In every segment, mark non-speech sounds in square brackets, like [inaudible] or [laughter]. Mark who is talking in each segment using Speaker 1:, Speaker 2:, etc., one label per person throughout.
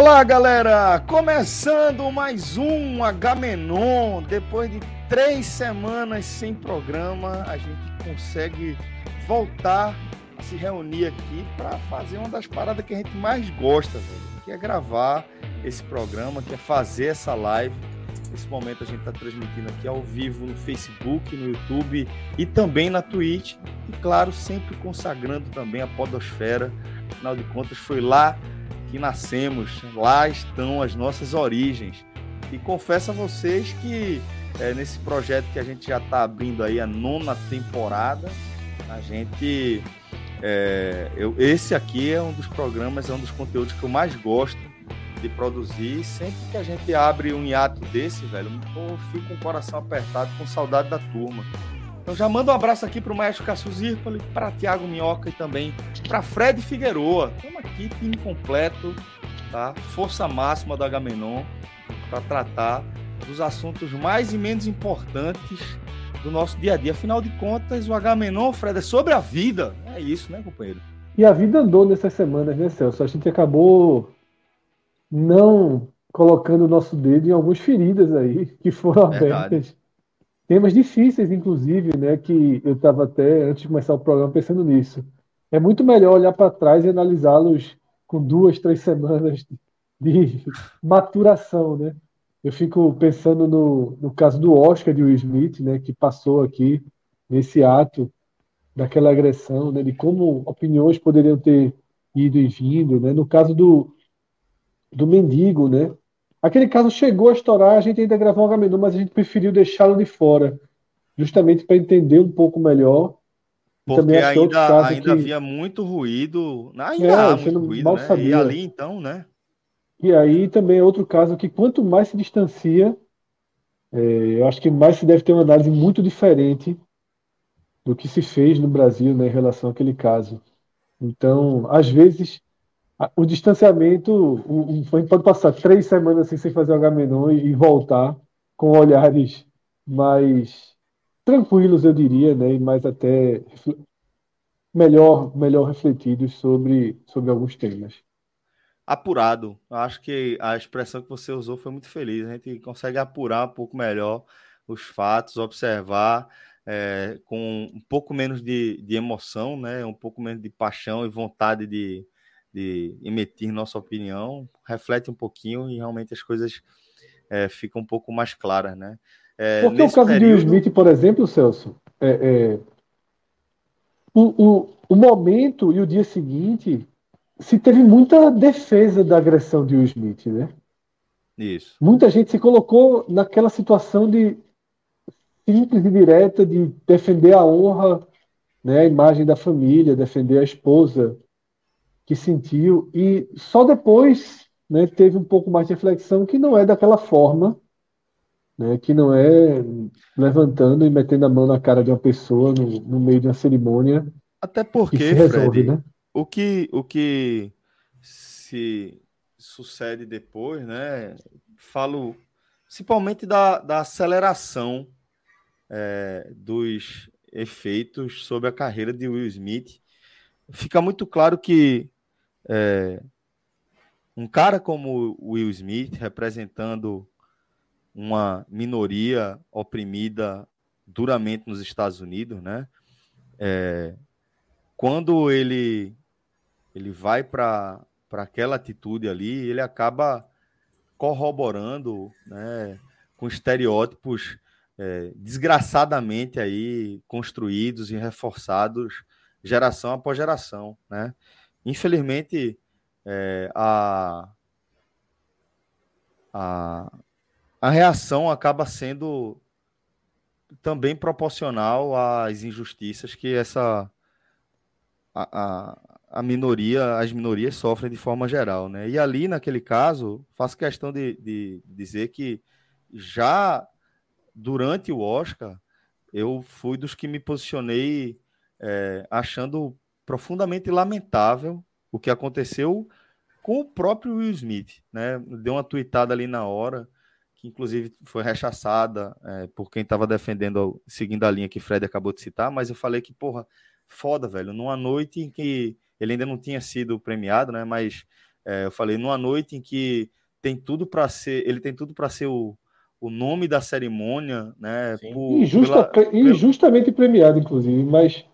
Speaker 1: Olá, galera! Começando mais um Agamenon. Depois de três semanas sem programa, a gente consegue voltar a se reunir aqui para fazer uma das paradas que a gente mais gosta, velho, que é gravar esse programa, que é fazer essa live. Nesse momento a gente está transmitindo aqui ao vivo no Facebook, no YouTube e também na Twitch. E claro, sempre consagrando também a podosfera. Afinal de contas, foi lá que nascemos, lá estão as nossas origens. E confesso a vocês que é, nesse projeto que a gente já está abrindo aí a nona temporada, a gente. É, eu, esse aqui é um dos programas, é um dos conteúdos que eu mais gosto de produzir. Sempre que a gente abre um hiato desse, velho, eu fico com o coração apertado, com saudade da turma. Então já manda um abraço aqui para o Maestro Cássio Zirpoli, para Tiago Minhoca e também para Fred Figueroa. Estamos aqui, time completo, tá? Força máxima do Agamenon para tratar dos assuntos mais e menos importantes do nosso dia a dia. Afinal de contas, o Agamenon, Fred, é sobre a vida. É isso, né, companheiro?
Speaker 2: E a vida andou nessas semanas, né, Celso? A gente acabou não colocando o nosso dedo em algumas feridas aí que foram Verdade. abertas Temas difíceis, inclusive, né? Que eu estava até, antes de começar o programa, pensando nisso. É muito melhor olhar para trás e analisá-los com duas, três semanas de maturação, né? Eu fico pensando no, no caso do Oscar de Will Smith, né? Que passou aqui nesse ato daquela agressão, né? De como opiniões poderiam ter ido e vindo, né? No caso do, do mendigo, né? Aquele caso chegou a estourar, a gente ainda gravou um Agamenon, mas a gente preferiu deixá-lo de fora, justamente para entender um pouco melhor.
Speaker 1: Porque ainda, ainda que... havia muito ruído, ainda é, há muito ruído, né? Sabia. E ali então, né?
Speaker 2: E aí também é outro caso que quanto mais se distancia, é, eu acho que mais se deve ter uma análise muito diferente do que se fez no Brasil né, em relação àquele caso. Então, às vezes, o distanciamento, a gente pode passar três semanas assim, sem fazer o H-Menon e, e voltar com olhares mais tranquilos, eu diria, né, e mais até melhor, melhor refletidos sobre, sobre alguns temas.
Speaker 1: Apurado. Acho que a expressão que você usou foi muito feliz. A gente consegue apurar um pouco melhor os fatos, observar é, com um pouco menos de, de emoção, né, um pouco menos de paixão e vontade de, de emitir nossa opinião, reflete um pouquinho e realmente as coisas é, ficam um pouco mais claras, né?
Speaker 2: É, Porque o caso período... de Will Smith, por exemplo, Celso, é, é, o, o, o momento e o dia seguinte se teve muita defesa da agressão de Will Smith, né?
Speaker 1: Isso.
Speaker 2: Muita gente se colocou naquela situação de simples e direta de defender a honra, né, a imagem da família, defender a esposa, que sentiu, e só depois né, teve um pouco mais de reflexão que não é daquela forma, né, que não é levantando e metendo a mão na cara de uma pessoa no, no meio de uma cerimônia.
Speaker 1: Até porque, resolve, Fred, né? o, que, o que se sucede depois, né? Falo principalmente da, da aceleração é, dos efeitos sobre a carreira de Will Smith. Fica muito claro que é, um cara como Will Smith, representando uma minoria oprimida duramente nos Estados Unidos, né? É, quando ele ele vai para aquela atitude ali, ele acaba corroborando, né, com estereótipos é, desgraçadamente aí construídos e reforçados geração após geração, né? Infelizmente, é, a, a, a reação acaba sendo também proporcional às injustiças que essa a, a, a, minoria, as minorias sofrem de forma geral, né? E ali, naquele caso, faço questão de, de dizer que já durante o Oscar, eu fui dos que me posicionei é, achando profundamente lamentável o que aconteceu com o próprio Will Smith, né? Deu uma tweetada ali na hora, que inclusive foi rechaçada é, por quem estava defendendo, seguindo a linha que Fred acabou de citar, mas eu falei que, porra, foda, velho, numa noite em que ele ainda não tinha sido premiado, né? Mas é, eu falei, numa noite em que tem tudo para ser, ele tem tudo para ser o, o nome da cerimônia, né?
Speaker 2: Por, Injusta, pela, injustamente premiado, inclusive, mas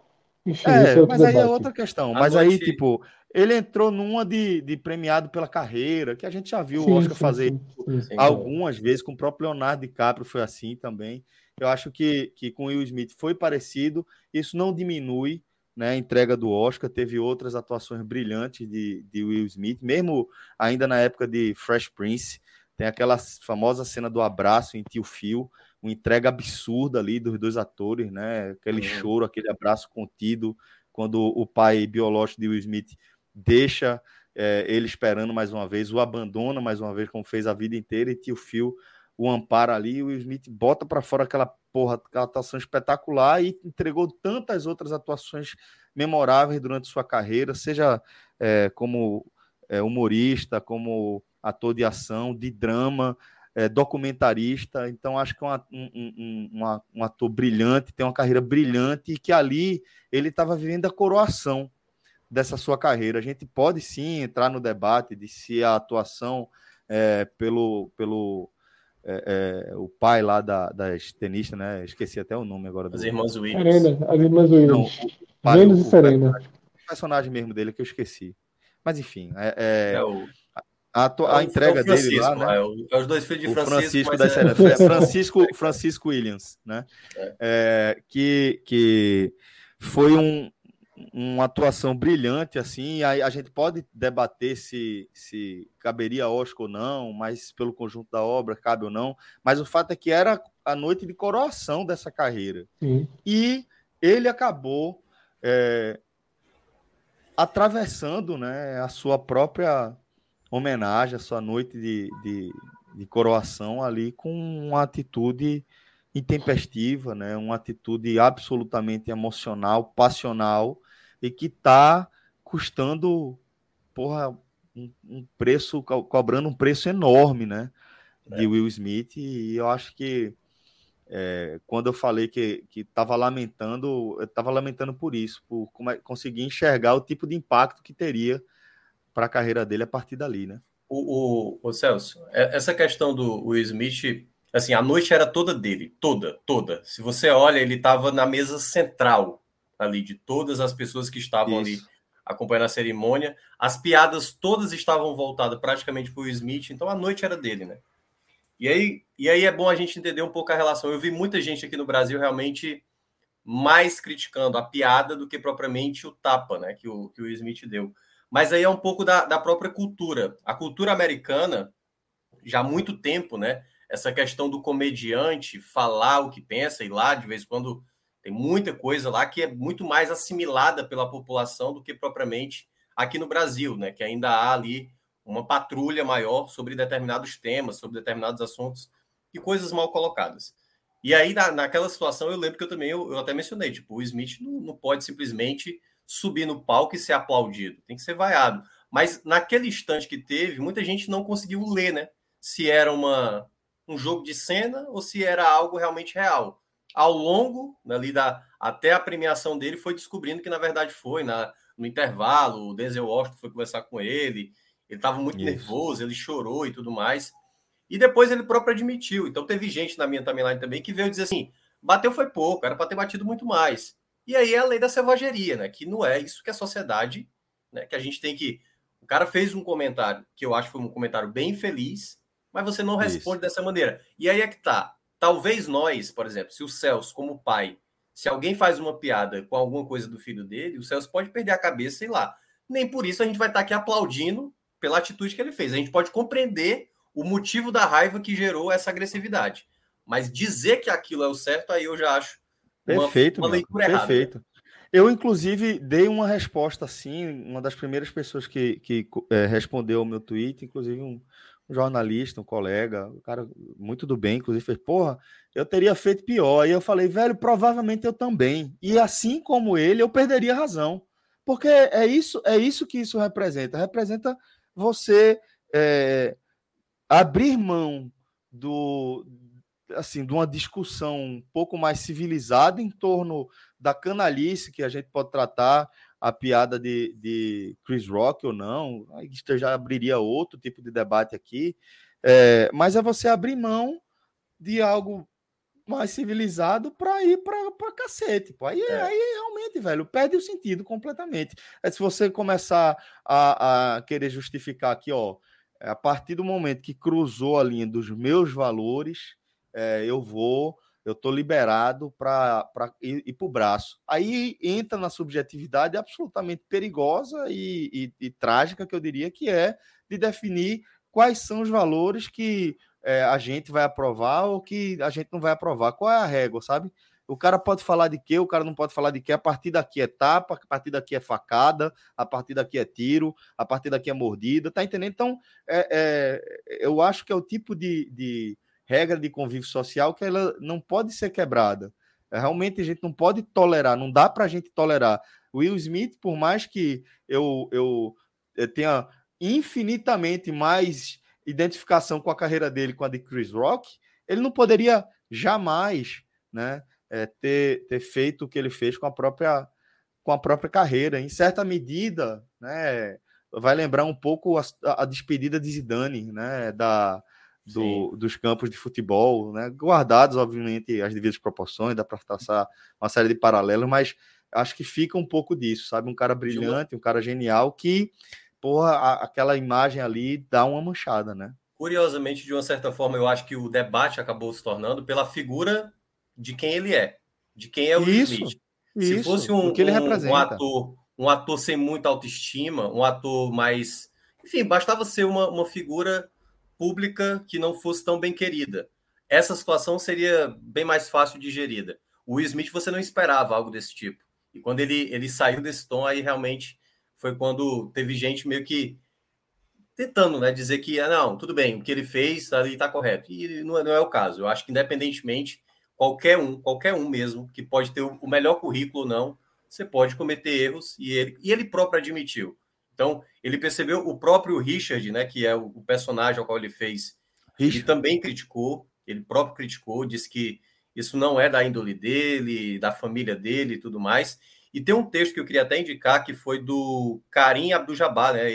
Speaker 1: enfim, é, é mas aí é outra questão. Mas noite... aí, tipo, ele entrou numa de, de, premiado pela carreira, que a gente já viu sim, o Oscar sim, fazer sim, sim, algumas vezes, com o próprio Leonardo DiCaprio foi assim também. Eu acho que, que com o Will Smith foi parecido, isso não diminui né, a entrega do Oscar, teve outras atuações brilhantes de, de Will Smith, mesmo ainda na época de Fresh Prince, tem aquela famosa cena do abraço em Tio Phil, uma entrega absurda ali dos dois atores, né? Aquele uhum. choro, aquele abraço contido, quando o pai biológico de Will Smith deixa é, ele esperando mais uma vez, o abandona mais uma vez, como fez a vida inteira, e Tio Phil o ampara ali, e o Will Smith bota para fora aquela porra, aquela atuação espetacular e entregou tantas outras atuações memoráveis durante sua carreira, seja é, como é, humorista, como ator de ação, de drama, é, documentarista. Então, acho que é uma, um, um, um, ator brilhante, tem uma carreira brilhante e que ali ele estava vivendo a coroação dessa sua carreira. A gente pode sim entrar no debate de se a atuação é, pelo, pelo é, é, o pai lá da, das tenistas, né? Esqueci até o nome agora.
Speaker 3: Do... As irmãs Williams.
Speaker 2: Serena, as irmãs Williams. Não, Vênus e Serena.
Speaker 1: O personagem mesmo dele que eu esqueci. Mas enfim, é, é, é o a, a, a entrega dele lá, né?
Speaker 3: É, os dois filhos de Francisco.
Speaker 1: Francisco, da é... [laughs] é Francisco, Francisco Williams, né? É. é. que, que foi um, uma atuação brilhante, assim, aí a gente pode debater se, se caberia Oscar ou não, mas pelo conjunto da obra cabe ou não, mas o fato é que era a noite de coroação dessa carreira. Sim. E ele acabou é, atravessando né, a sua própria homenagem, a sua noite de, de, de coroação ali com uma atitude intempestiva, né? uma atitude absolutamente emocional, passional e que está custando porra, um, um, preço, co cobrando um preço enorme né? de é. Will Smith. E eu acho que é, quando eu falei que estava lamentando, eu estava lamentando por isso, por como é, conseguir enxergar o tipo de impacto que teria para a carreira dele a partir dali, né?
Speaker 3: O, o, o, Celso, é, essa questão do Will Smith, assim, a noite era toda dele, toda, toda. Se você olha, ele estava na mesa central ali de todas as pessoas que estavam Isso. ali acompanhando a cerimônia. As piadas todas estavam voltadas praticamente para o Smith, então a noite era dele, né? E aí, e aí é bom a gente entender um pouco a relação. Eu vi muita gente aqui no Brasil realmente mais criticando a piada do que propriamente o tapa, né, que o, que o Smith deu. Mas aí é um pouco da, da própria cultura. A cultura americana, já há muito tempo, né? Essa questão do comediante falar o que pensa, e lá, de vez em quando, tem muita coisa lá que é muito mais assimilada pela população do que propriamente aqui no Brasil, né? Que ainda há ali uma patrulha maior sobre determinados temas, sobre determinados assuntos e coisas mal colocadas. E aí, na, naquela situação, eu lembro que eu também, eu, eu até mencionei, tipo, o Smith não, não pode simplesmente subir no palco e ser aplaudido, tem que ser vaiado. Mas naquele instante que teve, muita gente não conseguiu ler, né? Se era uma, um jogo de cena ou se era algo realmente real. Ao longo ali da até a premiação dele foi descobrindo que na verdade foi na no intervalo, o Denzel Washington foi conversar com ele, ele estava muito Isso. nervoso, ele chorou e tudo mais. E depois ele próprio admitiu. Então teve gente na minha timeline também que veio dizer assim: bateu foi pouco, era para ter batido muito mais. E aí é a lei da selvageria, né? Que não é isso que a sociedade, né? Que a gente tem que. O cara fez um comentário que eu acho que foi um comentário bem feliz, mas você não responde isso. dessa maneira. E aí é que tá. Talvez nós, por exemplo, se o Celso, como pai, Se alguém faz uma piada com alguma coisa do filho dele, o Celso pode perder a cabeça, sei lá. Nem por isso a gente vai estar aqui aplaudindo pela atitude que ele fez. A gente pode compreender o motivo da raiva que gerou essa agressividade. Mas dizer que aquilo é o certo, aí eu já acho
Speaker 1: perfeito, uma, uma leitura errada. Perfeito. Eu, inclusive, dei uma resposta assim, uma das primeiras pessoas que, que é, respondeu ao meu tweet, inclusive um, um, jornalista, um colega, um cara muito do bem, inclusive fez, porra, eu teria feito pior. E eu falei, velho, provavelmente eu também. E assim como ele, eu perderia a razão. Porque é isso, é isso que isso representa. Representa você é, abrir mão do, assim, de uma discussão um pouco mais civilizada em torno da canalice que a gente pode tratar a piada de, de Chris Rock ou não, isso já abriria outro tipo de debate aqui, é, mas é você abrir mão de algo mais civilizado para ir para cacete. Pô. Aí, é. aí realmente, velho, perde o sentido completamente. É se você começar a, a querer justificar aqui, ó, a partir do momento que cruzou a linha dos meus valores, é, eu vou, eu estou liberado para ir, ir para o braço. Aí entra na subjetividade absolutamente perigosa e, e, e, trágica, que eu diria, que é de definir quais são os valores que é, a gente vai aprovar ou que a gente não vai aprovar. Qual é a régua, sabe? O cara pode falar de quê, o cara não pode falar de quê. A partir daqui é tapa, a partir daqui é facada, a partir daqui é tiro, a partir daqui é mordida, tá entendendo? Então, é, é, eu acho que é o tipo de, de, regra de convívio social que ela não pode ser quebrada. É, realmente a gente não pode tolerar, não dá para a gente tolerar. Will Smith, por mais que eu, eu, eu tenha infinitamente mais identificação com a carreira dele com a de Chris Rock, ele não poderia jamais né, é, ter, ter feito o que ele fez com a própria com a própria carreira. Em certa medida, né, vai lembrar um pouco a, a despedida de Zidane, né, da, do, dos campos de futebol, né? guardados, obviamente, as devidas proporções, dá para traçar uma série de paralelos, mas acho que fica um pouco disso, sabe? Um cara brilhante, um cara genial que, porra, a, aquela imagem ali dá uma manchada, né?
Speaker 3: Curiosamente, de uma certa forma, eu acho que o debate acabou se tornando pela figura de quem ele é, de quem é o
Speaker 1: isso, Smith.
Speaker 3: Se fosse um, que ele um, um ator, um ator sem muita autoestima, um ator mais, enfim, bastava ser uma, uma figura pública que não fosse tão bem querida. Essa situação seria bem mais fácil de gerida. O Will Smith você não esperava algo desse tipo. E quando ele, ele saiu desse tom, aí realmente foi quando teve gente meio que tentando né, dizer que, ah, não, tudo bem, o que ele fez ali está correto. E não é, não é o caso. Eu acho que, independentemente, qualquer um, qualquer um mesmo, que pode ter o melhor currículo ou não, você pode cometer erros, e ele, e ele próprio admitiu. Então, ele percebeu o próprio Richard, né, que é o, personagem ao qual ele fez, Richard. ele também criticou, ele próprio criticou, disse que isso não é da índole dele, da família dele e tudo mais. E tem um texto que eu queria até indicar, que foi do Karim Abdul-Jabbar, né,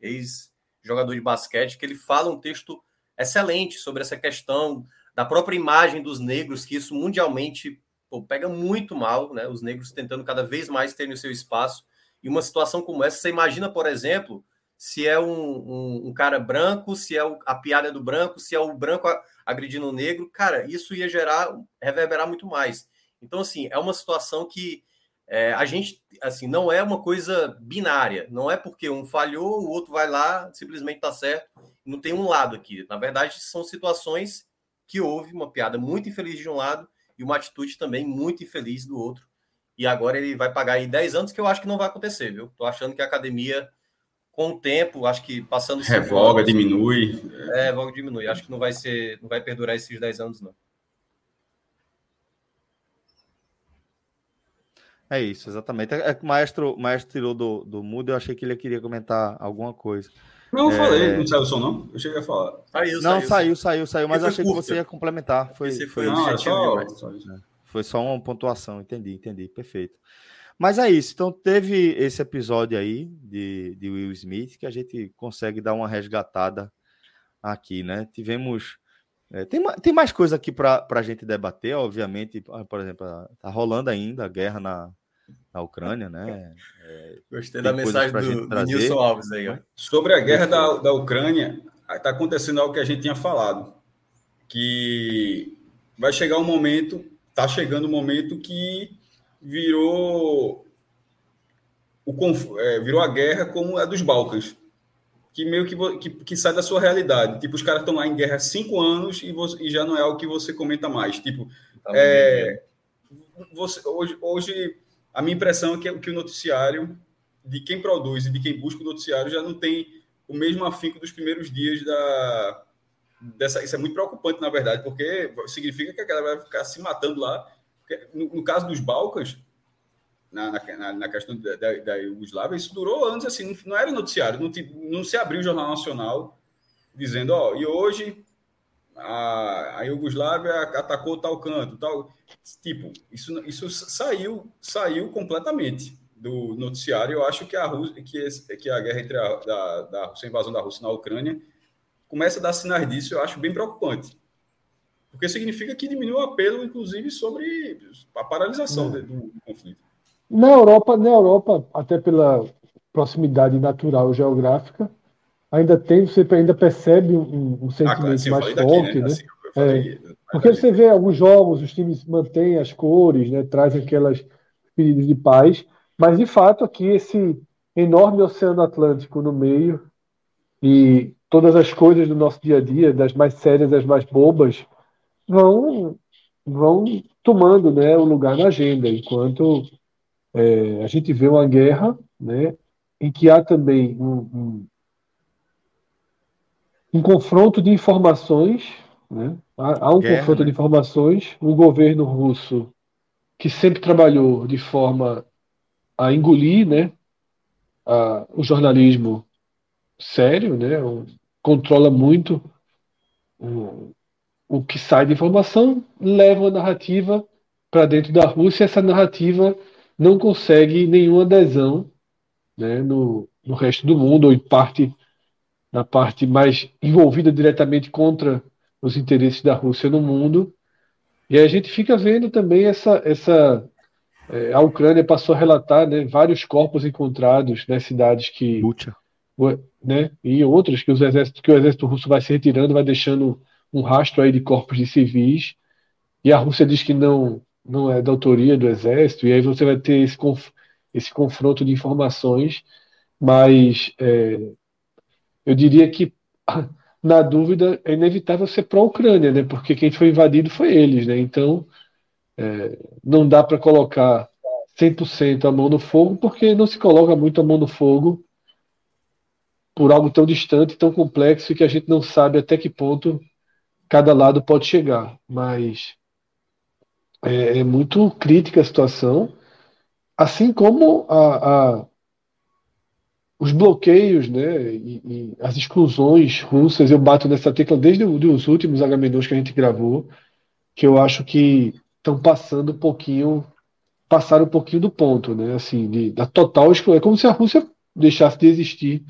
Speaker 3: ex-jogador de basquete, que ele fala um texto excelente sobre essa questão da própria imagem dos negros, que isso mundialmente pô, pega muito mal, né, os negros tentando cada vez mais ter o seu espaço. E uma situação como essa, você imagina, por exemplo, se é um, um, um cara branco, se é o, a piada do branco, se é o branco agredindo o negro, cara, isso ia gerar, reverberar muito mais. Então, assim, é uma situação que é, a gente, assim, não é uma coisa binária. Não é porque um falhou, o outro vai lá, simplesmente tá certo. Não tem um lado aqui. Na verdade, são situações que houve uma piada muito infeliz de um lado e uma atitude também muito infeliz do outro e agora ele vai pagar aí 10 anos, que eu acho que não vai acontecer, viu? Tô achando que a academia, com o tempo, acho que passando.
Speaker 4: Revoga, anos, diminui.
Speaker 3: É, revoga, diminui. Acho que não vai ser, não vai perdurar esses 10 anos, não.
Speaker 1: É isso, exatamente. É que o maestro, o maestro tirou do, do mudo, eu achei que ele queria comentar alguma coisa.
Speaker 4: Não, eu é... falei, não saiu o som, não? Eu cheguei a falar.
Speaker 1: Saiu, não, saiu, saiu, saiu, saiu, mas eu achei curta. que você ia complementar. Foi, Esse foi, foi não, só, só, foi só uma pontuação, entendi, entendi, perfeito. Mas é isso, então teve esse episódio aí de, de Will Smith que a gente consegue dar uma resgatada aqui, né? Tivemos. É, tem, tem mais coisa aqui para a gente debater, obviamente. Por exemplo, tá rolando ainda a guerra na, na Ucrânia, né? [laughs]
Speaker 3: É, Gostei da mensagem do, do Nilson Alves aí. Ó.
Speaker 4: Sobre a guerra da, da Ucrânia, está acontecendo algo que a gente tinha falado, que vai chegar um momento está chegando o um momento que virou o é, virou a guerra como a dos Balcãs, que meio que, que, que sai da sua realidade. Tipo, os caras estão lá em guerra há cinco anos e, você, e, já não é algo que você comenta mais. Tipo, tá é, você, hoje, hoje a minha impressão é que, que o noticiário de quem produz e de quem busca o noticiário já não tem o mesmo afinco dos primeiros dias da dessa isso é muito preocupante na verdade porque significa que a galera vai ficar se matando lá no, no caso dos Balcãs na, na, na questão da, da, da Yugoslávia, isso durou anos, assim, não era noticiário, não, não se abriu o Jornal Nacional dizendo, ó, e hoje a, a Iugoslávia atacou tal canto, tal. Tipo, isso, isso saiu, saiu completamente do noticiário. Eu acho que a, que, que a guerra entre a, da, da a invasão da Rússia na Ucrânia, começa a dar sinais disso, eu acho bem preocupante. Porque significa que diminui o apelo, inclusive, sobre a paralisação do, do conflito.
Speaker 2: Na Europa, na Europa, até pela proximidade natural geográfica, ainda tem, você ainda percebe um, um sentimento ah, claro, assim, mais forte, daqui, né? né? Assim, falei, é, porque você vê alguns jogos, os times mantêm as cores, né? Trazem aquelas pedidos de paz, mas de fato aqui esse enorme oceano Atlântico no meio e todas as coisas do nosso dia a dia, das mais sérias às mais bobas, vão vão tomando né, o lugar na agenda, enquanto é, a gente vê uma guerra né, em que há também um, um, um confronto de informações, né? há, há, um guerra, confronto né? de informações, o governo russo que sempre trabalhou de forma a engolir né, a, o jornalismo sério, né, controla muito o, o que sai de informação, leva a narrativa para dentro da Rússia, essa narrativa não consegue nenhuma adesão né, no, no resto do mundo, ou em parte, na parte mais envolvida diretamente contra os interesses da Rússia no mundo. E a gente fica vendo também essa. essa é, a Ucrânia passou a relatar né, vários corpos encontrados nas cidades que.
Speaker 1: Lucha.
Speaker 2: Né, e outras que, os exércitos, que o exército russo vai se retirando, vai deixando um rastro aí de corpos de civis. E a Rússia diz que não, não é da autoria do Exército, e aí você vai ter esse, conf, esse confronto de informações, mas é, eu diria que, na dúvida, é inevitável ser pró-Ucrânia, né? porque quem foi invadido foi eles, né? então é, não dá para colocar 100% a mão no fogo, porque não se coloca muito a mão no fogo por algo tão distante, tão complexo, que a gente não sabe até que ponto cada lado pode chegar, mas é, é muito crítica a situação, assim como a, a os bloqueios né, e, e, as exclusões russas, eu bato nessa tecla desde os últimos Agamenons que a gente gravou, que eu acho que estão passando um pouquinho, passaram um pouquinho do ponto, né, assim, de, da total exclusão. É como se a Rússia deixasse de existir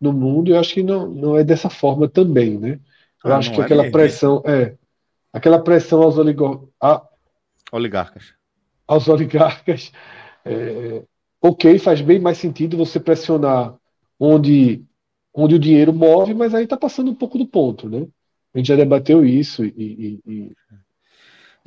Speaker 2: no mundo, e eu acho que não, não é dessa forma também, né. Eu ah, acho que é aquela pressão, é, aquela pressão aos oligor,
Speaker 1: Oligarcas.
Speaker 2: Aos oligarcas. É, ok, faz bem mais sentido você pressionar onde, onde o dinheiro move, mas aí está passando um pouco do ponto, né? A gente já debateu isso e. e, e...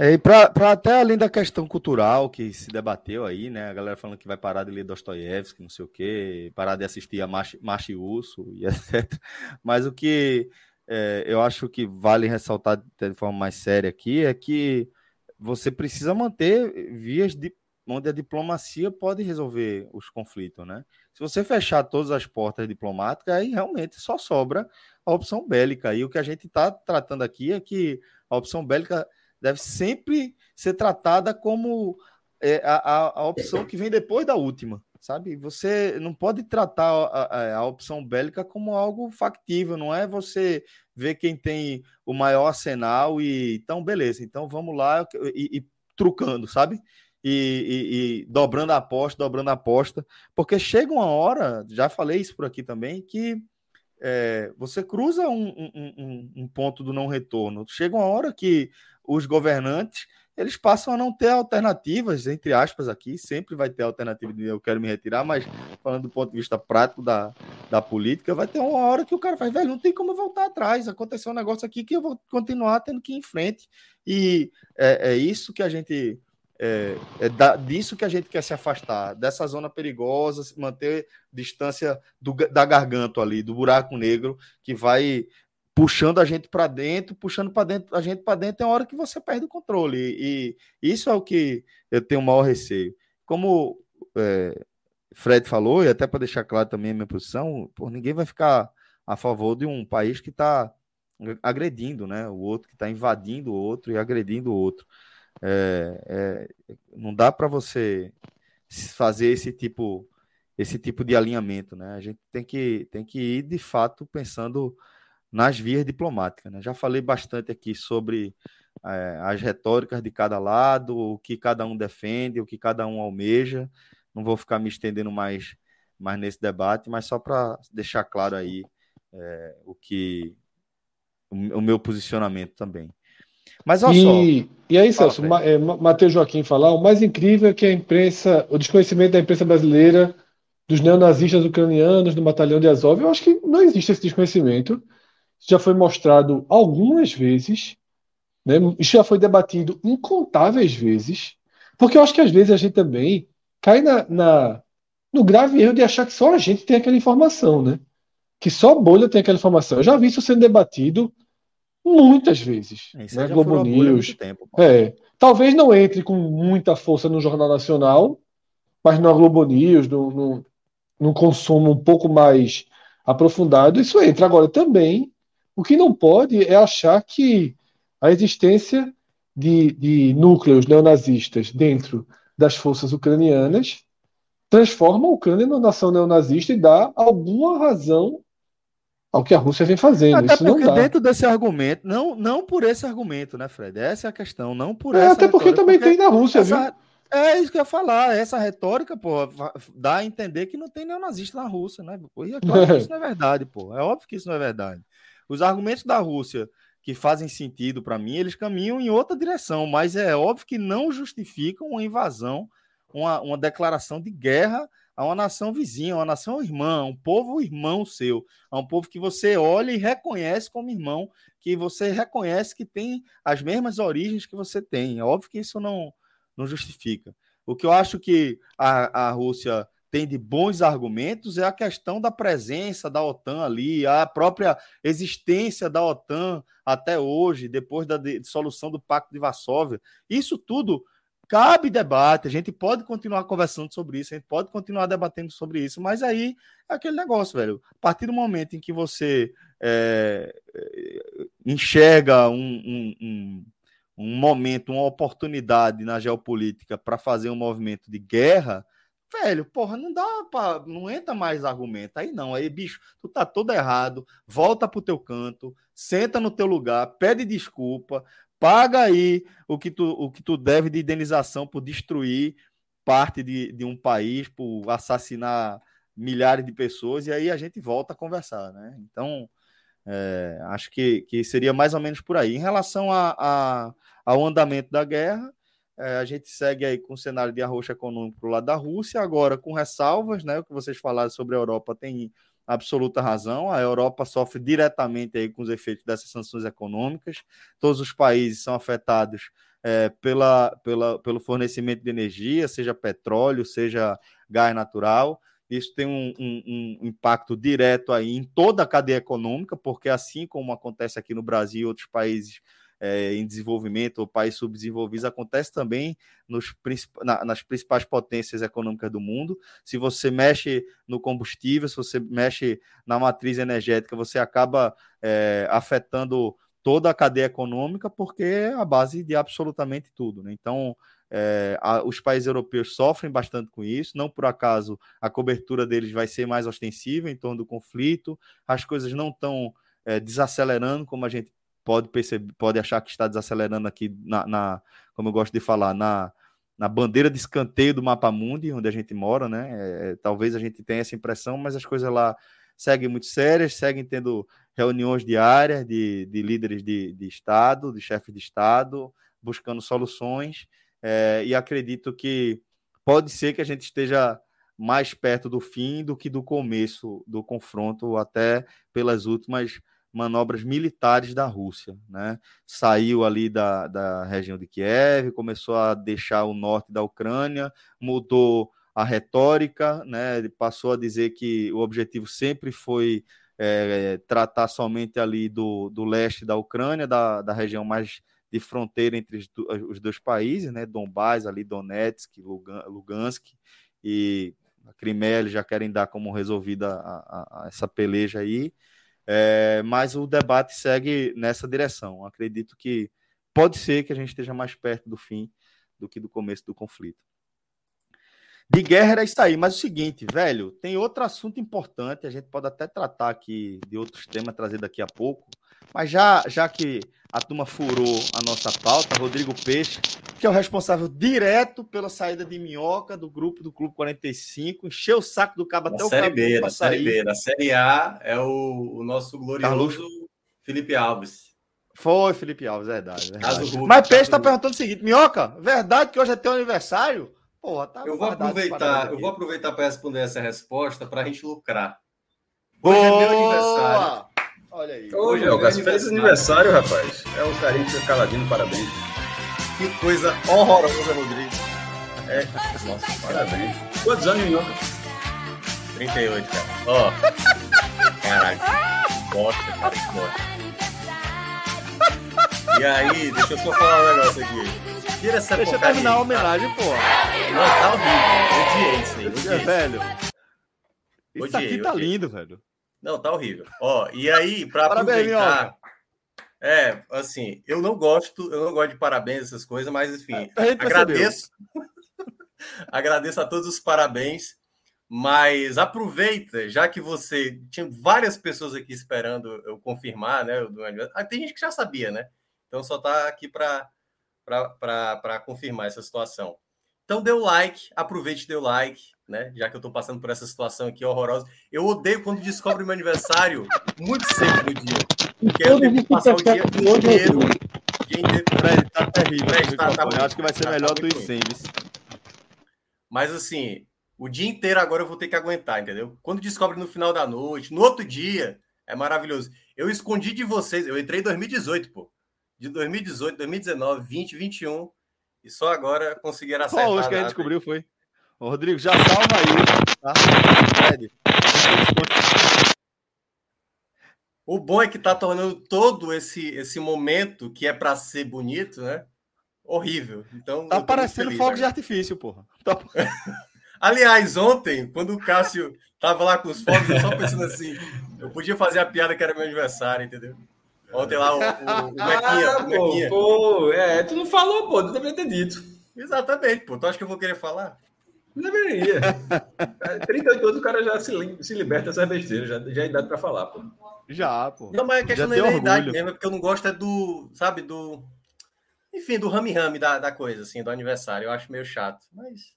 Speaker 1: É, e para até além da questão cultural que se debateu aí, né? A galera falando que vai parar de ler Dostoiévski, não sei o quê, parar de assistir a Machi Urso [laughs] e etc. Mas o que é, eu acho que vale ressaltar de forma mais séria aqui é que você precisa manter vias de onde a diplomacia pode resolver os conflitos, né? Se você fechar todas as portas diplomáticas, aí realmente só sobra a opção bélica. E o que a gente está tratando aqui é que a opção bélica deve sempre ser tratada como é, a, a, opção que vem depois da última, sabe? Você não pode tratar a, a, opção bélica como algo factível, não é você ver quem tem o maior arsenal e então beleza, então vamos lá e, e trucando, sabe? E, e, e, dobrando a aposta, dobrando a aposta, porque chega uma hora, já falei isso por aqui também, que é, você cruza um, um, um, um ponto do não retorno. Chega uma hora que os governantes eles passam a não ter alternativas, entre aspas, aqui, sempre vai ter alternativa de eu quero me retirar, mas falando do ponto de vista prático da, da política, vai ter uma hora que o cara faz, velho, não tem como voltar atrás, aconteceu um negócio aqui que eu vou continuar tendo que ir em frente, e é, é isso que a gente é, é da, disso que a gente quer se afastar, dessa zona perigosa, manter distância do, da garganta ali, do buraco negro, que vai puxando a gente para dentro, puxando para dentro, a gente para dentro, tem hora que você perde o controle. E, e, isso é o que eu tenho o maior receio. Como é, Fred falou, e até para deixar claro também a minha posição, por ninguém vai ficar a favor de um país que está agredindo né, o outro, que está invadindo o outro e agredindo o outro. É, é, não dá para você fazer esse tipo esse tipo de alinhamento, né? A gente tem que, tem que ir de fato pensando nas vias diplomáticas. Né? Já falei bastante aqui sobre é, as retóricas de cada lado, o que cada um defende, o que cada um almeja. Não vou ficar me estendendo mais, mais nesse debate, mas só para deixar claro aí é, o que o, o meu posicionamento também.
Speaker 2: Mas olha e, só. E aí, Celso, Ma, é, Matheus Joaquim falar, o mais incrível é que a imprensa, o desconhecimento da imprensa brasileira dos neonazistas ucranianos do batalhão de Azov, eu acho que não existe esse desconhecimento. Já foi mostrado algumas vezes, né? Isso já foi debatido incontáveis vezes, porque eu acho que às vezes a gente também cai na, na no grave erro de achar que só a gente tem aquela informação, né? Que só a bolha tem aquela informação. Eu já vi isso sendo debatido muitas vezes. Isso né? Globo News. Tempo, é, talvez não entre com muita força no Jornal Nacional, mas na Globo News, no, no, no consumo um pouco mais aprofundado, isso entra. Agora, também, o que não pode é achar que a existência de, de núcleos neonazistas dentro das forças ucranianas transforma a Ucrânia numa nação neonazista e dá alguma razão ao que a Rússia vem fazendo.
Speaker 1: Até
Speaker 2: Isso
Speaker 1: porque dentro desse argumento, não, não por esse argumento, né, Fred? Essa é a questão, não por é,
Speaker 2: Até porque também porque tem na Rússia,
Speaker 1: essa,
Speaker 2: viu?
Speaker 1: É isso que eu ia falar. Essa retórica, pô, dá a entender que não tem neonazista na Rússia, né? E é claro que isso não é verdade, pô. É óbvio que isso não é verdade. Os argumentos da Rússia que fazem sentido para mim, eles caminham em outra direção, mas é óbvio que não justificam uma invasão, uma, uma declaração de guerra a uma nação vizinha, uma nação irmã, um povo irmão seu, a um povo que você olha e reconhece como irmão, que você reconhece que tem as mesmas origens que você tem. É óbvio que isso não, não justifica. O que eu acho que a, a Rússia tem de bons argumentos é a questão da presença da OTAN ali, a própria existência da OTAN até hoje, depois da dissolução do Pacto de Varsóvia. Isso tudo cabe debate, a gente pode continuar conversando sobre isso, a gente pode continuar debatendo sobre isso, mas aí é aquele negócio, velho. A partir do momento em que você é, enxerga um, um, um, um, momento, uma oportunidade na geopolítica para fazer um movimento de guerra, velho, porra, não dá para, não entra mais argumento. Aí não, aí bicho, tu tá todo errado, volta pro teu canto, senta no teu lugar, pede desculpa, paga aí o que tu, o que tu deve de indenização por destruir parte de, de um país, por assassinar milhares de pessoas, e aí a gente volta a conversar, né? Então, é, acho que, que seria mais ou menos por aí. Em relação a, a ao andamento da guerra, é, a gente segue aí com o cenário de arroxo econômico para o lado da Rússia, agora com ressalvas, né? O que vocês falaram sobre a Europa tem absoluta razão. A Europa sofre diretamente aí com os efeitos dessas sanções econômicas. Todos os países são afetados é, pela, pela, pelo fornecimento de energia, seja petróleo, seja gás natural. Isso tem um, um, um, impacto direto aí em toda a cadeia econômica, porque assim como acontece aqui no Brasil e outros países é, em desenvolvimento ou países subdesenvolvidos acontece também nos, na, nas principais potências econômicas do mundo. Se você mexe no combustível, se você mexe na matriz energética, você acaba é, afetando toda a cadeia econômica, porque é a base de absolutamente tudo. Né? Então, é, a, os países europeus sofrem bastante com isso, não por acaso a cobertura deles vai ser mais ostensiva em torno do conflito, as coisas não estão é, desacelerando como a gente pode perceber, pode achar que está desacelerando aqui na, na como eu gosto de falar, na, na bandeira de escanteio do mapa mundi, onde a gente mora, né? É, talvez a gente tenha essa impressão, mas as coisas lá seguem muito sérias, seguem tendo reuniões diárias de, de líderes de, de Estado, de chefes de Estado, buscando soluções, é, e acredito que pode ser que a gente esteja mais perto do fim do que do começo do confronto, até pelas últimas manobras militares da Rússia. Né? Saiu ali da, da região de Kiev, começou a deixar o norte da Ucrânia, mudou a retórica, né? Ele passou a dizer que o objetivo sempre foi é, tratar somente ali do, do leste da Ucrânia, da, da região mais de fronteira entre os, dois países, né? Donbás, ali, Donetsk, Lugansk, e a Crimeia eles já querem dar como resolvida a, a, a essa peleja aí. É, mas o debate segue nessa direção. Acredito que pode ser que a gente esteja mais perto do fim do que do começo do conflito. De guerra era isso aí, mas é o seguinte, velho, tem outro assunto importante, a gente pode até tratar aqui de outros temas, trazer daqui a pouco, mas já, já que a turma furou a nossa pauta, Rodrigo Peixe, que é o responsável direto pela saída de Minhoca do grupo do Clube 45, encheu o saco do cabo até
Speaker 3: o
Speaker 1: série
Speaker 3: B, na Série B, na Série A é o, o nosso glorioso Carlos... Felipe Alves.
Speaker 1: Foi, Felipe Alves, verdade. verdade. Mas Peixe está perguntando o seguinte: Minhoca, verdade que hoje é teu aniversário?
Speaker 3: Porra, tá eu vou aproveitar, eu vou aproveitar para responder essa resposta para a gente lucrar. Hoje Boa! é meu aniversário.
Speaker 4: Olha aí. Hoje é o meu feliz aniversário, rapaz. É o carinho de caladinho, parabéns.
Speaker 3: Que coisa horrorosa, Rodrigo.
Speaker 4: É, nossa, parabéns. Quantos anos, Minhoca?
Speaker 3: 38, cara. Ó. Oh. Caraca. Bosta, cara, que bosta. E aí, deixa eu só falar um negócio aqui.
Speaker 1: Tira essa Deixa eu terminar a homenagem, pô.
Speaker 3: Não, tá horrível. Odiei isso aí. Odiei.
Speaker 1: Velho. Isso odiei, aqui tá odiei. lindo, velho.
Speaker 3: Não, tá horrível. Ó, e aí, para aproveitar. É, assim, eu não gosto, eu não gosto de parabéns, essas coisas, mas enfim, agradeço. [laughs] agradeço a todos os parabéns, mas aproveita, já que você tinha várias pessoas aqui esperando eu confirmar, né? Ah, tem gente que já sabia, né? Então só tá aqui para para confirmar essa situação. Então, dê o like, aproveite dê o like, né? Já que eu estou passando por essa situação aqui horrorosa. Eu odeio quando descobre meu aniversário muito cedo no dia. Porque eu tenho que passar o dia inteiro. O
Speaker 1: dia inteiro. Fred, tá terrível. Fred, tá, tá eu acho que vai ser melhor do Incêndios.
Speaker 3: Mas assim, o dia inteiro agora eu vou ter que aguentar, entendeu? Quando descobre no final da noite, no outro dia, é maravilhoso. Eu escondi de vocês, eu entrei em 2018, pô de 2018, 2019, 20, 21 e só agora conseguiram acertar. Só
Speaker 1: hoje que a gente descobriu foi. Ô, Rodrigo, já salva aí, tá?
Speaker 3: O bom é que tá tornando todo esse esse momento que é para ser bonito, né? Horrível. Então
Speaker 1: tá parecendo fogo de artifício, porra. Tá... [laughs]
Speaker 3: Aliás, ontem, quando o Cássio tava lá com os fogos, eu só pensando assim, eu podia fazer a piada que era meu aniversário, entendeu? Ontem lá o, o, o Mequinha. Ah,
Speaker 4: pô, Mequinha. pô, é, tu não falou, pô, tu deveria ter dito.
Speaker 3: Exatamente, pô. Tu acha que eu vou querer falar?
Speaker 4: Não deveria. 38 anos o cara já se, se liberta dessas besteiras, já, já é idade pra falar, pô.
Speaker 1: Já, pô.
Speaker 3: Não, mas a questão não é idade mesmo, é porque eu não gosto é do, sabe, do. Enfim, do rame-rame da, da coisa, assim, do aniversário. Eu acho meio chato. Mas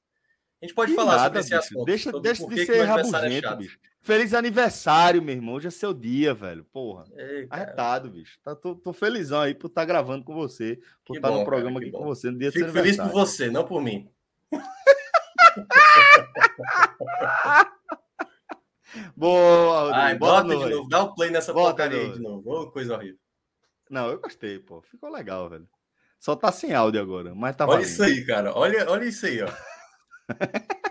Speaker 3: a gente pode
Speaker 1: que
Speaker 3: falar
Speaker 1: nada, sobre esse bicho. assunto. Deixa, deixa de ser é rabugento, é bicho. Feliz aniversário, meu irmão. Hoje é seu dia, velho. Porra. Ei, Arretado, bicho. Tá, tô, tô, felizão aí por estar tá gravando com você, por estar tá no programa cara, aqui bom. com você no dia
Speaker 3: Fico feliz por você, não por mim. [laughs] [laughs]
Speaker 1: Boa, Rodrigo.
Speaker 3: Ai, bota de novo. Dá o um play nessa bota porcaria aí de novo. Oh, coisa horrível.
Speaker 1: Não, eu gostei, pô. Ficou legal, velho. Só tá sem áudio agora, mas tá
Speaker 3: Olha valendo. isso aí, cara. Olha, olha isso aí, ó. [laughs]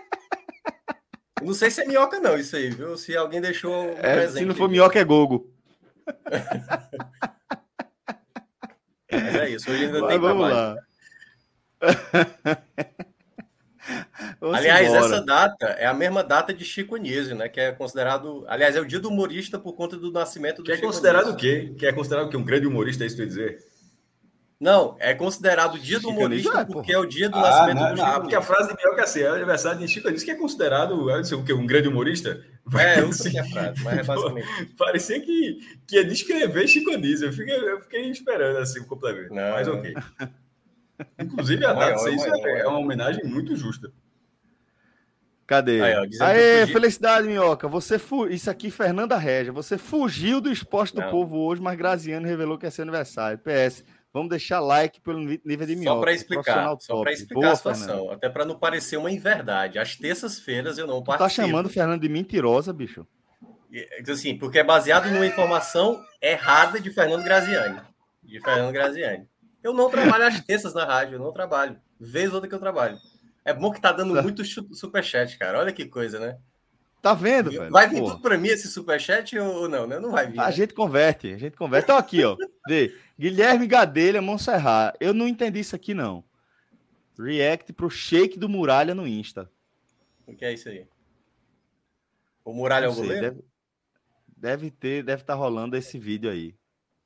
Speaker 3: Não sei se é minhoca, não, isso aí, viu? Se alguém deixou. Um
Speaker 1: é, se não for minhoca, é gogo. [laughs]
Speaker 3: Mas é isso, hoje ainda Mas tem
Speaker 1: vamos trabalho.
Speaker 3: lá. Aliás, embora. essa data é a mesma data de Chico Anísio, né? Que é considerado. Aliás, é o dia do humorista por conta do nascimento do
Speaker 4: que é Chico é considerado o quê? Que é considerado o quê? Um grande humorista, é isso que eu dizer?
Speaker 3: Não, é considerado o dia do humorista é, porque é o dia do ah, nascimento não, do
Speaker 4: Chico. Não, porque a frase de Mioca assim, é o aniversário de Chico Anísio, que é considerado é, o quê? um grande humorista.
Speaker 3: É, eu sei a frase, mas é basicamente. [laughs]
Speaker 4: Parecia que, que ia descrever Chico Anísio. Eu fiquei, eu fiquei esperando assim o complemento. Não, mas ok. Inclusive, a data 6 é, é uma homenagem muito justa.
Speaker 1: Cadê? Aí, ó, Aê, felicidade, Minhoca. Você fu... Isso aqui, Fernanda Regia. Você fugiu do esporte do Não. povo hoje, mas Graziano revelou que é seu aniversário. PS. Vamos deixar like pelo nível de minhoca.
Speaker 3: Só para explicar, só para explicar Boa, a situação, Fernando. até para não parecer uma inverdade. Às terças-feiras eu não participo.
Speaker 1: Tá chamando o Fernando de mentirosa, bicho?
Speaker 3: Assim, porque é baseado numa informação errada de Fernando Graziani. De Fernando Graziani. Eu não trabalho às terças na rádio, eu não trabalho. Vez outra que eu trabalho. É bom que tá dando tá. muito superchat, cara. Olha que coisa, né?
Speaker 1: Tá vendo, velho?
Speaker 3: Vai vir Porra. tudo para mim esse superchat ou não, né? Não vai vir.
Speaker 1: A né? gente converte, a gente converte. Então aqui, ó. [laughs] Vê. Guilherme Gadelha Monserrat. Eu não entendi isso aqui, não. React pro shake do Muralha no Insta.
Speaker 3: O que é isso aí? O Muralha é o goleiro?
Speaker 1: Deve, deve ter, deve estar tá rolando esse vídeo aí.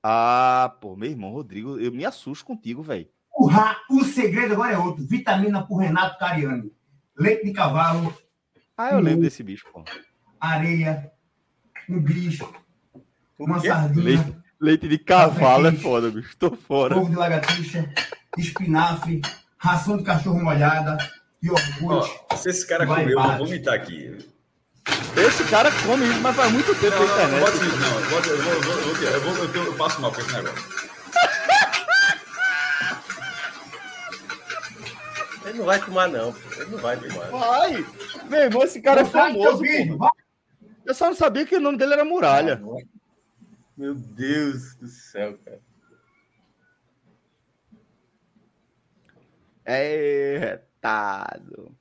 Speaker 1: Ah, pô, meu irmão Rodrigo, eu me assusto contigo, velho.
Speaker 5: O, o segredo agora é outro. Vitamina por Renato Cariani. Leite de cavalo.
Speaker 1: Ah, eu lembro desse bicho, pô.
Speaker 5: Areia. Um bicho. Uma sardinha.
Speaker 1: Leite, leite de cavalo é foda, bicho. Tô fora.
Speaker 5: Ovo de lagartixa. Espinafre. Ração de cachorro molhada. Iogurte.
Speaker 4: se esse cara comeu, eu vou vomitar aqui.
Speaker 1: Esse cara come isso, mas faz muito tempo
Speaker 4: não, na internet. Não, não, não, eu, vou, eu, vou, eu, vou, eu, vou, eu, eu passo mal com esse negócio.
Speaker 3: Não vai tomar, não. Ele não vai tomar.
Speaker 1: Vai! Meu irmão, esse cara é famoso. Eu só não sabia que o nome dele era Muralha.
Speaker 3: Meu Deus do céu, cara.
Speaker 1: É retado.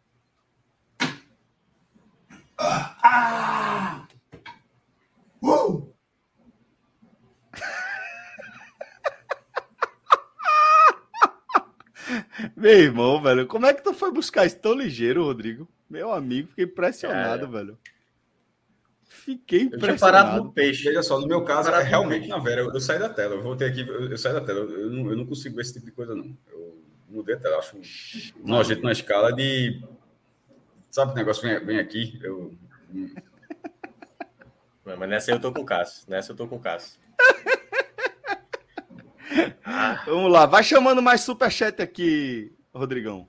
Speaker 1: Ah! Uh! Meu irmão, velho, como é que tu foi buscar isso tão ligeiro, Rodrigo? Meu amigo, fiquei impressionado, é. velho. Fiquei impressionado. Eu parado
Speaker 4: no peixe. Veja só, no meu caso, é realmente na Vera. Eu, eu saí da tela, eu voltei aqui, eu, eu saí da tela. Eu, eu, não, eu não consigo ver esse tipo de coisa, não. Eu mudei a tela, acho nojento na escala de. Sabe o negócio vem, vem aqui? Eu.
Speaker 3: Mas nessa eu tô com o Cássio. Nessa eu tô com o Cássio. [laughs] [laughs]
Speaker 1: Vamos lá, vai chamando mais superchat aqui, Rodrigão.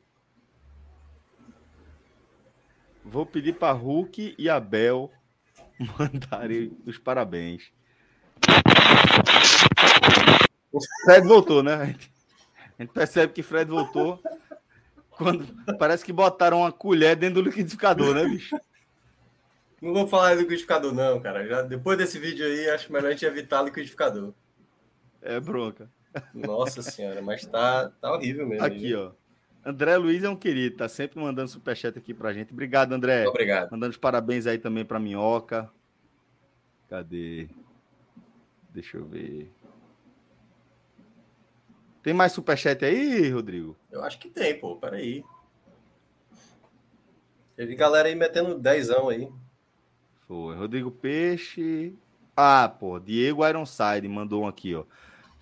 Speaker 1: Vou pedir para Hulk e Abel [laughs] mandarem os parabéns. O Fred voltou, né? A gente percebe que Fred voltou quando parece que botaram uma colher dentro do liquidificador, né, bicho?
Speaker 3: Não vou falar do liquidificador, não, cara. Já, depois desse vídeo aí, acho melhor a gente evitar liquidificador.
Speaker 1: É bronca.
Speaker 3: Nossa senhora, mas tá, tá horrível mesmo.
Speaker 1: Aqui, ó. André Luiz é um querido, tá sempre mandando superchat aqui pra gente. Obrigado, André.
Speaker 3: Obrigado.
Speaker 1: Mandando os parabéns aí também pra Minhoca. Cadê? Deixa eu ver. Tem mais superchat aí, Rodrigo?
Speaker 3: Eu acho que tem, pô. Peraí. Teve galera aí metendo dezão aí.
Speaker 1: Foi. Rodrigo Peixe. Ah, pô. Diego Ironside mandou um aqui, ó.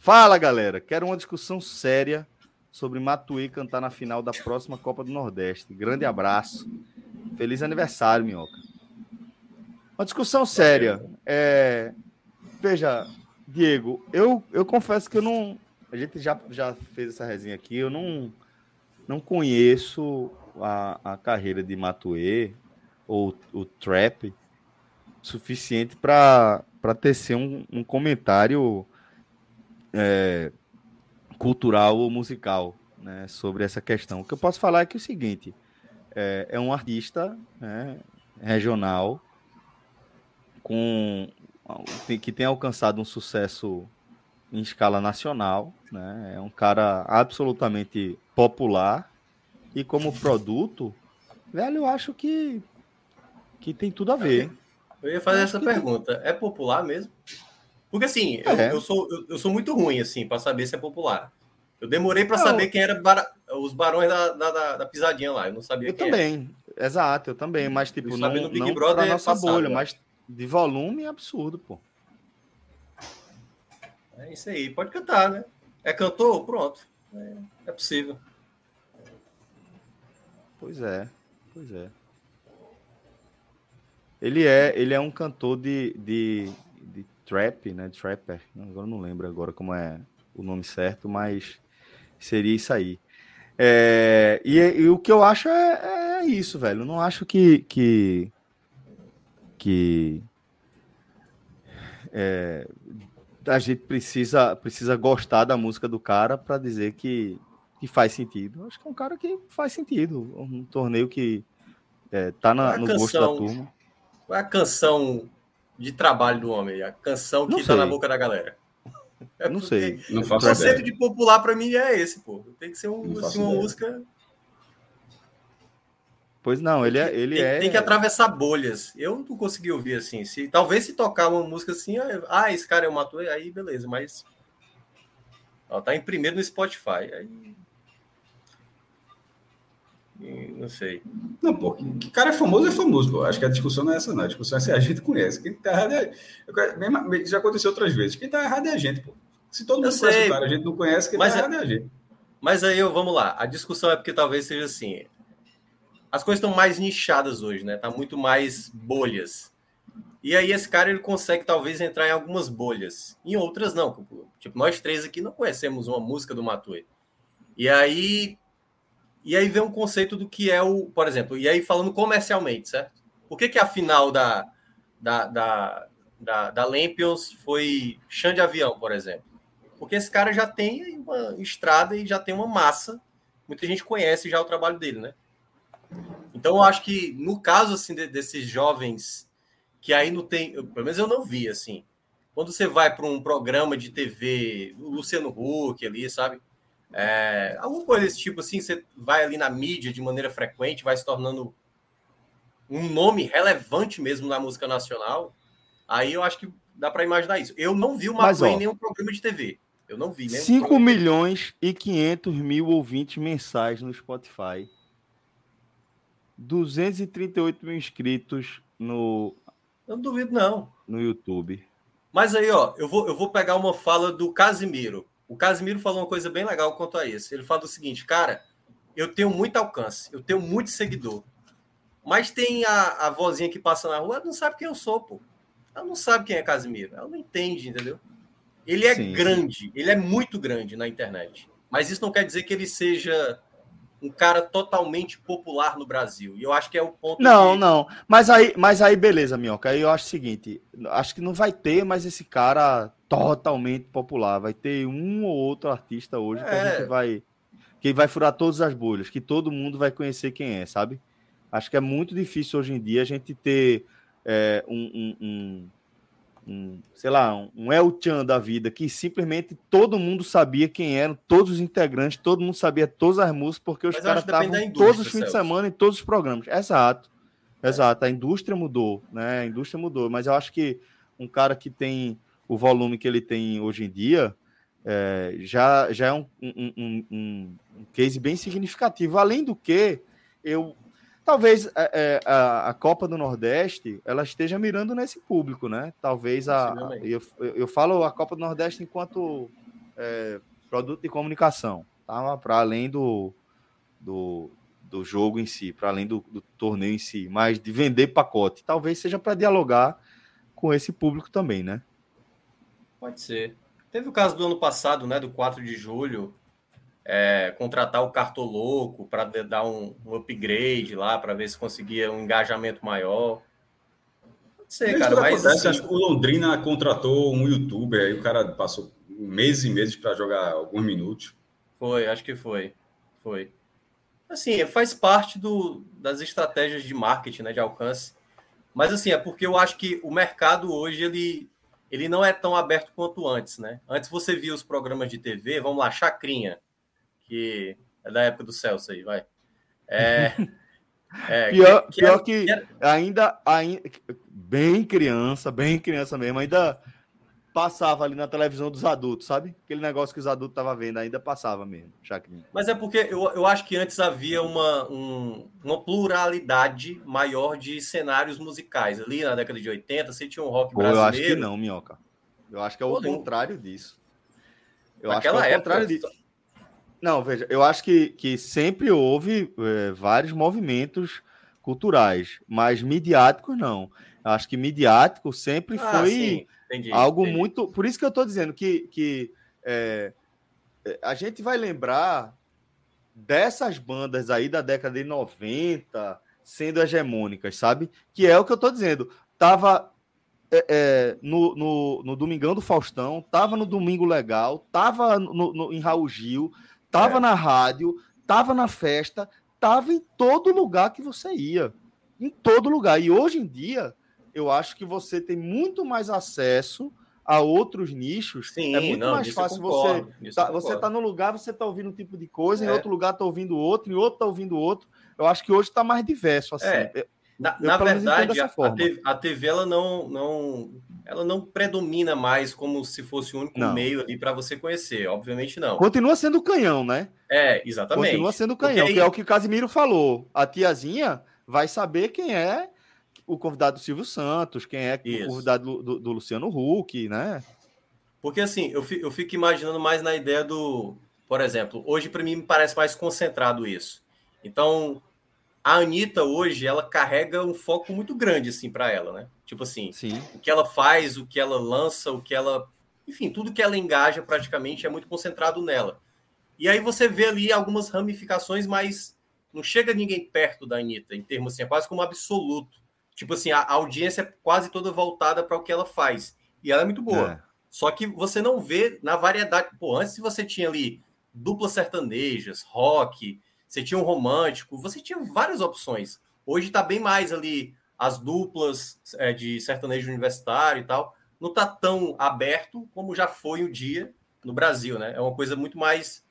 Speaker 1: Fala, galera. Quero uma discussão séria sobre Matuê cantar na final da próxima Copa do Nordeste. Grande abraço. Feliz aniversário, Minhoca. Uma discussão séria. É... Veja, Diego, eu, eu confesso que eu não. A gente já, já fez essa resenha aqui. Eu não, não conheço a, a carreira de Matuê ou o trap suficiente para tecer um, um comentário é, cultural ou musical né, sobre essa questão. O que eu posso falar é que é o seguinte: é, é um artista né, regional com que tem alcançado um sucesso em escala nacional, né? É um cara absolutamente popular e como produto, velho, eu acho que que tem tudo a ver.
Speaker 3: Eu ia fazer essa pergunta. É popular mesmo? Porque assim, eu, é. eu sou, eu, eu, sou muito ruim assim para saber se é popular. Eu demorei para saber quem era bar... os barões da, da, da, pisadinha lá. Eu não sabia
Speaker 1: eu também. Era. Exato, eu também. Mas, tipo, eu não, no Big não Brother pra nossa passado, bolha, né? mas de volume é absurdo, pô.
Speaker 3: É isso aí. Pode cantar, né? É cantor? Pronto. É, é possível.
Speaker 1: Pois é. Pois é. Ele é, ele é um cantor de, de, Trap, né? Trapper. Agora não lembro agora como é o nome certo, mas seria isso aí. É, e, e, o que eu acho é, é, isso, velho. Eu não acho que. que, que é, a gente precisa, precisa gostar da música do cara para dizer que, que faz sentido. Eu acho que é um cara que faz sentido. Um torneio que é, tá na, no canção, gosto da turma.
Speaker 3: Qual é a canção de trabalho do homem, a canção que tá sei. na boca da galera. [laughs]
Speaker 1: É não sei.
Speaker 3: Não faço o conceito de popular para mim é esse, pô. Tem que ser um, assim, uma música.
Speaker 1: Pois não, ele é. Ele
Speaker 3: tem,
Speaker 1: é...
Speaker 3: tem que atravessar bolhas. Eu não consegui ouvir assim. Se, talvez se tocar uma música assim, ah, esse cara é o Matou, aí beleza, mas. Ó, tá em primeiro no Spotify. Aí não sei.
Speaker 4: Não, pô, que cara é famoso é famoso, pô. Acho que a discussão não é essa, não. A discussão é se a gente conhece. Quem tá errado é. Já aconteceu outras vezes. Quem tá errado é a gente, pô. Se todo mundo conhece o cara, a gente não conhece, quem mas tá errado é a gente.
Speaker 3: Mas aí, vamos lá. A discussão é porque talvez seja assim. As coisas estão mais nichadas hoje, né? Tá muito mais bolhas. E aí esse cara ele consegue talvez entrar em algumas bolhas. Em outras não. Tipo, nós três aqui não conhecemos uma música do Matue. E aí e aí vem um conceito do que é o, por exemplo, e aí falando comercialmente, certo? Por que, que a final da, da, da, da, da Lampions foi chão de avião, por exemplo? Porque esse cara já tem uma estrada e já tem uma massa. Muita gente conhece já o trabalho dele, né? Então eu acho que no caso assim de, desses jovens que aí não tem, eu, pelo menos eu não vi assim. Quando você vai para um programa de TV, o Luciano Huck ali, sabe? É, alguma coisa desse tipo assim, você vai ali na mídia de maneira frequente, vai se tornando um nome relevante mesmo na música nacional. Aí eu acho que dá para imaginar isso. Eu não vi o Macuê em nenhum programa de TV. Eu não vi.
Speaker 1: 5 milhões e 500 mil ouvintes mensais no Spotify. 238 mil inscritos no.
Speaker 3: Eu não duvido, não.
Speaker 1: No YouTube.
Speaker 3: Mas aí, ó, eu vou, eu vou pegar uma fala do Casimiro. O Casimiro falou uma coisa bem legal quanto a isso. Ele fala o seguinte, cara, eu tenho muito alcance, eu tenho muito seguidor. Mas tem a, a vozinha que passa na rua, ela não sabe quem eu sou, pô. Ela não sabe quem é Casimiro. Ela não entende, entendeu? Ele é sim, grande, sim. ele é muito grande na internet. Mas isso não quer dizer que ele seja um cara totalmente popular no Brasil. E eu acho que é o ponto.
Speaker 1: Não, de... não. Mas aí, mas aí, beleza, Minhoca. Aí eu acho o seguinte: acho que não vai ter mais esse cara totalmente popular. Vai ter um ou outro artista hoje é. que a é. gente vai. Que vai furar todas as bolhas, que todo mundo vai conhecer quem é, sabe? Acho que é muito difícil hoje em dia a gente ter é, um, um, um um, sei lá, um El Chan da vida, que simplesmente todo mundo sabia quem eram, todos os integrantes, todo mundo sabia todas as músicas, porque os caras estavam todos os fins de semana em todos os programas. Exato. É. Exato. A indústria mudou, né? A indústria mudou. Mas eu acho que um cara que tem o volume que ele tem hoje em dia é, já, já é um, um, um, um case bem significativo. Além do que, eu talvez é, é, a, a, Copa do Nordeste ela esteja mirando nesse público, né? Talvez a, a eu, eu falo a Copa do Nordeste enquanto é, produto de comunicação, tá? Para além do, do, do, jogo em si, para além do, do, torneio em si, mas de vender pacote, talvez seja para dialogar com esse público também, né?
Speaker 3: Pode ser. Teve o caso do ano passado, né? Do 4 de julho, é, contratar o cartoloco para dar um, um, upgrade lá, para ver se conseguia um engajamento maior.
Speaker 4: Pode ser, cara, mas. Acontece, assim... Acho que o Londrina contratou um youtuber, aí o cara passou meses e meses para jogar alguns minutos.
Speaker 3: Foi, acho que foi. Foi. Assim, faz parte do, das estratégias de marketing, né, de alcance. Mas assim, é porque eu acho que o mercado hoje ele, ele não é tão aberto quanto antes, né? Antes você via os programas de TV, vamos lá, Chacrinha que é da época do Celso aí, vai. É, [laughs]
Speaker 1: é pior que, que, pior que, que ainda, ainda, bem criança, bem criança mesmo, ainda passava ali na televisão dos adultos, sabe? Aquele negócio que os adultos estavam vendo, ainda passava mesmo, Chacrinha.
Speaker 3: Mas é porque eu, eu acho que antes havia uma, um, uma pluralidade maior de cenários musicais. Ali na década de 80, você tinha um rock Pô, brasileiro.
Speaker 1: Eu acho que não, Minhoca. Eu acho que é o Pô, contrário disso. Eu Naquela acho que é o época, contrário disso. Não, veja, eu acho que, que sempre houve é, vários movimentos culturais, mas midiáticos não. Eu acho que midiático sempre ah, foi entendi, algo entendi. muito. Por isso que eu estou dizendo que, que é, a gente vai lembrar dessas bandas aí da década de 90 sendo hegemônicas, sabe? Que é o que eu estou dizendo. Tava é, é, no, no, no, Domingão do Faustão, tava no Domingo Legal, tava no, no, em Raul Gil, Tava é. na rádio, tava na festa, tava em todo lugar que você ia. Em todo lugar. E hoje em dia, eu acho que você tem muito mais acesso a outros nichos.
Speaker 3: Sim,
Speaker 1: é muito
Speaker 3: não,
Speaker 1: mais fácil você. Tá, você tá no lugar, você tá ouvindo um tipo de coisa, é. em outro lugar tá ouvindo outro, em outro tá ouvindo outro. Eu acho que hoje tá mais diverso, assim.
Speaker 3: É. Na, na verdade, a, a, TV, a TV ela não, não, ela não predomina mais como se fosse o único não. meio ali para você conhecer. Obviamente não.
Speaker 1: Continua sendo canhão, né?
Speaker 3: É, exatamente.
Speaker 1: Continua sendo canhão, que é o que o Casimiro falou. A tiazinha vai saber quem é o convidado do Silvio Santos, quem é Isso. o convidado do, do, Luciano Huck, né?
Speaker 3: Porque assim, eu fico, eu fico imaginando mais na ideia do. Por exemplo, hoje para mim me parece mais concentrado isso. Então, a Anitta hoje, ela carrega um foco muito grande, assim, para ela, né? Tipo assim,
Speaker 1: Sim.
Speaker 3: o que ela faz, o que ela lança, o que ela. Enfim, tudo que ela engaja praticamente é muito concentrado nela. E aí você vê ali algumas ramificações, mas não chega ninguém perto da Anitta, em termos assim, é quase como absoluto. Tipo assim, a audiência é quase toda voltada para o que ela faz. E ela é muito boa. É. Só que você não vê na variedade. Pô, antes você tinha ali duplas sertanejas, rock, você tinha um romântico, você tinha várias opções. Hoje está bem mais ali as duplas é, de sertanejo universitário e tal. Não está tão aberto como já foi o dia no Brasil, né? É uma coisa muito mais,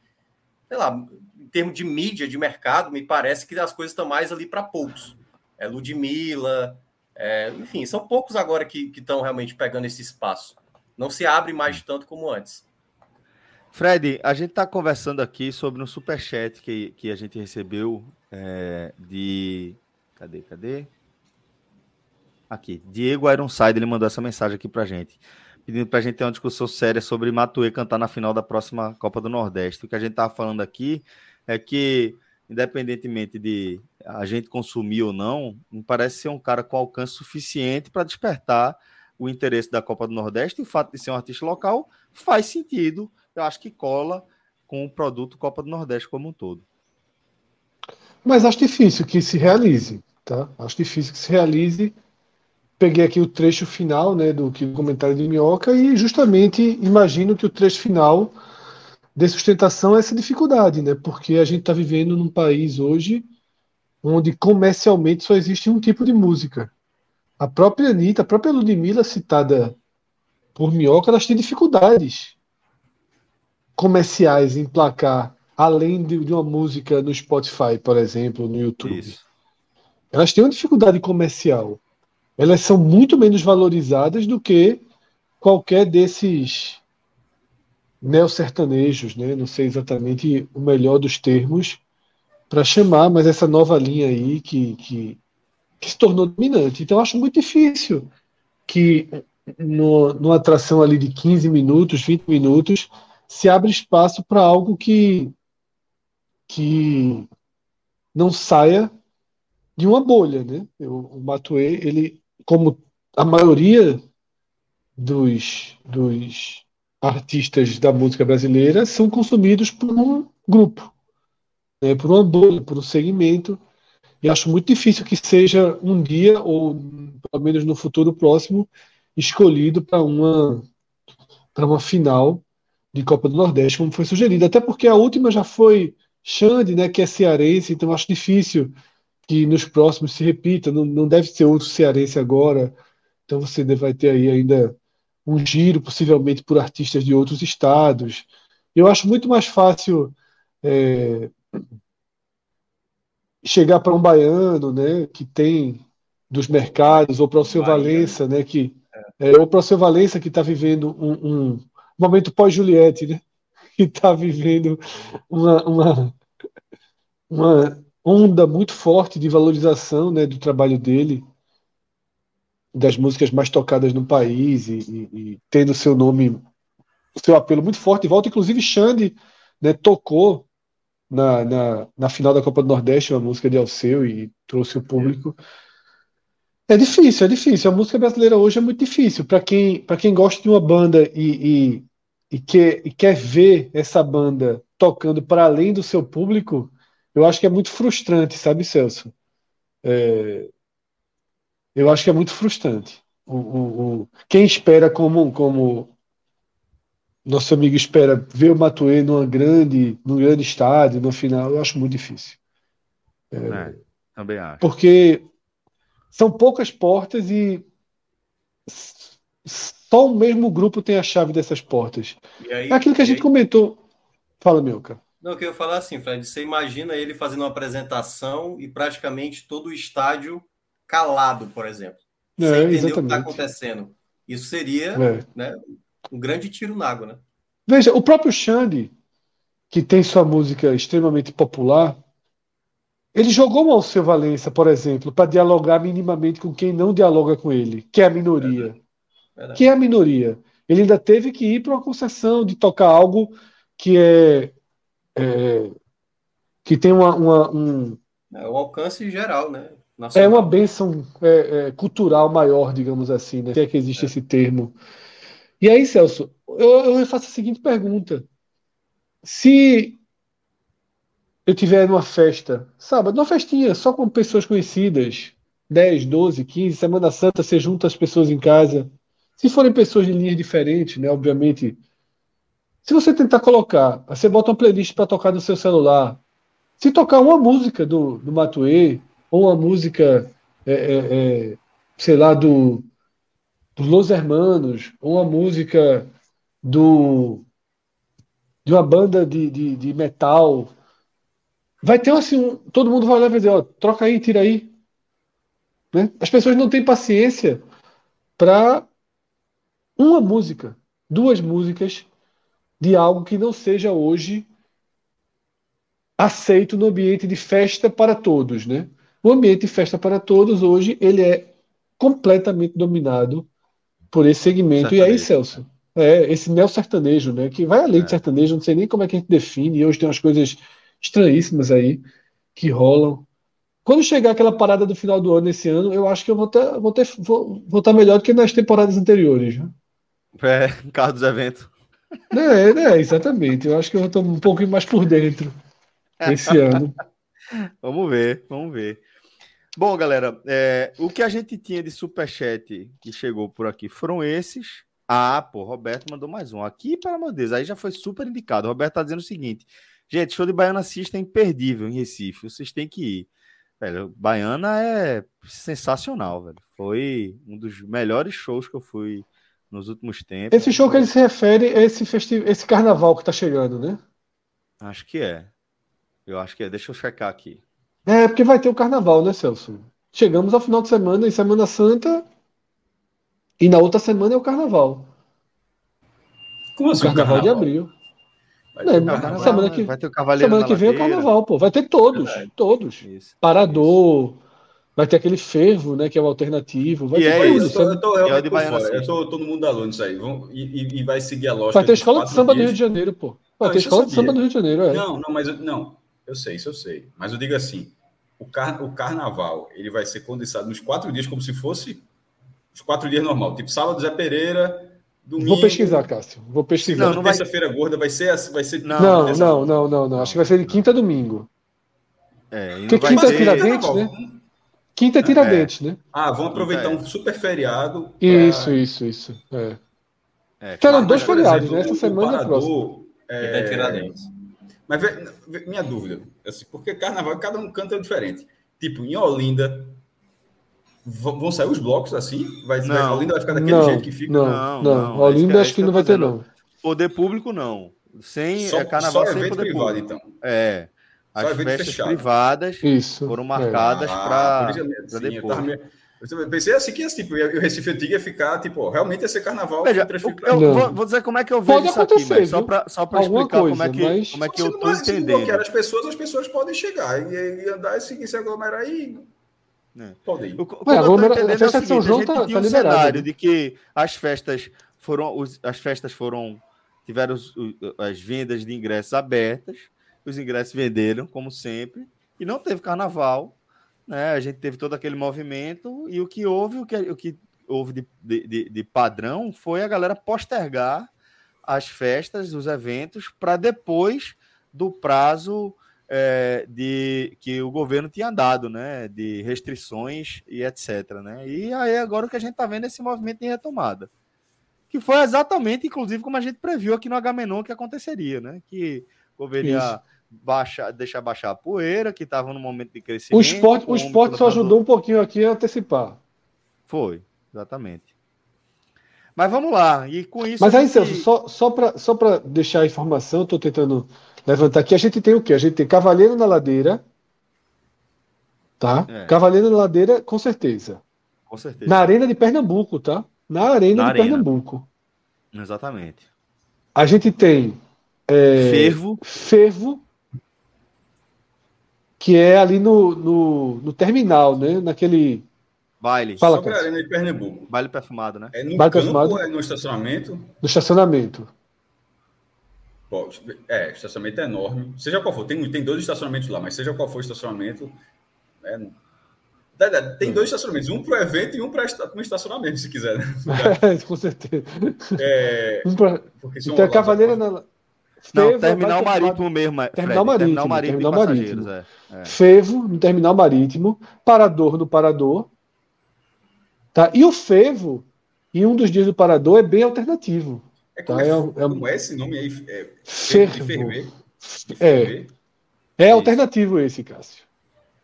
Speaker 3: sei lá, em termos de mídia, de mercado, me parece que as coisas estão mais ali para poucos. É Ludmilla, é, enfim, são poucos agora que estão realmente pegando esse espaço. Não se abre mais tanto como antes.
Speaker 1: Fred, a gente está conversando aqui sobre um superchat que, que a gente recebeu é, de. Cadê, cadê? Aqui. Diego Ironside, ele mandou essa mensagem aqui pra gente. Pedindo pra gente ter uma discussão séria sobre Matuê cantar na final da próxima Copa do Nordeste. O que a gente tava falando aqui é que, independentemente de a gente consumir ou não, me parece ser um cara com alcance suficiente para despertar o interesse da Copa do Nordeste. E o fato de ser um artista local faz sentido eu acho que cola com o produto Copa do Nordeste como um todo.
Speaker 2: Mas acho difícil que se realize, tá? Acho difícil que se realize. Peguei aqui o trecho final, né, do que comentário de Minhoca e justamente imagino que o trecho final de sustentação é essa dificuldade, né? Porque a gente está vivendo num país hoje onde comercialmente só existe um tipo de música. A própria Anitta, a própria Ludmilla citada por Minhoca, elas têm dificuldades comerciais em placar, além de, de, uma música no Spotify, por exemplo, no YouTube. Isso. Elas têm uma dificuldade comercial. Elas são muito menos valorizadas do que qualquer desses neo-sertanejos, né? Não sei exatamente o melhor dos termos para chamar, mas essa nova linha aí que, que, que se tornou dominante. Então, eu acho muito difícil que no, numa atração ali de 15 minutos, 20 minutos, se abre espaço para algo que, que não saia de uma bolha, né? O, o Matuê, ele, como a maioria dos, dos artistas da música brasileira, são consumidos por um grupo, né? por uma bolha, por um segmento. E acho muito difícil que seja um dia, ou pelo menos no futuro próximo, escolhido para uma, para uma final de Copa do Nordeste, como foi sugerido. Até porque a última já foi Xande, né, que é cearense, então acho difícil que nos próximos se repita. Não, não deve ser outro cearense agora. Então você vai ter aí ainda um giro, possivelmente por artistas de outros estados. Eu acho muito mais fácil é, chegar para um baiano, né, que tem dos mercados, ou para o seu Valença, né, que é, ou para o seu Valença que está vivendo um, um momento pós-Juliette, né? [laughs] Que está vivendo uma, uma, uma onda muito forte de valorização né, do trabalho dele, das músicas mais tocadas no país e, e, e tendo seu nome, seu apelo muito forte de volta. Inclusive, Xande né, tocou na, na, na, final da Copa do Nordeste uma música de Alceu e trouxe o público. É difícil, é difícil. A música brasileira hoje é muito difícil. Para quem, quem gosta de uma banda e, e, e, quer, e quer ver essa banda tocando para além do seu público, eu acho que é muito frustrante, sabe, Celso? É, eu acho que é muito frustrante. O, o, o, quem espera como, como nosso amigo espera ver o Matuê numa grande, num grande estádio, no final, eu acho muito difícil.
Speaker 1: É, é, também acho.
Speaker 2: Porque são poucas portas e Só o mesmo grupo tem a chave dessas portas. Aí, é aquilo que a gente aí... comentou. Fala, Milka.
Speaker 3: Não, eu queria falar assim, Fred. Você imagina ele fazendo uma apresentação e praticamente todo o estádio calado, por exemplo. É, sem entender exatamente. o que está acontecendo. Isso seria é. né, um grande tiro na água, né?
Speaker 2: Veja, o próprio Xande, que tem sua música extremamente popular, ele jogou o Alceu Valença, por exemplo, para dialogar minimamente com quem não dialoga com ele, que é a minoria. Verdade. Verdade. Que é a minoria. Ele ainda teve que ir para uma concessão de tocar algo que é, é que tem uma, uma um,
Speaker 3: é o alcance geral, né?
Speaker 2: Nacional. É uma bênção é, é, cultural maior, digamos assim, né? Se é que existe é. esse termo. E aí, Celso, eu, eu faço a seguinte pergunta: se eu tiver numa festa, sábado, numa festinha, só com pessoas conhecidas, 10, 12, 15, Semana Santa, você junta as pessoas em casa. Se forem pessoas de linhas diferentes, né, obviamente. Se você tentar colocar, você bota uma playlist para tocar no seu celular. Se tocar uma música do, do Matuê, ou uma música, é, é, é, sei lá, do, dos Los Hermanos, ou uma música do de uma banda de, de, de metal, vai ter assim, um, todo mundo vai olhar e vai dizer, ó, troca aí, tira aí. Né? As pessoas não têm paciência para uma música, duas músicas de algo que não seja hoje aceito no ambiente de festa para todos, né? O ambiente de festa para todos hoje ele é completamente dominado por esse segmento. Sertanejo. E aí, Celso, é esse neo sertanejo, né? Que vai além é. de sertanejo, não sei nem como é que a gente define. E hoje tem umas coisas estranhíssimas aí que rolam. Quando chegar aquela parada do final do ano esse ano, eu acho que eu vou estar vou ter, vou, vou melhor do que nas temporadas anteriores. Né?
Speaker 3: É, carro dos eventos.
Speaker 2: É, é, exatamente. Eu acho que eu vou estar um pouquinho mais por dentro [laughs] esse ano.
Speaker 1: vamos ver, vamos ver. Bom, galera, é, o que a gente tinha de superchat que chegou por aqui foram esses. Ah, pô, Roberto mandou mais um. Aqui, pelo amor de Deus, aí já foi super indicado. O Roberto tá dizendo o seguinte: gente, show de Baiana Assista é imperdível em Recife. Vocês têm que ir. Velho, Baiana é sensacional, velho. Foi um dos melhores shows que eu fui nos últimos tempos.
Speaker 2: Esse show que ele se refere é esse, festi esse carnaval que tá chegando, né?
Speaker 1: Acho que é. Eu acho que é. Deixa eu checar aqui.
Speaker 2: É, porque vai ter o carnaval, né, Celso? Chegamos ao final de semana, em Semana Santa, e na outra semana é o carnaval.
Speaker 1: Como assim?
Speaker 2: O carnaval, carnaval? de abril.
Speaker 1: Vai semana que,
Speaker 2: vai ter o Cavaleiro semana que vem é o carnaval, pô. Vai ter todos, Verdade. todos. Isso. Parador, isso. vai ter aquele fervo, né? Que é o alternativo. Vai
Speaker 4: e
Speaker 2: ter
Speaker 4: é isso. Eu tô, eu tô, eu tô, eu tô todo mundo aluno isso aí. Vão, e, e, vai seguir a lógica.
Speaker 2: Vai ter escola de samba dias. do Rio de Janeiro, pô. Vai não, ter escola de samba do Rio de Janeiro, é.
Speaker 4: Não, não, mas não. Eu sei, isso eu sei. Mas eu digo assim: o, car o carnaval ele vai ser condensado nos quatro dias, como se fosse os quatro dias normal. Tipo, sábado Zé Pereira, domingo.
Speaker 2: Vou pesquisar, Cássio. Vou pesquisar.
Speaker 4: Não, não terça-feira vai... gorda vai ser. Vai ser
Speaker 2: não, não, não, não, não, não, Acho que vai ser de quinta a domingo. É, Porque quinta é Tiradentes, né? Quinta é Tiradentes, é. né?
Speaker 4: Ah, vão aproveitar é. um super feriado.
Speaker 2: Pra... Isso, isso, isso. É. É, que eram dois feriados, né? Essa semana
Speaker 4: é próxima. É, Tiradentes. Mas minha dúvida, assim, porque carnaval, cada um canta diferente. Tipo, em Olinda, vão sair os blocos assim? Vai, não, vai, Olinda vai ficar daquele
Speaker 2: não,
Speaker 4: jeito que fica?
Speaker 2: Não, não. não. Olinda acho que não vai ter, não.
Speaker 1: Poder público, não. Sem
Speaker 4: só,
Speaker 1: é carnaval
Speaker 4: só sem poder privado, público. então.
Speaker 1: É. As festas fechado. privadas
Speaker 2: Isso,
Speaker 1: foram marcadas é. ah, para depois.
Speaker 4: Eu pensei assim que assim, tipo, o Recife Antigo ia ficar, tipo, realmente ia ser carnaval.
Speaker 1: Veja, eu, eu vou, vou, dizer como é que eu vejo Pode isso acontecer, aqui, só para só explicar coisa, como é que, mas... como é que eu estou entendendo.
Speaker 4: as pessoas, as pessoas podem chegar e, e andar e seguir, se aglomerar aí. É. Podem ir. O,
Speaker 1: o Ué, eu entendendo é o seguinte, São João a gente tá, tinha tá um cenário de que as festas foram, os, as festas foram, tiveram os, as vendas de ingressos abertas, os ingressos venderam, como sempre, e não teve carnaval, né? A gente teve todo aquele movimento e o que houve, o que, o que houve de, de, de padrão foi a galera postergar as festas, os eventos, para depois do prazo é, de que o governo tinha dado, né? De restrições e etc. Né? E aí agora o que a gente está vendo é esse movimento de retomada. Que foi exatamente, inclusive, como a gente previu aqui no Agamenon que aconteceria, né? Que governo baixar, deixar baixar a poeira, que estava no momento de crescimento.
Speaker 2: O esporte, o esporte só ajudou um pouquinho aqui a antecipar.
Speaker 1: Foi, exatamente. Mas vamos lá, e com isso.
Speaker 2: Mas aí. Celso, só, só para só deixar a informação, estou tentando levantar aqui. A gente tem o quê? A gente tem Cavaleiro na Ladeira. Tá? É. Cavaleiro na Ladeira, com certeza.
Speaker 1: Com certeza.
Speaker 2: Na Arena de Pernambuco, tá? Na Arena na de arena. Pernambuco.
Speaker 1: Exatamente.
Speaker 2: A gente tem. É,
Speaker 1: Fervo.
Speaker 2: Fervo. Que é ali no, no, no terminal, né? Naquele
Speaker 1: Baile.
Speaker 4: Fala, Sobre a Arena de Pernambuco.
Speaker 1: Baile perfumado, né?
Speaker 4: É no
Speaker 2: Baile
Speaker 4: campo
Speaker 2: perfumado.
Speaker 4: ou é no estacionamento?
Speaker 2: No estacionamento.
Speaker 4: Pô, é, estacionamento é enorme. Seja qual for, tem, tem dois estacionamentos lá, mas seja qual for o estacionamento. É, tem dois estacionamentos, um para o evento e um para um estacionamento, se quiser. Né? [laughs]
Speaker 2: Com certeza.
Speaker 4: É,
Speaker 2: um pra... Então, a Cavaleira na.
Speaker 1: Não, terminal marítimo mesmo.
Speaker 2: É, terminal Fred, marítimo.
Speaker 1: Terminal marítimo.
Speaker 2: Terminal marítimo. É, é. Fevo, no terminal marítimo. Parador no parador. Tá? E o Fevo, em um dos dias do Parador, é bem alternativo.
Speaker 4: É como, tá? é, é, como é esse nome aí? É,
Speaker 2: fervo. ferver. É. É alternativo esse, Cássio.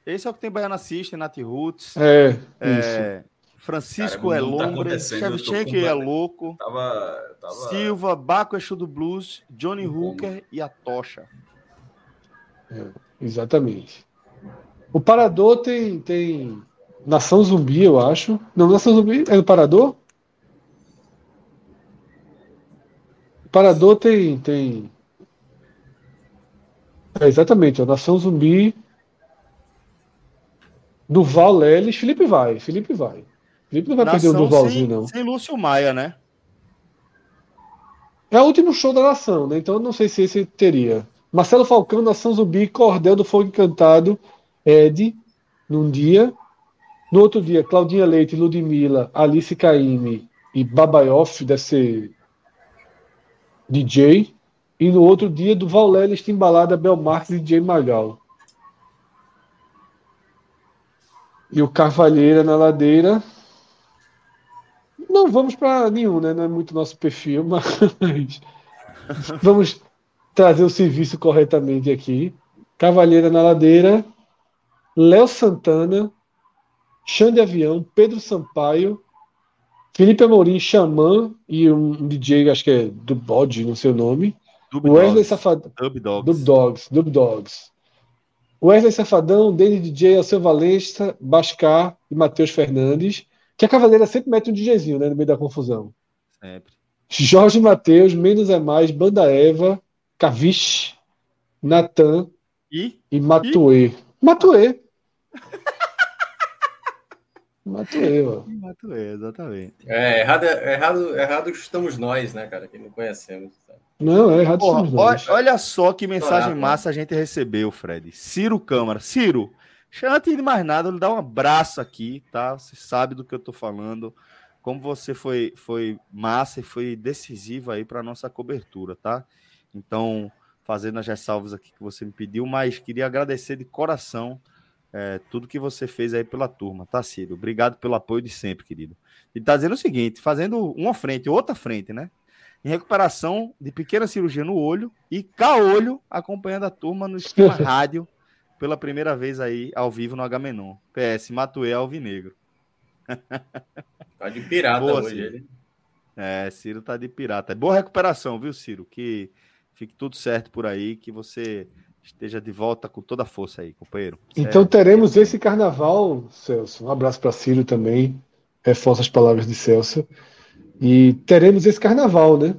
Speaker 1: Esse é o que tem Baiana System, Nat Roots.
Speaker 2: É,
Speaker 1: é Francisco Cara, é Lombre, Shevchenko é louco.
Speaker 4: Tava, tava...
Speaker 1: Silva, Baco Exu do Blues, Johnny Hooker e a Tocha.
Speaker 2: É, exatamente. O Parador tem, tem Nação Zumbi, eu acho. Não, Nação Zumbi é do Parador? O Parador tem. tem... É, exatamente, a Nação Zumbi. Duval Leles, Felipe vai, Felipe vai. Felipe não vai Nação perder o Duvalzinho,
Speaker 1: sem,
Speaker 2: não.
Speaker 1: Sem Lúcio Maia, né?
Speaker 2: É o último show da nação, né? Então eu não sei se esse teria. Marcelo Falcão, Nação Zumbi, Cordel do Fogo Encantado, Ed, num dia. No outro dia, Claudinha Leite, Ludmilla, Alice Caime e Babaioff, deve ser DJ. E no outro dia, do Vaulelis, Timbalada, Belmarx e DJ Magal. E o Carvalheira na ladeira. Não vamos para nenhum, né? Não é muito nosso perfil, [laughs] mas vamos trazer o serviço corretamente aqui. Cavalheira na ladeira, Léo Santana, Xande Avião, Pedro Sampaio, Felipe Amorim, Xamã e um DJ, acho que é do Bode, não sei o nome. Dub Wesley Safadão.
Speaker 1: Dub Dogs.
Speaker 2: Dub Dogs. Dub Dogs. Wesley Safadão, Danny DJ, Alceu Valença, Bascar e Matheus Fernandes. Que a Cavaleira sempre mete um DJzinho, né? No meio da confusão.
Speaker 1: Sempre.
Speaker 2: Jorge Matheus, Menos é Mais, Banda Eva, Caviche, Natan
Speaker 1: e,
Speaker 2: e Matuê. Matuê. [laughs] Matuê, ó.
Speaker 1: Matuê, exatamente.
Speaker 3: É, errado, errado, errado estamos nós, né, cara, que não conhecemos. Sabe?
Speaker 2: Não, é errado Porra, estamos
Speaker 1: nós. Olha só que mensagem massa a gente recebeu, Fred. Ciro Câmara. Ciro, antes de mais nada, eu lhe dar um abraço aqui, tá? Você sabe do que eu tô falando. Como você foi, foi massa e foi decisivo aí para nossa cobertura, tá? Então, fazendo as ressalvas aqui que você me pediu, mas queria agradecer de coração é, tudo que você fez aí pela turma, tá, Ciro? Obrigado pelo apoio de sempre, querido. E tá dizendo o seguinte: fazendo uma frente, outra frente, né? Em recuperação de pequena cirurgia no olho e caolho, acompanhando a turma no esquema [laughs] rádio pela primeira vez aí ao vivo no H-Menon. PS, Matuê Alvinegro. [laughs]
Speaker 3: Tá de pirata Boa, hoje Ciro. ele.
Speaker 1: É, Ciro tá de pirata. Boa recuperação, viu, Ciro? Que fique tudo certo por aí, que você esteja de volta com toda a força aí, companheiro.
Speaker 2: Então teremos esse carnaval, Celso. Um abraço para Ciro também. Reforça as palavras de Celso. E teremos esse carnaval, né?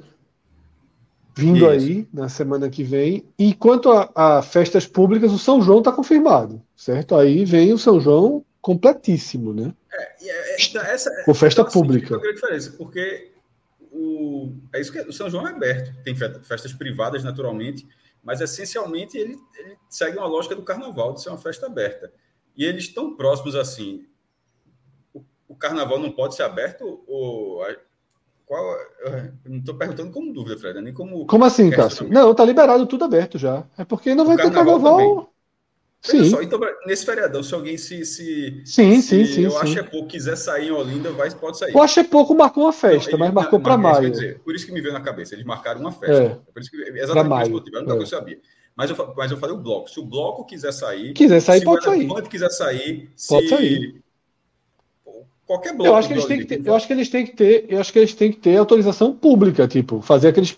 Speaker 2: Vindo Isso. aí na semana que vem. E quanto a, a festas públicas, o São João está confirmado, certo? Aí vem o São João completíssimo, né?
Speaker 4: É, é, então, essa,
Speaker 2: Com festa então, assim, pública.
Speaker 4: Assim, a diferença, porque o, é isso que o São João é aberto, tem festas privadas naturalmente, mas essencialmente ele, ele segue uma lógica do carnaval, de ser uma festa aberta. E eles estão próximos assim. O, o carnaval não pode ser aberto? Ou, qual, não estou perguntando como dúvida, Fred, nem como.
Speaker 2: Como assim, Cássio? Não, tá liberado tudo aberto já. É porque não vai ter carnaval.
Speaker 4: Sim. Só, então, nesse feriadão, se alguém se. se
Speaker 2: sim, se sim, sim.
Speaker 4: Eu
Speaker 2: sim.
Speaker 4: acho é pouco, quiser sair em Olinda, vai, pode sair.
Speaker 2: O acho é pouco marcou uma festa, não, mas marcou para maio.
Speaker 4: Dizer, por isso que me veio na cabeça, eles marcaram uma festa. É. Por isso que, exatamente por esse motivo, eu é. sabia. Mas eu, mas eu falei o bloco. Se o bloco quiser sair.
Speaker 2: Quiser sair, pode sair.
Speaker 4: Se quiser sair.
Speaker 2: Pode se... sair.
Speaker 4: Qualquer bloco.
Speaker 2: Eu acho que eles têm que ter, eu acho que eles têm que ter, eu acho que eles têm que ter autorização pública, tipo, fazer aqueles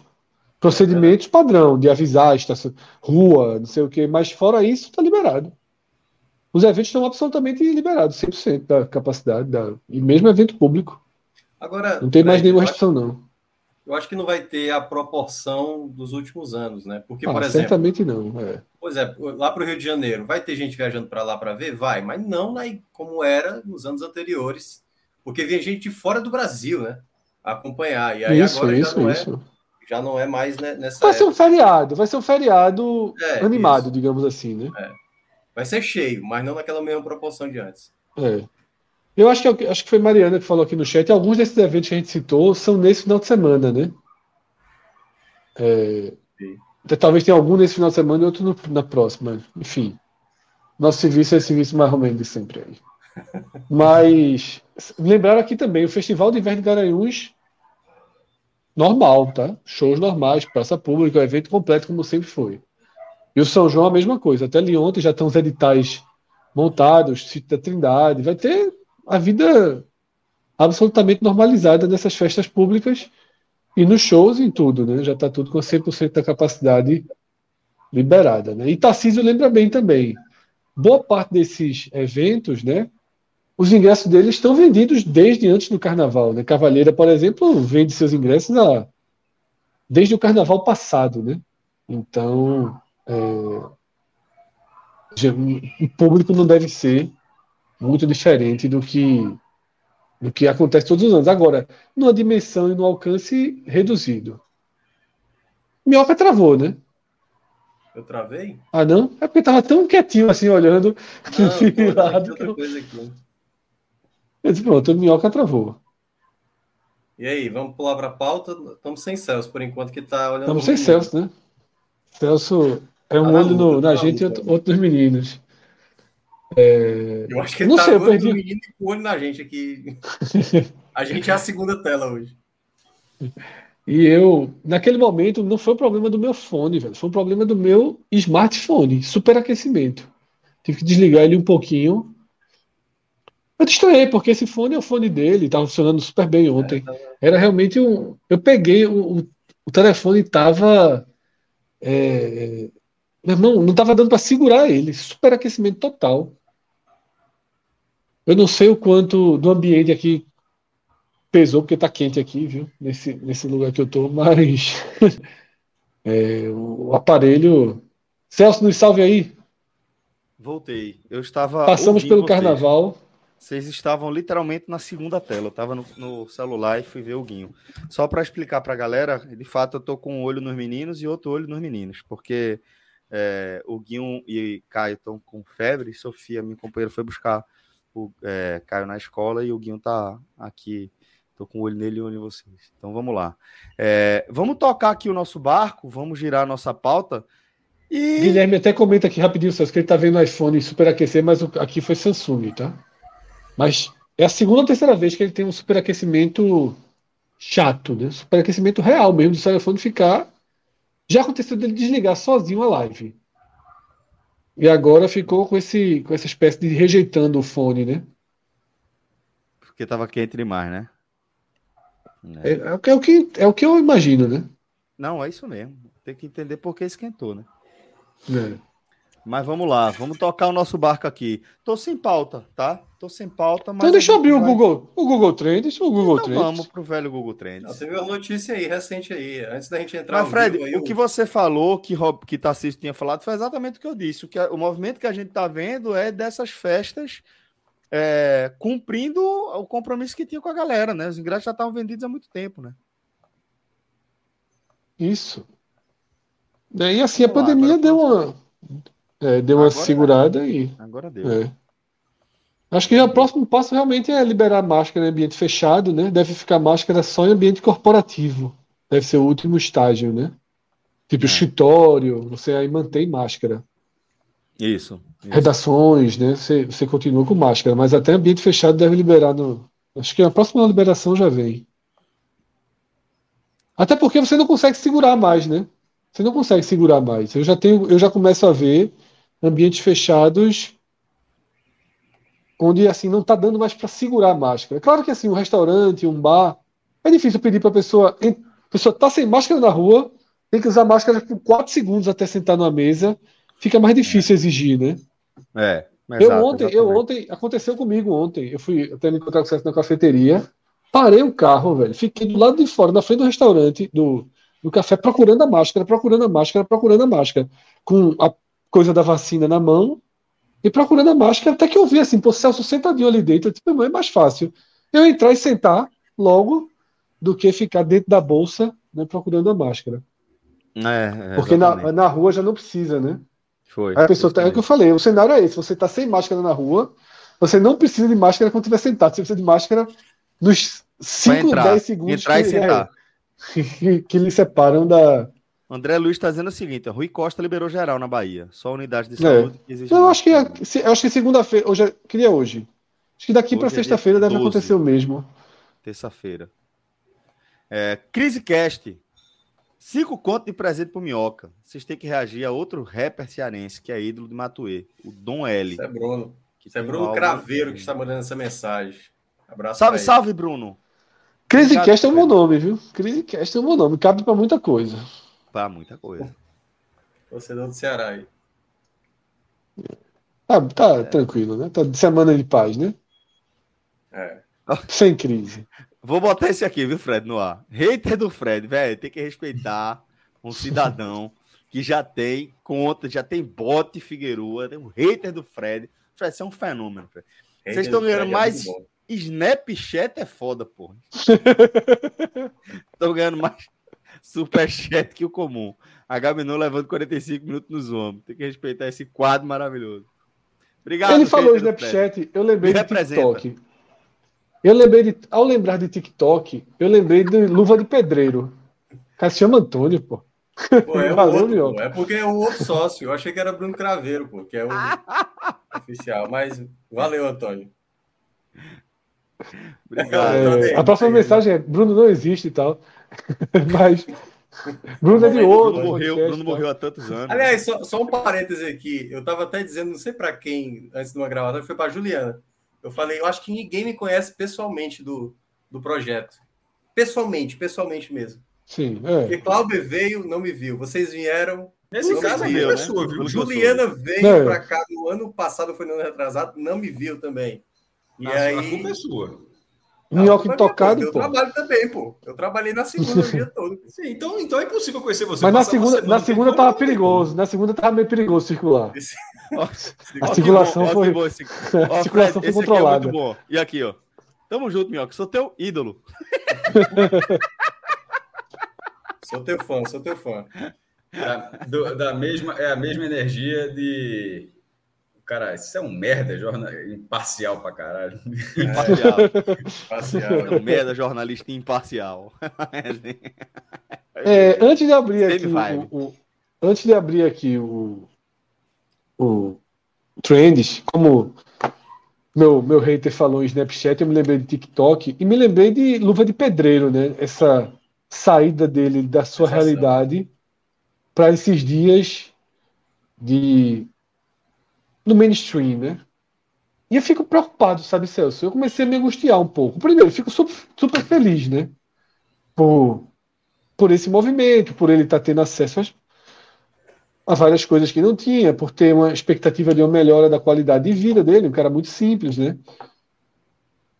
Speaker 2: procedimentos padrão de avisar estação, rua, não sei o que, mas fora isso está liberado. Os eventos estão absolutamente liberados, 100% da capacidade da, e mesmo evento público.
Speaker 3: Agora,
Speaker 2: não tem mais nenhuma restrição não.
Speaker 3: Eu acho que não vai ter a proporção dos últimos anos, né? Porque,
Speaker 2: ah,
Speaker 3: por exemplo.
Speaker 2: Certamente não. É.
Speaker 3: Pois é, lá para o Rio de Janeiro, vai ter gente viajando para lá para ver? Vai, mas não né, como era nos anos anteriores. Porque vinha gente de fora do Brasil, né? acompanhar. E aí
Speaker 2: isso,
Speaker 3: agora
Speaker 2: isso,
Speaker 3: já, não
Speaker 2: isso.
Speaker 3: É, já não é mais né, nessa.
Speaker 2: Vai
Speaker 3: época.
Speaker 2: ser um feriado, vai ser um feriado
Speaker 3: É,
Speaker 2: animado,
Speaker 3: isso.
Speaker 2: digamos assim, né?
Speaker 3: Vai ser cheio, mas não naquela mesma proporção de antes.
Speaker 2: É. Eu acho que, é que- acho que foi Mariana que falou aqui no chat. Alguns desses eventos que a gente citou são nesse final de semana, né? É, talvez tenha algum nesse final de semana e outro no- na próxima. Enfim. Nosso serviço é esse serviço mais ou menos de sempre aí. Mas lembraram aqui também, o Festival de Inverno de Garanhuns, normal, tá? Shows normais, praça pública, evento completo como sempre foi. E o São João a mesma coisa. Até ali ontem já estão os editais montados, da Trindade. Vai ter a vida absolutamente normalizada nessas festas públicas e nos shows em tudo, né? Já está tudo com 100% da capacidade liberada, né? E Tarcísio lembra bem também. Boa parte desses eventos, né? Os ingressos deles estão vendidos desde antes do carnaval, né? Cavalheira, por exemplo, vende seus ingressos a- desde o carnaval passado, né? Então, é, o público não deve ser muito diferente do que do que acontece todos os anos. Agora, numa dimensão e no alcance reduzido. Minhoca travou, né?
Speaker 3: Eu travei?
Speaker 2: Ah, não? É porque tava tão quietinho assim, olhando.
Speaker 3: Não, [laughs]
Speaker 2: que
Speaker 3: outra
Speaker 2: eu-
Speaker 3: coisa aqui.
Speaker 2: Eu disse, pronto, o Minhoca travou.
Speaker 3: E aí, vamos pular para a pauta? Estamos sem Celso, por enquanto, que tá olhando.
Speaker 2: Estamos sem. Celso, né? Celso é um
Speaker 3: na
Speaker 2: olho no- na
Speaker 3: tá na
Speaker 2: gente e outro, outro nos meninos.
Speaker 3: Eu acho que ele
Speaker 2: Não
Speaker 3: tá
Speaker 2: sei,
Speaker 3: olhando
Speaker 2: perdi.
Speaker 3: no menino e com o olho na gente aqui. A gente é a segunda tela hoje.
Speaker 2: E eu, naquele momento, não foi o problema do meu fone, velho. Foi um problema do meu smartphone, superaquecimento. Tive que desligar ele um pouquinho. Eu estranhei, porque esse fone é o fone dele, estava funcionando super bem ontem. Era realmente um. Eu peguei, o, o, telefone estava. É, meu irmão, não estava dando para segurar ele. Superaquecimento total. Eu não sei o quanto do ambiente aqui pesou, porque tá quente aqui, viu? Nesse, nesse lugar que eu tô, mas [laughs] é, o aparelho. Celso, nos salve aí.
Speaker 1: Voltei. Eu estava.
Speaker 2: Passamos pelo
Speaker 1: vocês.
Speaker 2: carnaval.
Speaker 1: Vocês estavam literalmente na segunda tela. Eu estava no, no celular e fui ver o Guinho. Só para explicar para a galera, de fato eu tô com um olho nos meninos e outro olho nos meninos, porque é, o Guinho e Caio estão com febre. Sofia, minha companheira, foi buscar o é, Caio na escola e o Guinho tá aqui. Tô com o olho nele e o olho em vocês. Então vamos lá. É, vamos tocar aqui o nosso barco, vamos girar a nossa pauta. E
Speaker 2: Guilherme até comenta aqui rapidinho, Celso, que ele tá vendo o iPhone superaquecer, mas aqui foi Samsung, tá? Mas é a segunda ou terceira vez que ele tem um superaquecimento chato, né? Superaquecimento real mesmo, do telefone ficar. Já aconteceu dele desligar sozinho a live. E agora ficou com, esse, com essa espécie de rejeitando o fone, né?
Speaker 1: porque tava quente demais, né?
Speaker 2: É, é o que- é o que, é o que eu imagino, né?
Speaker 1: Não, é isso mesmo. Tem que entender por que esquentou, né?
Speaker 2: É.
Speaker 1: Mas vamos lá, vamos tocar o nosso barco aqui. Tô sem pauta, tá? Tô sem pauta, mas.
Speaker 2: Então deixa eu abrir o
Speaker 1: vai-
Speaker 2: Google, o Google Trends, o Google
Speaker 1: Então
Speaker 2: Trends.
Speaker 1: vamos pro velho Google Trends.
Speaker 3: Você viu a notícia aí, recente aí, antes da gente entrar
Speaker 1: Mas, Fred,
Speaker 3: aí,
Speaker 1: o que você falou, que, Rob, que Tarcísio tinha falado, foi exatamente o que eu disse. O, que, o movimento que a gente tá vendo é dessas festas é, cumprindo o compromisso que tinha com a galera, né? Os ingressos já estavam vendidos há muito tempo, né?
Speaker 2: Isso. É, E assim, a
Speaker 1: lá,
Speaker 2: pandemia deu uma, é, deu uma
Speaker 1: Agora-
Speaker 2: segurada e.
Speaker 1: Agora deu.
Speaker 2: é. Acho que o próximo passo realmente é liberar máscara em ambiente fechado, né? Deve ficar máscara só em ambiente corporativo. Deve ser o último estágio, né? Tipo
Speaker 1: É.
Speaker 2: escritório, você aí mantém máscara.
Speaker 1: Isso. isso.
Speaker 2: Redações, né? Você, você continua com máscara, mas até ambiente fechado deve liberar no. Acho que a próxima liberação já vem. Até porque você não consegue segurar mais, né? Você não consegue segurar mais. Eu já tenho, eu já começo a ver ambientes fechados onde assim não está dando mais para segurar a máscara. Claro que assim, um restaurante, um bar, é difícil pedir para a pessoa. A pessoa tá sem máscara na rua, tem que usar máscara por 4 segundos até sentar numa mesa. Fica mais difícil exigir, né?
Speaker 1: É.
Speaker 2: eu ontem, eu ontem, aconteceu comigo ontem. Eu fui até me encontrar com você na cafeteria, parei o carro, velho, fiquei do lado de fora, na frente do restaurante, do, do café, procurando a máscara, procurando a máscara, procurando a máscara, com a coisa da vacina na mão e procurando a máscara, até que eu vi assim, pô, Celso sentadinho ali dentro, tipo, é mais fácil eu entrar e sentar logo do que ficar dentro da bolsa né, procurando a máscara.
Speaker 1: É,
Speaker 2: é Porque na, na rua já não precisa, né?
Speaker 1: Foi.
Speaker 2: a pessoa tá, é o que eu falei, o cenário é esse: você está sem máscara na rua, você não precisa de máscara quando estiver sentado, você precisa de máscara nos 5, 10 segundos
Speaker 1: entrar que, e sentar.
Speaker 2: É, [laughs] que, que lhe separam da.
Speaker 1: André Luiz está dizendo o seguinte: Rui Costa liberou geral na Bahia, só unidade de é. saúde
Speaker 2: é. que existe. Eu acho que, eu acho que segunda-feira, hoje, é, queria hoje. Acho que daqui para é sexta-feira deve acontecer o mesmo.
Speaker 1: Terça-feira. É, Crise Cast. Cinco contos de presente pro Minhoca. Vocês têm que reagir a outro rapper cearense, que é ídolo de Matuê, o Dom L.
Speaker 3: Isso é Bruno. Que Isso é Bruno Craveiro que está mandando essa mensagem. Abraço.
Speaker 1: Salve, salve, Bruno.
Speaker 2: Crisecast é um bom nome, viu? Crisecast é um bom nome. Cabe para muita coisa.
Speaker 1: Para muita coisa.
Speaker 3: Torcedor do Ceará aí.
Speaker 2: Tá, tá é. tranquilo, né? Tá de semana de paz, né?
Speaker 3: É.
Speaker 2: Sem crise.
Speaker 1: Vou botar esse aqui, viu, Fred, no ar. Hater do Fred, velho, tem que respeitar um cidadão que já tem conta, já tem bote Figueroa, tem um hater do Fred. Fred, você é um fenômeno, Fred. Vocês estão ganhando é mais. É Snapchat é foda, porra. [laughs] Estão ganhando mais Superchat que o comum. A Menu levando 45 minutos nos ombros. Tem que respeitar esse quadro maravilhoso. Obrigado.
Speaker 2: Ele falou Snapchat, eu lembrei de TikTok. Eu lembrei de, ao lembrar de TikTok, eu lembrei de Luva de Pedreiro. O cara se chama Antônio, pô.
Speaker 3: Pô, é, [laughs] Valeu, outro, pô. é porque é o outro sócio. Eu achei que era Bruno Craveiro, pô, que é o [laughs] oficial. Mas valeu, Antônio.
Speaker 2: Obrigado. É, a próxima mensagem é: Bruno não existe e tal. [laughs] Mas. Bruno é de outro.
Speaker 1: Bruno morreu, Bruno morreu há tantos anos.
Speaker 3: Aliás, só, só um parêntese aqui. Eu estava até dizendo, não sei para quem, antes de uma gravação, foi para Juliana. Eu falei, eu acho que ninguém me conhece pessoalmente do, do projeto. Pessoalmente, pessoalmente mesmo.
Speaker 2: Sim, é.
Speaker 3: Porque Cláudio veio, não me viu. Vocês vieram.
Speaker 4: Nesse caso, viu,
Speaker 3: né? Sua, viu? Juliana veio é. para cá no ano passado, foi no ano retrasado, não me viu também. E a, aí...
Speaker 4: a culpa é sua.
Speaker 2: Minhoca intocado,
Speaker 3: pô. Eu trabalho também, pô. Eu trabalhei na segunda o dia todo. [laughs]
Speaker 4: Sim, então, então é impossível conhecer você.
Speaker 2: Mas na segunda, na segunda tava perigoso. Na segunda tava meio perigoso circular. Esse... a circulação foi. Esse... a circulação foi controlada. É
Speaker 1: e aqui, ó. Tamo junto, Minhoca. Sou teu ídolo. [laughs]
Speaker 3: sou teu fã, sou teu fã.
Speaker 4: Da, do, da mesma, é a mesma energia de. Cara, isso é um merda jornal... imparcial pra caralho.
Speaker 1: Imparcial. imparcial. É um merda jornalista imparcial.
Speaker 2: é, antes de abrir aqui o, o, antes de abrir aqui o, o Trends, como meu, meu hater falou em Snapchat, eu me lembrei de TikTok e me lembrei de Luva de Pedreiro, né? Essa saída dele da sua realidade para esses dias de no mainstream, né? E eu fico preocupado, sabe, Celso? Eu comecei a me angustiar um pouco. Primeiro, fico super, super feliz, né? Por, por esse movimento, por ele estar tá tendo acesso às, a várias coisas que não tinha, por ter uma expectativa de uma melhora da qualidade de vida dele, um cara muito simples, né?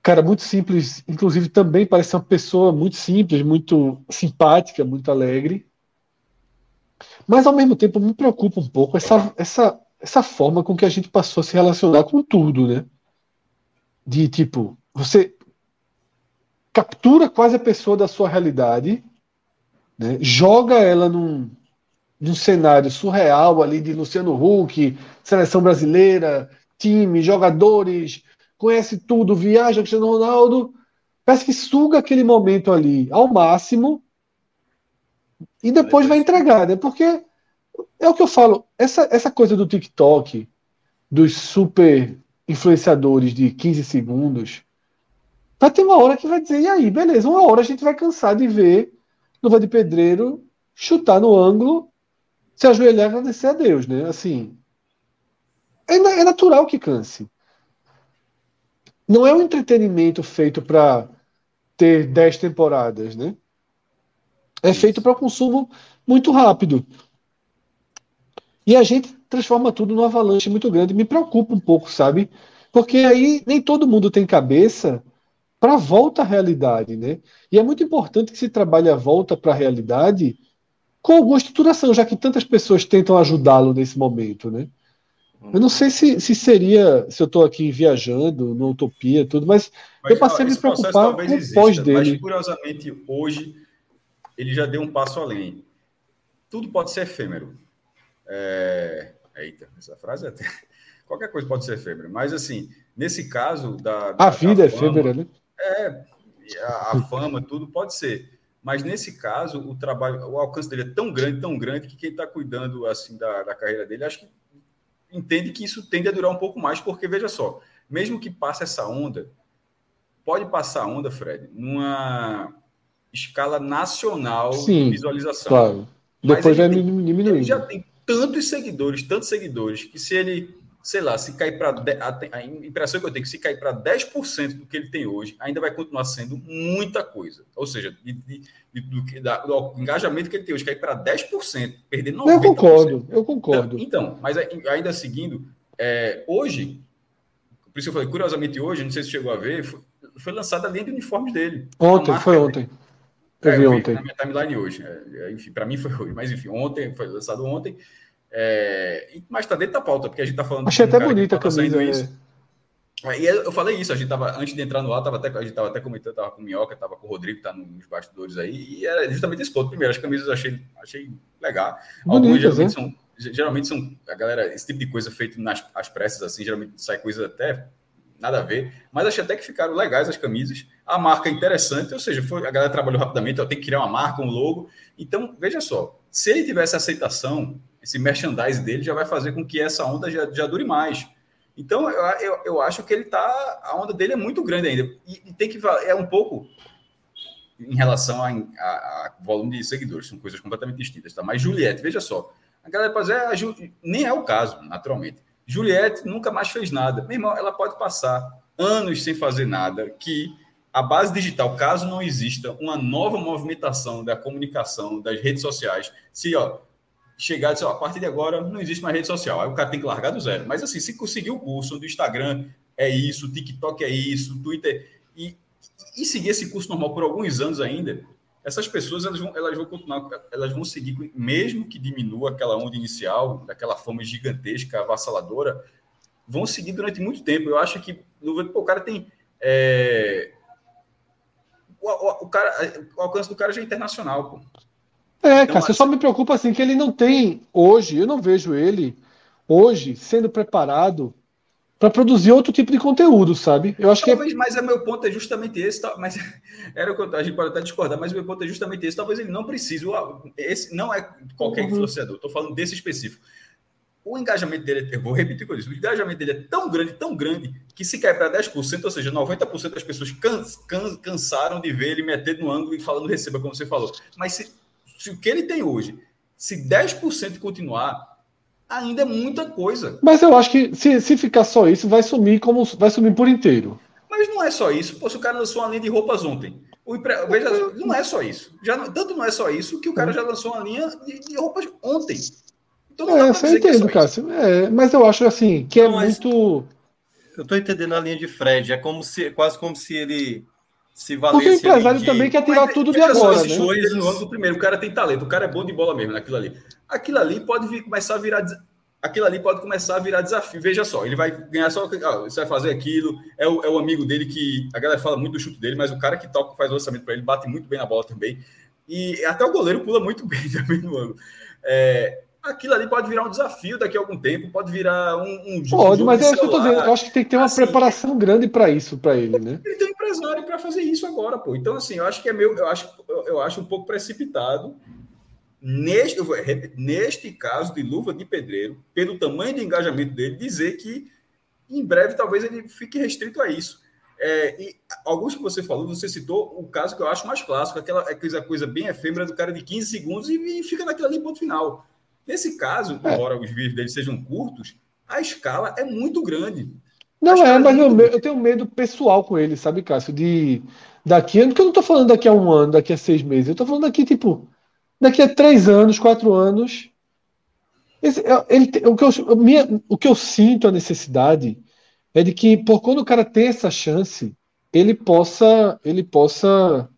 Speaker 2: Cara muito simples, inclusive também parece uma pessoa muito simples, muito simpática, muito alegre. Mas ao mesmo tempo me preocupa um pouco essa, essa, essa forma com que a gente passou a se relacionar com tudo, né? De tipo, você captura quase a pessoa da sua realidade, né? joga ela num, de um cenário surreal ali de Luciano Huck, seleção brasileira, time, jogadores, conhece tudo, viaja Cristiano Ronaldo, parece que suga aquele momento ali ao máximo e depois vai entregar, né? Porque é o que eu falo, essa, essa coisa do TikTok, dos super influenciadores de 15 segundos, vai ter uma hora que vai dizer, e aí, beleza, uma hora a gente vai cansar de ver Luva de Pedreiro chutar no ângulo se ajoelhar e agradecer a Deus, né? Assim, é, é natural que canse. não é um entretenimento feito para ter 10 temporadas, né? É feito para consumo muito rápido. E a gente transforma tudo numa avalanche muito grande. Me preocupa um pouco, sabe? Porque aí nem todo mundo tem cabeça para a volta à realidade, né? E é muito importante que se trabalhe a volta para a realidade com alguma estruturação, já que tantas pessoas tentam ajudá-lo nesse momento, né? Eu não sei se, se seria, se eu estou aqui viajando, na utopia, tudo, mas, mas eu passei a me preocupar com o pós dele. Mas,
Speaker 4: curiosamente, hoje, ele já deu um passo além. Tudo pode ser efêmero. É... Eita, essa frase é até... [laughs] Qualquer coisa pode ser efêmero. Mas, assim, nesse caso da...
Speaker 2: da a vida da é efêmera, né?
Speaker 4: É, a, a fama, tudo pode ser. Mas nesse caso, o trabalho, o alcance dele é tão grande, tão grande, que quem está cuidando assim da, da carreira dele, acho que entende que isso tende a durar um pouco mais, porque veja só, mesmo que passe essa onda, pode passar a onda, Fred, numa escala nacional
Speaker 2: Sim,
Speaker 4: de visualização.
Speaker 2: Claro. Depois vai diminuindo.
Speaker 4: Ele já tem tantos seguidores, tantos seguidores, que se ele, sei lá, se cair para. A, a impressão que eu tenho é que se cair para 10% do que ele tem hoje, ainda vai continuar sendo muita coisa. Ou seja, de, de, de, do, da, do, engajamento que ele tem hoje, cair para 10%, perder 90%.
Speaker 2: Eu concordo, eu concordo.
Speaker 4: Então, mas ainda seguindo, é, hoje, por isso eu falei, curiosamente hoje, não sei se chegou a ver, foi, foi lançada a linha de uniformes dele.
Speaker 2: Ontem, foi ontem.
Speaker 4: Eu é, vi ontem. Na minha timeline hoje. É, enfim, para mim foi hoje. Mas enfim, ontem, foi lançado ontem. É, mas está dentro da pauta, porque a gente está falando.
Speaker 2: Achei até bonita a tá camisa. Né?
Speaker 4: Isso. E eu falei isso, a gente tava, antes de entrar no ar, tava até, a gente estava até comentando, tava com o Minhoca, tava com o Rodrigo, tá nos bastidores aí, e era justamente esse ponto. Primeiro, as camisas eu achei, achei legal. Algumas geralmente são, geralmente são, a galera, esse tipo de coisa feito nas as pressas, assim, geralmente sai coisa até nada a ver, mas achei até que ficaram legais as camisas. A marca é interessante, ou seja, foi, a galera trabalhou rapidamente, eu tenho que criar uma marca, um logo. Então, veja só, se ele tivesse aceitação, esse merchandise dele já vai fazer com que essa onda já, já dure mais. Então, eu, eu, eu, acho que ele tá. A onda dele é muito grande ainda. E, e tem que. É um pouco em relação a, volume de seguidores, são coisas completamente distintas, tá? Mas Juliette, veja só. A galera pode dizer, ah, Ju... nem é o caso, naturalmente. Juliette nunca mais fez nada. Meu irmão, ela pode passar anos sem fazer nada, que a base digital, caso não exista uma nova movimentação da comunicação, das redes sociais, se ó, chegar e dizer, ó, a partir de agora não existe mais rede social, aí o cara tem que largar do zero. Mas assim, se conseguir o curso do Instagram, é isso, TikTok é isso, Twitter, e, e seguir esse curso normal por alguns anos ainda, essas pessoas elas vão, elas vão continuar, elas vão seguir, mesmo que diminua aquela onda inicial, daquela fama gigantesca, avassaladora, vão seguir durante muito tempo. Eu acho que pô, o cara tem. É, o, o, o, cara, o alcance do cara já é internacional, pô.
Speaker 2: É, então, cara, você só me preocupa assim que ele não tem hoje, eu não vejo ele hoje sendo preparado para produzir outro tipo de conteúdo, sabe?
Speaker 4: Eu acho Talvez, que é... mas é meu ponto é justamente esse, mas [laughs] era o que a gente pode até discordar, mas o meu ponto é justamente esse. Talvez ele não precise, esse não é qualquer uhum. influenciador, estou falando desse específico. O engajamento dele, eu vou repetir com isso, o engajamento dele é tão grande, tão grande, que se cai para 10%, ou seja, 90% das pessoas cans, cans, cansaram de ver ele metendo no ângulo e falando receba, como você falou. Mas se, se o que ele tem hoje, se 10% continuar, ainda é muita coisa.
Speaker 2: Mas eu acho que se, se ficar só isso, vai sumir como vai sumir por inteiro.
Speaker 4: Mas não é só isso. Pô, se o cara lançou uma linha de roupas ontem. O Veja, não é só isso. Já não... Tanto não é só isso que o cara já lançou uma linha de, de roupas ontem.
Speaker 2: Então não é, você é entendo, é Cássio. É, mas eu acho assim que é não, muito.
Speaker 3: Eu estou entendendo a linha de Fred. É como se, quase como se ele se
Speaker 2: valesse. Porque o empresário também quer tirar mas, tudo de agora. Né?
Speaker 4: Coisas, primeiro, o cara tem talento, o cara é bom de bola mesmo naquilo ali aquilo ali pode vir, começar a virar aquilo ali pode começar a virar desafio. Veja só, ele vai ganhar só. Ah, você vai fazer aquilo. É o, é o amigo dele que. A galera fala muito do chute dele, mas o cara que toca, faz o lançamento para ele, bate muito bem na bola também. E até o goleiro pula muito [laughs] bem também no ângulo. É, aquilo ali pode virar um desafio daqui a algum tempo, pode virar um, um
Speaker 2: jogo. Pode, mas é isso que eu tô dizendo. Eu acho que tem que ter uma assim, preparação grande para isso, para ele, né?
Speaker 4: Ele tem um empresário para fazer isso agora, pô. Então, assim, eu acho que é meu. Eu acho, eu acho um pouco precipitado neste, neste caso de luva de pedreiro, pelo tamanho do engajamento dele, dizer que em breve talvez ele fique restrito a isso. É, e alguns que você falou, você citou o caso que eu acho mais clássico, aquela, aquela coisa bem efêmera do cara de 15 segundos e, e fica naquilo ali, ponto final. Nesse caso, é. embora os vídeos dele sejam curtos, a escala é muito grande.
Speaker 2: Não é, mas eu, eu tenho medo pessoal com ele, sabe, Cássio? De daqui, porque eu não tô falando daqui a um ano, daqui a seis meses, eu tô falando daqui, tipo, daqui a três anos, quatro anos. Esse, é, ele, o, que eu, minha, o que eu sinto a necessidade é de que, por quando o cara tem essa chance, ele possa, ele possa,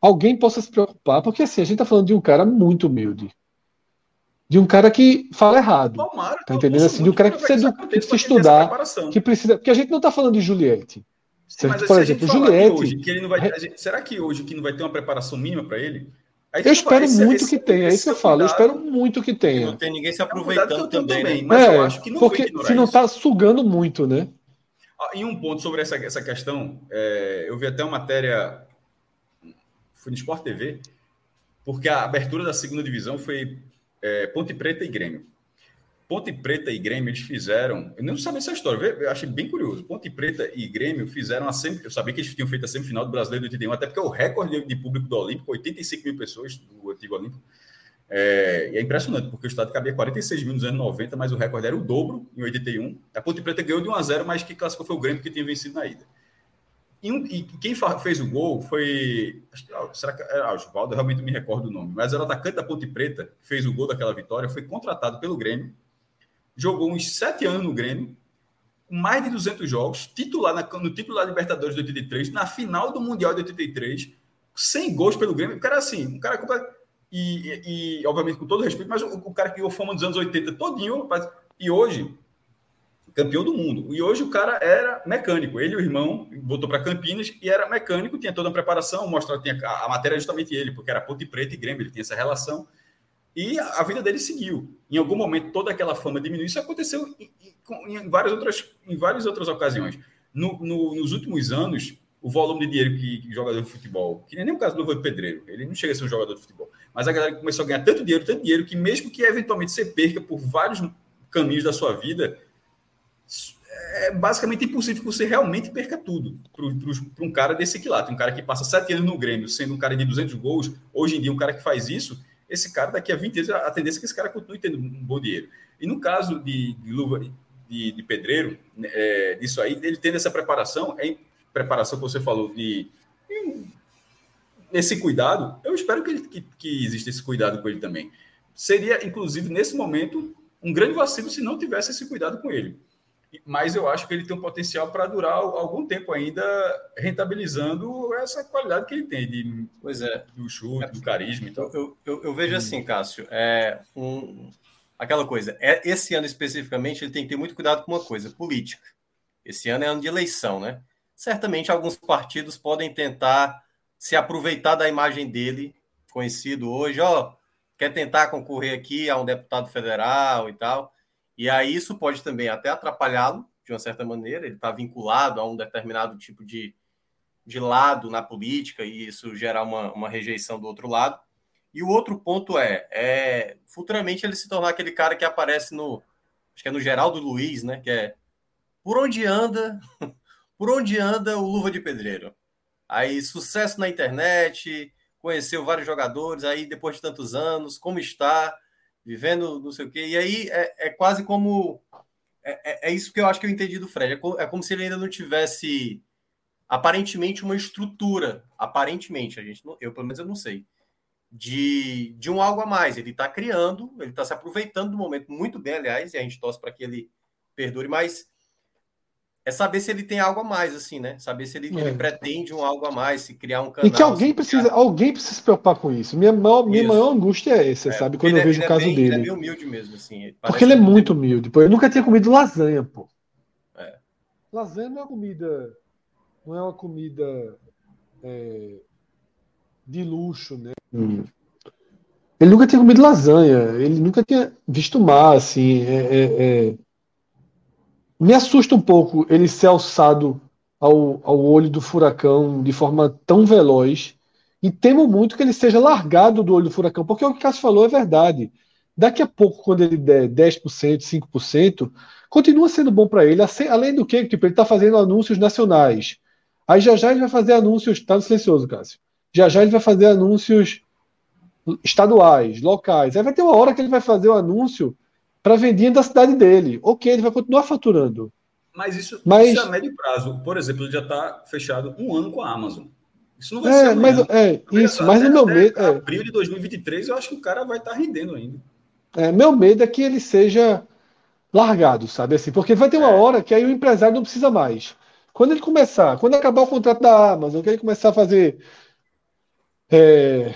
Speaker 2: alguém possa se preocupar, porque assim, a gente tá falando de um cara muito humilde. De um cara que fala errado. Tomara, tá entendendo? Assim, de um cara que precisa, que precisa estudar, que precisa. Porque a gente não tá falando de Juliette.
Speaker 4: Sim, mas por exemplo, Juliette. Hoje, que ele não vai, gente, será que hoje que não vai ter uma preparação mínima para ele?
Speaker 2: eu espero esse, muito esse, que tenha, é isso que eu falo. Eu espero muito que tenha.
Speaker 3: Não tem ninguém se aproveitando é também,
Speaker 2: também, né? Mas é, eu acho que não Porque se não está sugando muito, né?
Speaker 4: Ah, e um ponto sobre essa, essa questão, é, eu vi até uma matéria, foi no Sport TV, porque a abertura da segunda divisão foi é, Ponte Preta e Grêmio. Ponte Preta e Grêmio, eles fizeram. Eu não sabia essa história, eu achei bem curioso. Ponte Preta e Grêmio fizeram a sem, Eu sabia que eles tinham feito a semifinal do Brasileiro de 81, até porque é o recorde de público do Olímpico, 85 mil pessoas do antigo Olímpico. É, e é impressionante, porque o estado cabia 46 mil nos anos 90, mas o recorde era o dobro em 81. A Ponte Preta ganhou de 1 a 0, mas que classificou foi o Grêmio que tinha vencido na ida. E, um, e quem fez o gol foi. Acho que, será que era Oswaldo? Eu realmente não me recordo o nome. Mas era o atacante da Ponte Preta, que fez o gol daquela vitória, foi contratado pelo Grêmio jogou uns sete anos no Grêmio, mais de 200 jogos, titular na, no título da Libertadores de 83, na final do Mundial de 83, sem gols pelo Grêmio. O cara, assim, um cara e, e, e, obviamente, com todo respeito, mas o, o cara que ganhou fama dos anos 80 todinho, e hoje, campeão do mundo. E hoje o cara era mecânico. Ele e o irmão voltou para Campinas e era mecânico, tinha toda a preparação, mostra, tinha, a, a matéria é justamente ele, porque era Ponte Preta e Grêmio, ele tinha essa relação. E a vida dele seguiu. Em algum momento, toda aquela fama diminuiu. Isso aconteceu em, em várias, outras, em várias outras ocasiões. No, no, nos últimos anos, o volume de dinheiro que, que jogador de futebol, que nem o caso do Rui Pedreiro, ele não chega a ser um jogador de futebol, mas a galera começou a ganhar tanto dinheiro, tanto dinheiro, que mesmo que eventualmente você perca por vários caminhos da sua vida, é basicamente impossível que você realmente perca tudo para um cara desse quilate. Um cara que passa sete anos no Grêmio, sendo um cara de 200 gols, hoje em dia, um cara que faz isso, esse cara, daqui a 20 anos, a tendência é que esse cara continue tendo um bom dinheiro. E no caso de, de luva de, de pedreiro, né, é, disso aí, ele tendo essa preparação, é preparação que você falou de, de esse cuidado, eu espero que, ele, que, que exista esse cuidado com ele também. Seria, inclusive, nesse momento, um grande vacilo se não tivesse esse cuidado com ele mas eu acho que ele tem um potencial para durar algum tempo ainda, rentabilizando essa qualidade que ele tem de,
Speaker 3: pois é.
Speaker 4: do chute, do carisma. Então.
Speaker 3: Eu, eu, eu vejo assim, Cássio, é um, aquela coisa, é, esse ano especificamente ele tem que ter muito cuidado com uma coisa, política. Esse ano é ano de eleição, né? Certamente alguns partidos podem tentar se aproveitar da imagem dele, conhecido hoje, ó, quer tentar concorrer aqui a um deputado federal e tal. E aí isso pode também até atrapalhá-lo, de uma certa maneira, ele está vinculado a um determinado tipo de, de lado na política e isso gerar uma, uma rejeição do outro lado. E o outro ponto é, é futuramente ele se tornar aquele cara que aparece no, acho que é no Geraldo Luiz, né? Que é por onde anda, [laughs] por onde anda o Luva de Pedreiro. Aí sucesso na internet, conheceu vários jogadores, aí depois de tantos anos, como está? Vivendo não sei o quê. E aí é, é quase como. É, é, é, isso que eu acho que eu entendi do Fred. É, é como se ele ainda não tivesse aparentemente uma estrutura. Aparentemente, a gente não, eu pelo menos eu não sei. De, de um algo a mais. Ele está criando, ele está se aproveitando do momento muito bem, aliás, e a gente torce para que ele perdure, mas é saber se ele tem algo a mais, assim, né? Saber se ele, é. ele pretende um algo a mais, se criar um canal.
Speaker 2: E que alguém precisa, criar... alguém precisa se preocupar com isso. Minha maior, minha maior angústia é essa, é, sabe? Quando eu é, vejo o é caso bem, dele. Ele é
Speaker 3: meio humilde mesmo, assim.
Speaker 2: Porque ele é muito humilde. Pô. Eu nunca tinha comido lasanha, pô. É. Lasanha não é uma comida. Não é uma comida é, de luxo, né? Hum. Ele nunca tinha comido lasanha. Ele nunca tinha visto mar, assim. é, me assusta um pouco ele ser alçado ao, ao olho do furacão de forma tão veloz e temo muito que ele seja largado do olho do furacão, porque o que o Cássio falou é verdade. Daqui a pouco, quando ele der 10%, 5%, continua sendo bom para ele, além do que, tipo, ele está fazendo anúncios nacionais. Aí já já ele vai fazer anúncios, tá no silencioso, Cássio. Já já ele vai fazer anúncios estaduais, locais. Aí vai ter uma hora que ele vai fazer o anúncio para a vendinha da cidade dele. Ok, ele vai continuar faturando.
Speaker 4: Mas isso, mas isso é a médio prazo. Por exemplo, ele já está fechado um ano com a Amazon. Isso não vai
Speaker 2: é, ser. Mas, é, isso, mas o meu medo. É,
Speaker 4: abril de 2023, eu acho que o cara vai estar tá rendendo ainda.
Speaker 2: É, meu medo é que ele seja largado, sabe assim? Porque vai ter uma é. hora que aí o empresário não precisa mais. Quando ele começar, quando acabar o contrato da Amazon, que ele começar a fazer é,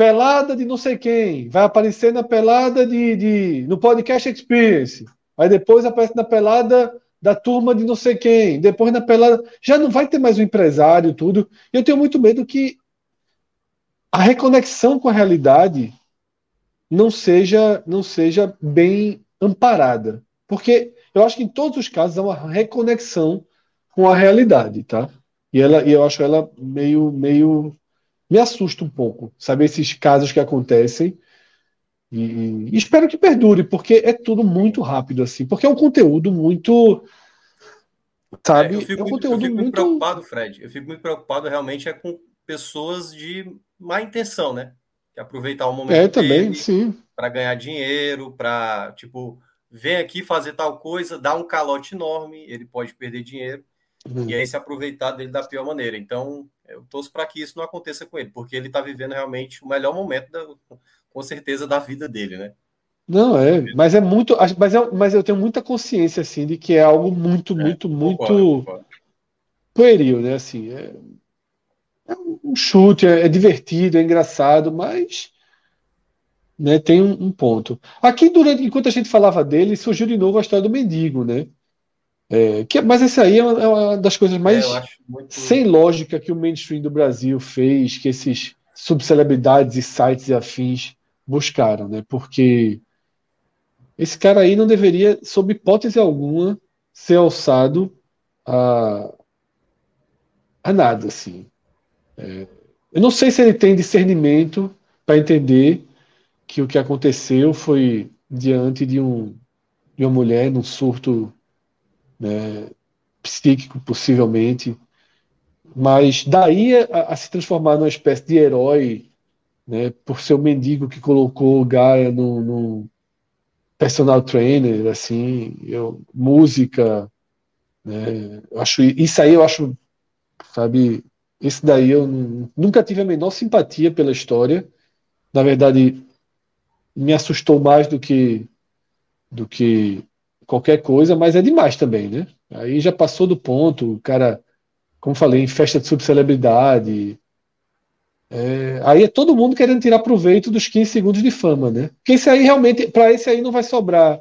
Speaker 2: pelada de não sei quem, vai aparecer na pelada de, de no podcast Experience, aí depois aparece na pelada da turma de não sei quem, depois na pelada, já não vai ter mais um empresário, tudo. Eu tenho muito medo que a reconexão com a realidade não seja não seja bem amparada, porque eu acho que em todos os casos há uma reconexão com a realidade, tá? E ela e eu acho ela meio meio me assusta um pouco, saber esses casos que acontecem. E, e, espero que perdure, porque é tudo muito rápido, assim, porque é um conteúdo muito. Sabe?
Speaker 3: É, eu fico,
Speaker 2: é um
Speaker 3: conteúdo eu fico muito preocupado, Fred. Eu fico muito preocupado realmente é com pessoas de má intenção, né? Que aproveitar o momento
Speaker 2: é, também, sim.
Speaker 3: para ganhar dinheiro, para tipo, vem aqui fazer tal coisa, dá um calote enorme, ele pode perder dinheiro uhum. e aí se aproveitar dele da pior maneira. Então, eu torço para que isso não aconteça com ele, porque ele está vivendo realmente o melhor momento, da, com certeza, da vida dele, né?
Speaker 2: Não, é, mas é muito. Mas, é, mas eu tenho muita consciência, assim, de que é algo muito, é, muito, muito pueril, né? Assim, é, é um chute, é, é, divertido, é engraçado, mas né, tem um, um, ponto. Aqui, durante, enquanto a gente falava dele, surgiu de novo a história do mendigo, né? É, que, mas esse aí é uma, é uma das coisas mais é, muito... sem lógica que o mainstream do Brasil fez, que esses subcelebridades e sites e afins buscaram, né? Porque esse cara aí não deveria, sob hipótese alguma, ser alçado a, a nada, assim. É, eu não sei se ele tem discernimento para entender que o que aconteceu foi diante de, um, de uma mulher num surto né, psíquico, possivelmente. Mas daí a, a, se transformar numa espécie de herói, né, por ser o mendigo que colocou Gaia no, no personal trainer, assim, eu, música, né, eu acho isso aí eu acho, sabe, esse daí eu nunca tive a menor simpatia pela história. Na verdade, me assustou mais do que do que qualquer coisa, mas é demais também, né? Aí já passou do ponto, o cara, como falei, em festa de subcelebridade. É, aí é todo mundo querendo tirar proveito dos 15 segundos de fama, né? Porque esse aí realmente, para esse aí não vai sobrar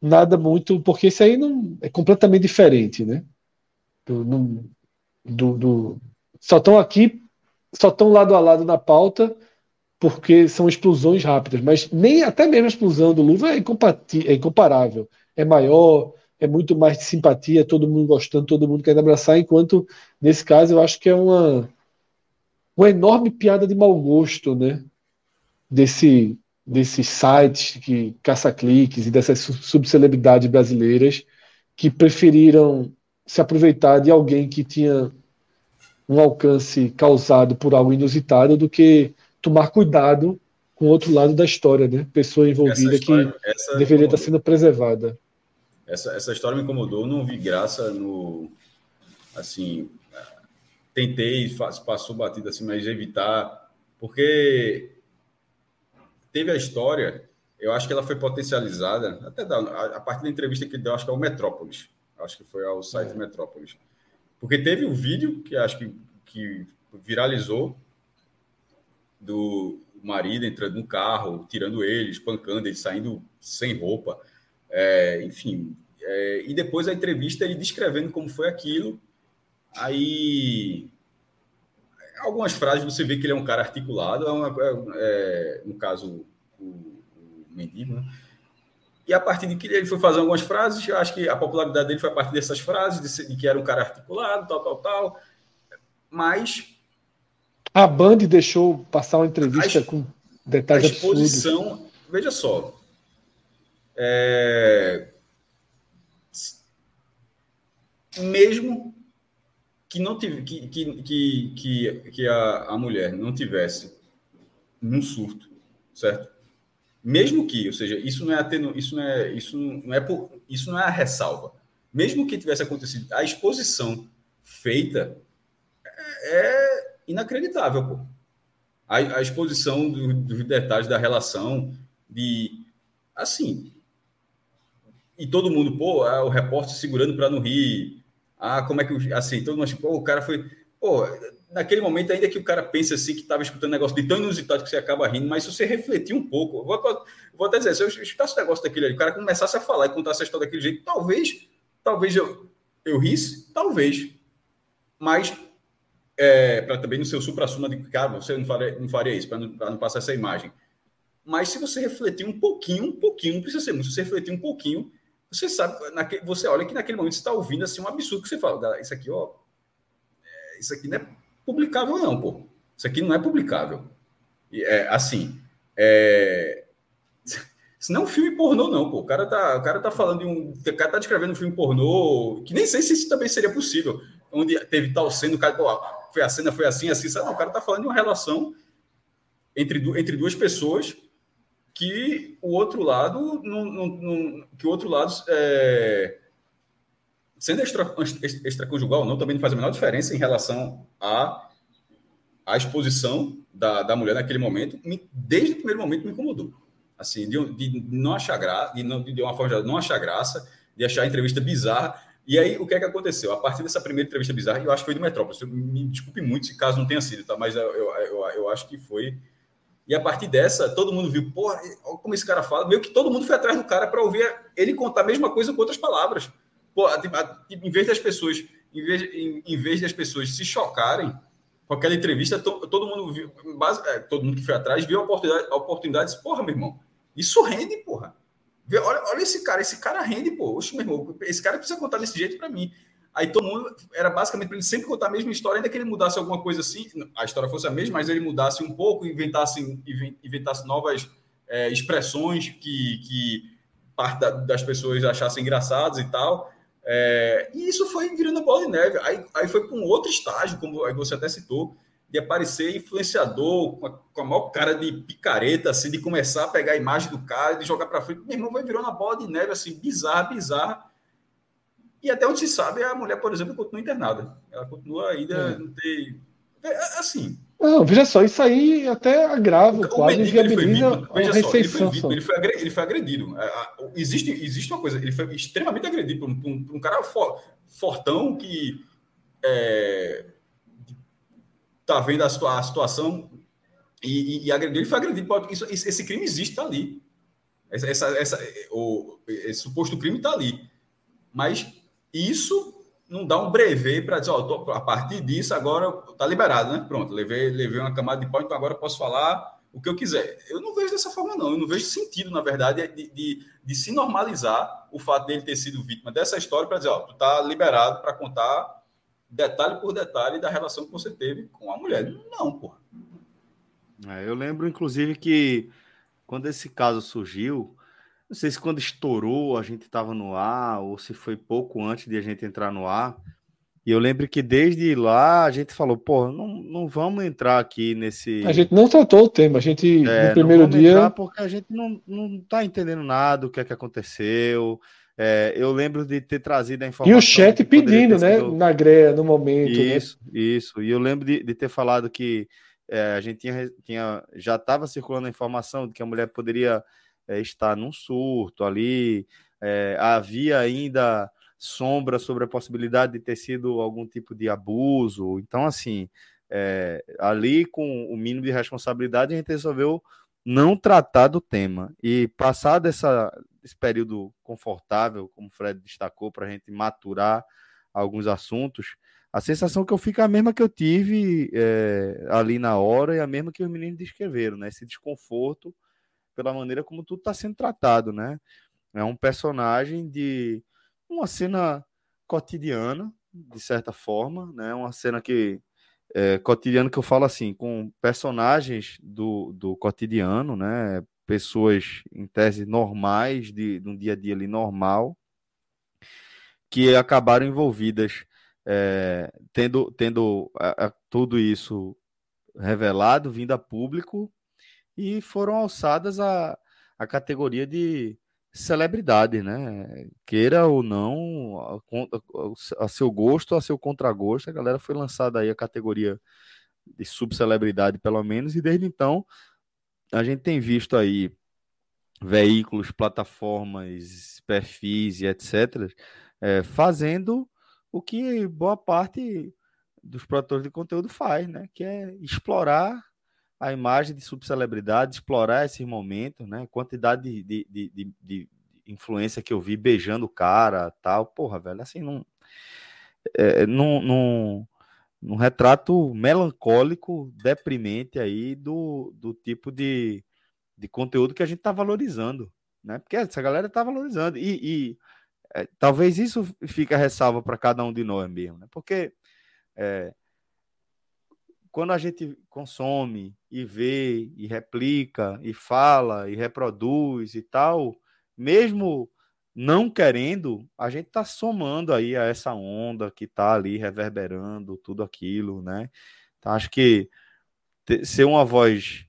Speaker 2: nada muito, porque esse aí não é completamente diferente, né? Do, do, do só estão aqui, só estão lado a lado na pauta porque são explosões rápidas, mas nem até mesmo a explosão do Luva é, é incomparável é maior, é muito mais de simpatia, todo mundo gostando, todo mundo querendo abraçar, enquanto nesse caso eu acho que é uma, uma enorme piada de mau gosto, né? Desse, desses sites que caça-cliques e dessas subcelebridades brasileiras que preferiram se aproveitar de alguém que tinha um alcance causado por algo inusitado do que tomar cuidado com o outro lado da história, né? Pessoa envolvida história, que deveria estar sendo preservada.
Speaker 4: Essa, essa história me incomodou, não vi graça no. Assim, tentei, passou batida assim, mas evitar, porque teve a história, eu acho que ela foi potencializada, até da, a, a partir da entrevista que deu, acho que é o Metrópolis, acho que foi ao site é. Metrópolis. Porque teve o vídeo que acho que, que viralizou do marido entrando no carro, tirando ele, espancando ele, saindo sem roupa. É, enfim, é, e depois a entrevista ele descrevendo como foi aquilo. Aí, algumas frases você vê que ele é um cara articulado, é, uma, é, é no caso, o, o mendigo, né? E a partir de que ele foi fazer algumas frases, eu acho que a popularidade dele foi a partir dessas frases, de que era um cara articulado, tal, tal, tal. Mas
Speaker 2: a Band deixou passar uma entrevista a, com detalhes a exposição, absurdos.
Speaker 4: Veja só. É, mesmo que não tive, que, que, que, que a, a mulher não tivesse num surto, certo? Mesmo que, ou seja, isso não é atenu, isso não é isso não é por, isso não é a ressalva. mesmo que tivesse acontecido, a exposição feita é, é inacreditável, pô. A, a exposição do, dos detalhes da relação, de. Assim. E todo mundo, pô, ah, o repórter segurando para não rir. Ah, como é que. Assim, todo mundo, tipo, o cara foi. Pô, naquele momento, ainda que o cara pense assim, que estava escutando um negócio de tão inusitado que você acaba rindo, mas se você refletir um pouco, vou, vou até dizer, se eu escutasse o negócio daquele ali, o cara começasse a falar e contar essa história daquele jeito, talvez, talvez eu, eu risse, talvez, mas é, para também no seu supra-suma de cara, você não faria, não faria isso, para não, não, passar essa imagem. Mas se você refletir um pouquinho, um pouquinho, não precisa ser muito, se você refletir um pouquinho, você sabe, naquele, você olha que naquele momento você está ouvindo assim um absurdo que você fala, isso aqui, ó, é, isso aqui não é publicável, não, pô. Isso aqui não é publicável. É, assim, é... Isso não é um filme pornô, não, pô. O cara tá, o cara tá falando de um. O cara tá descrevendo um filme pornô, que nem sei se isso também seria possível. Onde teve tal cena, o cara, pô, foi a cena, foi assim, assim, sabe? Não, o cara tá falando de uma relação entre, entre duas pessoas que o outro lado não, não, não que o outro lado é, sendo extra, não, também não faz a menor diferença em relação à, à exposição da, da mulher naquele momento. Me, desde o primeiro momento me incomodou. Assim, de, de não achar graça, de, não, de uma forma de não achar graça, de achar a entrevista bizarra. E aí, o que é que aconteceu? A partir dessa primeira entrevista bizarra, eu acho que foi do Metrópolis. Me desculpe muito se caso não tenha sido, tá? Mas eu, eu, eu, acho que foi. E a partir dessa, todo mundo viu, olha como esse cara fala. Meio que todo mundo foi atrás do cara para ouvir ele contar a mesma coisa com outras palavras. Pô, em vez das pessoas, em vez, em, em vez das pessoas se chocarem com aquela entrevista, to, todo mundo viu, base, é, todo mundo que foi atrás viu a oportunidade, a oportunidade disse, porra, meu irmão, isso rende, porra. Olha, olha esse cara, esse cara rende, pô. Oxe, meu irmão, esse cara precisa contar desse jeito para mim. Aí todo mundo era basicamente para ele sempre contar a mesma história, ainda que ele mudasse alguma coisa assim, a história fosse a mesma, mas ele mudasse um pouco, inventasse, inventasse novas é, expressões que, que parte da, das pessoas achassem engraçadas e tal. É, e isso foi virando bola de neve. Aí, aí foi para um outro estágio, como você até citou, de aparecer influenciador com a, com a maior cara de picareta, assim, de começar a pegar a imagem do cara, de jogar para frente. Meu irmão vai virando uma bola de neve, assim, bizarra, bizarra. E até onde se sabe, a mulher, por exemplo, continua internada. Ela continua ainda, é. não tem. É, assim,
Speaker 2: não, veja só, isso aí até agrava o quadro e viabiliza a
Speaker 4: recepção. Ele foi, agredido, ele foi agredido. É, existe, existe uma coisa, ele foi extremamente agredido por um, por um, cara for, fortão que é, tá vendo a, situa a situação e, e, e. Ele foi agredido. Isso, esse crime existe, tá ali. Essa, essa, essa, o, esse suposto crime está ali. Mas isso não dá um brevet para dizer, ó, tô, a partir disso agora tá liberado, né? Pronto, levei, levei uma camada de pau, então agora posso falar o que eu quiser. Eu não vejo dessa forma, não. Eu não vejo sentido, na verdade, de, de, de se normalizar o fato dele ter sido vítima dessa história para dizer, ó, tu tá liberado para contar detalhe por detalhe da relação que você teve com a mulher. Não, porra.
Speaker 1: É, eu lembro, inclusive, que quando esse caso surgiu, não sei se quando estourou a gente estava no ar ou se foi pouco antes de a gente entrar no ar. E eu lembro que desde lá a gente falou, pô, não, não vamos entrar aqui nesse.
Speaker 2: A gente não tratou o tema, a gente é, no primeiro dia.
Speaker 1: porque a gente não, não tá entendendo nada do que é que aconteceu. É, eu lembro de ter trazido a informação.
Speaker 2: E o chat pedindo, né? Sido... Na greia, no momento.
Speaker 1: Né? Isso, né? isso. E eu lembro de, de ter falado que é, a gente tinha, tinha já estava circulando a informação de que a mulher poderia é, está num surto ali, é, havia ainda sombra sobre a possibilidade de ter sido algum tipo de abuso. Então, assim, é, ali com o mínimo de responsabilidade, a gente resolveu não tratar do tema. E passar dessa, desse período confortável, como o Fred destacou, para a gente maturar alguns assuntos, a sensação que eu fico é a mesma que eu tive é, ali na hora e a mesma que os meninos descreveram, né? Esse desconforto pela maneira como tudo está sendo tratado, né? É um personagem de uma cena cotidiana, de certa forma, né? Uma cena que é, cotidiana que eu falo assim, com personagens do, do cotidiano, né? Pessoas em tese normais, de, de um dia a dia ali normal, que acabaram envolvidas, é, tendo, tendo a, a, tudo isso revelado, vindo a público, e foram alçadas à, à categoria de celebridade, né? Queira ou não, a, a, seu gosto, a seu contragosto, a galera foi lançada aí a categoria de subcelebridade, pelo menos, e desde então a gente tem visto aí veículos, plataformas, perfis e etc., é, fazendo o que boa parte dos produtores de conteúdo faz, né? Que é explorar a imagem de subcelebridade, explorar esses momentos, né? Quantidade de, de, de, de, influência que eu vi beijando o cara, tal. Porra, velho, assim, não. É, num, num, num retrato melancólico, deprimente aí do, do tipo de, de conteúdo que a gente tá valorizando, né? Porque essa galera tá valorizando. E, e é, talvez isso fique a ressalva para cada um de nós mesmo, né? Porque é, quando a gente consome e vê e replica e fala e reproduz e tal, mesmo não querendo, a gente está somando aí a essa onda que está ali reverberando tudo aquilo, né? Então, acho que ser uma voz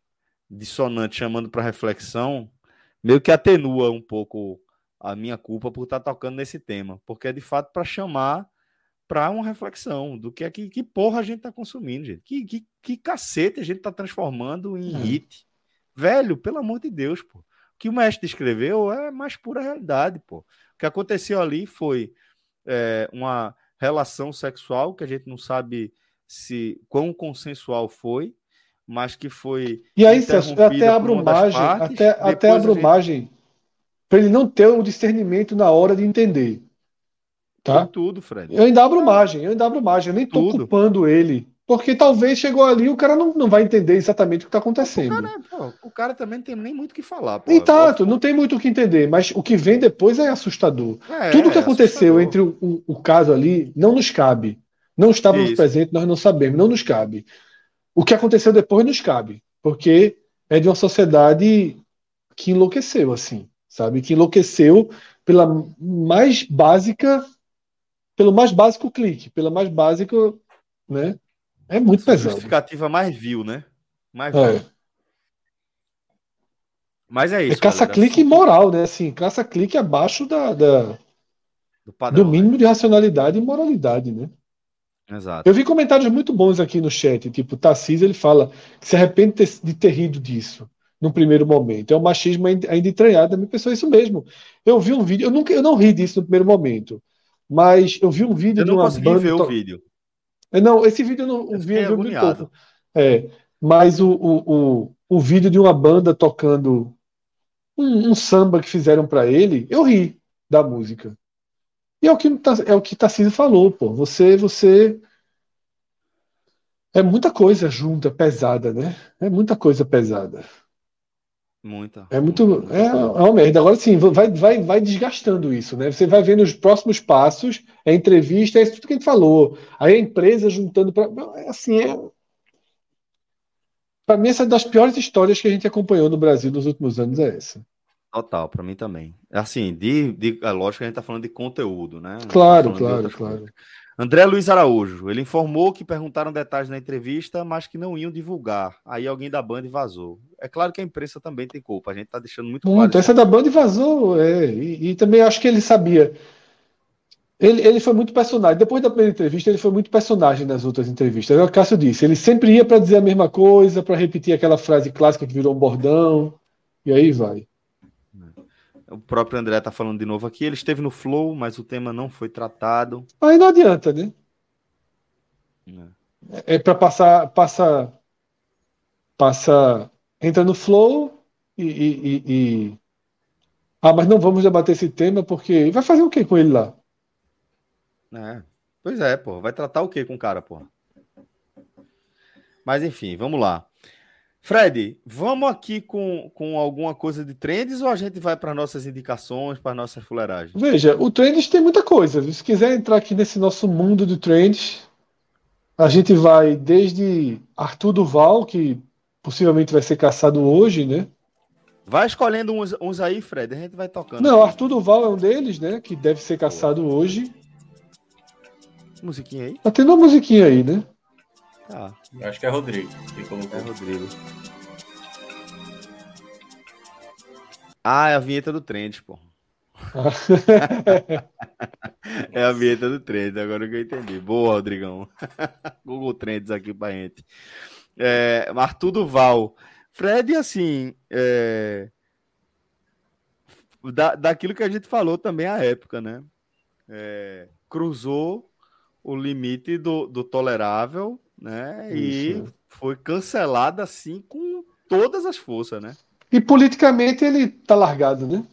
Speaker 1: dissonante chamando para reflexão meio que atenua um pouco a minha culpa por estar tá tocando nesse tema, porque é de fato para chamar para uma reflexão do que é que, que porra a gente está consumindo, gente. Que, que, que cacete a gente está transformando em é. hit. Velho, pelo amor de Deus, pô. O que o mestre descreveu é mais pura realidade, pô. O que aconteceu ali foi é, uma relação sexual que a gente não sabe se quão consensual foi, mas que foi.
Speaker 2: E aí, Celso, até abro margem, partes, até, até abro gente... margem para ele não ter o discernimento na hora de entender. Tá?
Speaker 1: Tem tudo, Fred.
Speaker 2: Eu ainda abro margem, eu ainda abro margem. Eu nem tô tudo. culpando ele. Porque talvez chegou ali o cara não, não vai entender exatamente o que está acontecendo.
Speaker 1: O cara, pô, o cara, também não tem nem muito o que falar.
Speaker 2: Pô. E tanto, não tem muito o que entender, mas o que vem depois é assustador. É, Tudo o que é aconteceu assustador. entre o, o, o, caso ali não nos cabe. Não estávamos presentes, nós não sabemos, não nos cabe. O que aconteceu depois nos cabe, porque é de uma sociedade que enlouqueceu, assim, sabe? Que enlouqueceu pela mais básica pelo mais básico clique, pela mais básica, né? É muito pesado.
Speaker 1: Justificativa mais vil, né? Mais. É. Mas é isso.
Speaker 2: É caça-clique moral, né? Assim, caça-clique abaixo da, da do, padrão, do, mínimo né? de racionalidade e moralidade, né?
Speaker 1: Exato.
Speaker 2: Eu vi comentários muito bons aqui no chat, tipo, Tassis, ele fala que se arrepende de ter rido disso no primeiro momento. É um machismo ainda entranhado da minha pessoa, é isso mesmo. Eu vi um vídeo, eu, nunca, eu não ri disso no primeiro momento. Mas eu vi um vídeo
Speaker 1: eu
Speaker 2: de uma
Speaker 1: consegui banda. ver to... o vídeo.
Speaker 2: É, não, esse vídeo eu não eu vi, eu vi. É, mas o, o, o, o, vídeo de uma banda tocando um, um samba que fizeram para ele, eu ri da música. E é o que é o que Tarcísio falou, pô. Você, você é muita coisa junta, pesada, né? É muita coisa pesada.
Speaker 1: Muita.
Speaker 2: É muito. Muita, é, é uma merda. Agora sim, vai, vai, vai desgastando isso, né? Você vai vendo os próximos passos, é entrevista, é isso tudo que a gente falou. Aí a empresa juntando para. É assim, é. Para mim, essa é das piores histórias que a gente acompanhou no Brasil nos últimos anos é essa.
Speaker 1: Total, para mim também. Assim, de, de, é lógico que a gente está falando de conteúdo, né?
Speaker 2: Claro, tá claro, claro. Coisas.
Speaker 1: André Luiz Araújo, ele informou que perguntaram detalhes na entrevista, mas que não iam divulgar. Aí alguém da Band vazou. É claro que a imprensa também tem culpa, a gente está deixando muito,
Speaker 2: muito claro. Essa da Band vazou, é. E, e, também acho que ele sabia. Ele, ele foi muito personagem. Depois da primeira entrevista, ele foi muito personagem nas outras entrevistas. É o que o Cássio disse. Ele sempre ia para dizer a mesma coisa, para repetir aquela frase clássica que virou um bordão. E aí vai.
Speaker 1: O próprio André está falando de novo aqui. Ele esteve no Flow, mas o tema não foi tratado.
Speaker 2: Aí não adianta, né? É, é para passar, passa, passa, entra no Flow e, e, e, ah, mas não vamos debater esse tema porque vai fazer o que com ele lá?
Speaker 1: É, pois é, pô. Vai tratar o que com o cara, pô? Mas enfim, vamos lá. Fred, vamos aqui com, com alguma coisa de trends ou a gente vai para nossas indicações, para nossa fuleiragem?
Speaker 2: Veja, o trends tem muita coisa. Se quiser entrar aqui nesse nosso mundo de trends, a gente vai desde Arthur Duval, que possivelmente vai ser caçado hoje, né?
Speaker 1: Vai escolhendo uns, uns aí, Fred, a gente vai tocando.
Speaker 2: Não. Arthur Duval é um deles, né? Que deve ser caçado hoje.
Speaker 1: Musiquinha aí?
Speaker 2: Tá tendo uma musiquinha aí, né?
Speaker 3: Tá. Acho que é Rodrigo.
Speaker 1: É Rodrigo. Ah, é a vinheta do Trend, pô. [laughs] é a vinheta do Trends, agora que eu entendi. Boa, Rodrigão. [laughs] Google Trends aqui pra gente. É, Arthur Duval. Fred, assim, é, da, daquilo que a gente falou também à época, né? É, cruzou o limite do, do tolerável, né? Isso. E foi cancelada assim com todas as forças, né?
Speaker 2: E politicamente ele tá largado, né?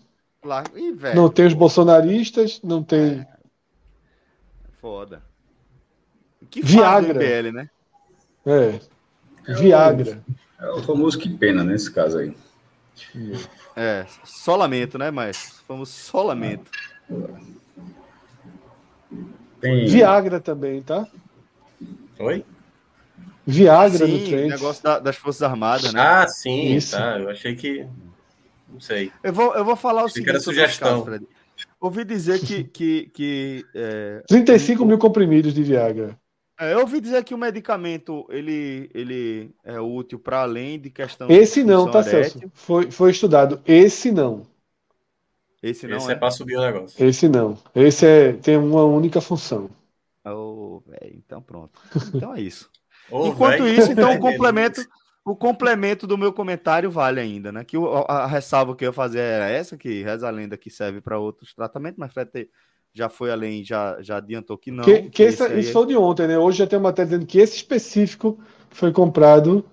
Speaker 1: E, velho,
Speaker 2: não tem os bolsonaristas, não tem. É.
Speaker 1: Foda.
Speaker 2: Que Viagra.
Speaker 1: MBL, né?
Speaker 2: É. é Viagra.
Speaker 4: O, é o famoso que pena nesse caso aí.
Speaker 1: É, só lamento, né? Mas fomos só lamento.
Speaker 2: Tem... Viagra também, tá?
Speaker 3: Oi?
Speaker 2: Viagra
Speaker 1: sim,
Speaker 2: no trem.
Speaker 1: negócio da, das Forças Armadas, né?
Speaker 3: Ah, sim, Isso. tá. Eu achei que. Não sei.
Speaker 1: Eu vou, eu vou falar o
Speaker 3: achei seguinte. era sugestão. Casos,
Speaker 1: ouvi dizer que. que, que é,
Speaker 2: 35 mil comprimidos de Viagra.
Speaker 1: É, eu ouvi dizer que o medicamento ele, ele é útil para além de questão.
Speaker 2: Esse de não, tá, Celso? Foi, foi estudado. Esse não.
Speaker 1: Esse não.
Speaker 3: Esse é, é para subir o negócio.
Speaker 2: Esse não. Esse é, tem uma única função.
Speaker 1: Oh, véio, então pronto. Então é isso. Oh, Enquanto véio. isso, então o complemento, o complemento do meu comentário vale ainda, né? Que a, a ressalva que eu ia fazer era essa, que reza a lenda que serve para outros tratamentos, mas Fred já foi além, já, já adiantou que não.
Speaker 2: Que, que, que esse, isso foi de ontem, né? Hoje já tem uma matéria dizendo que esse específico foi comprado,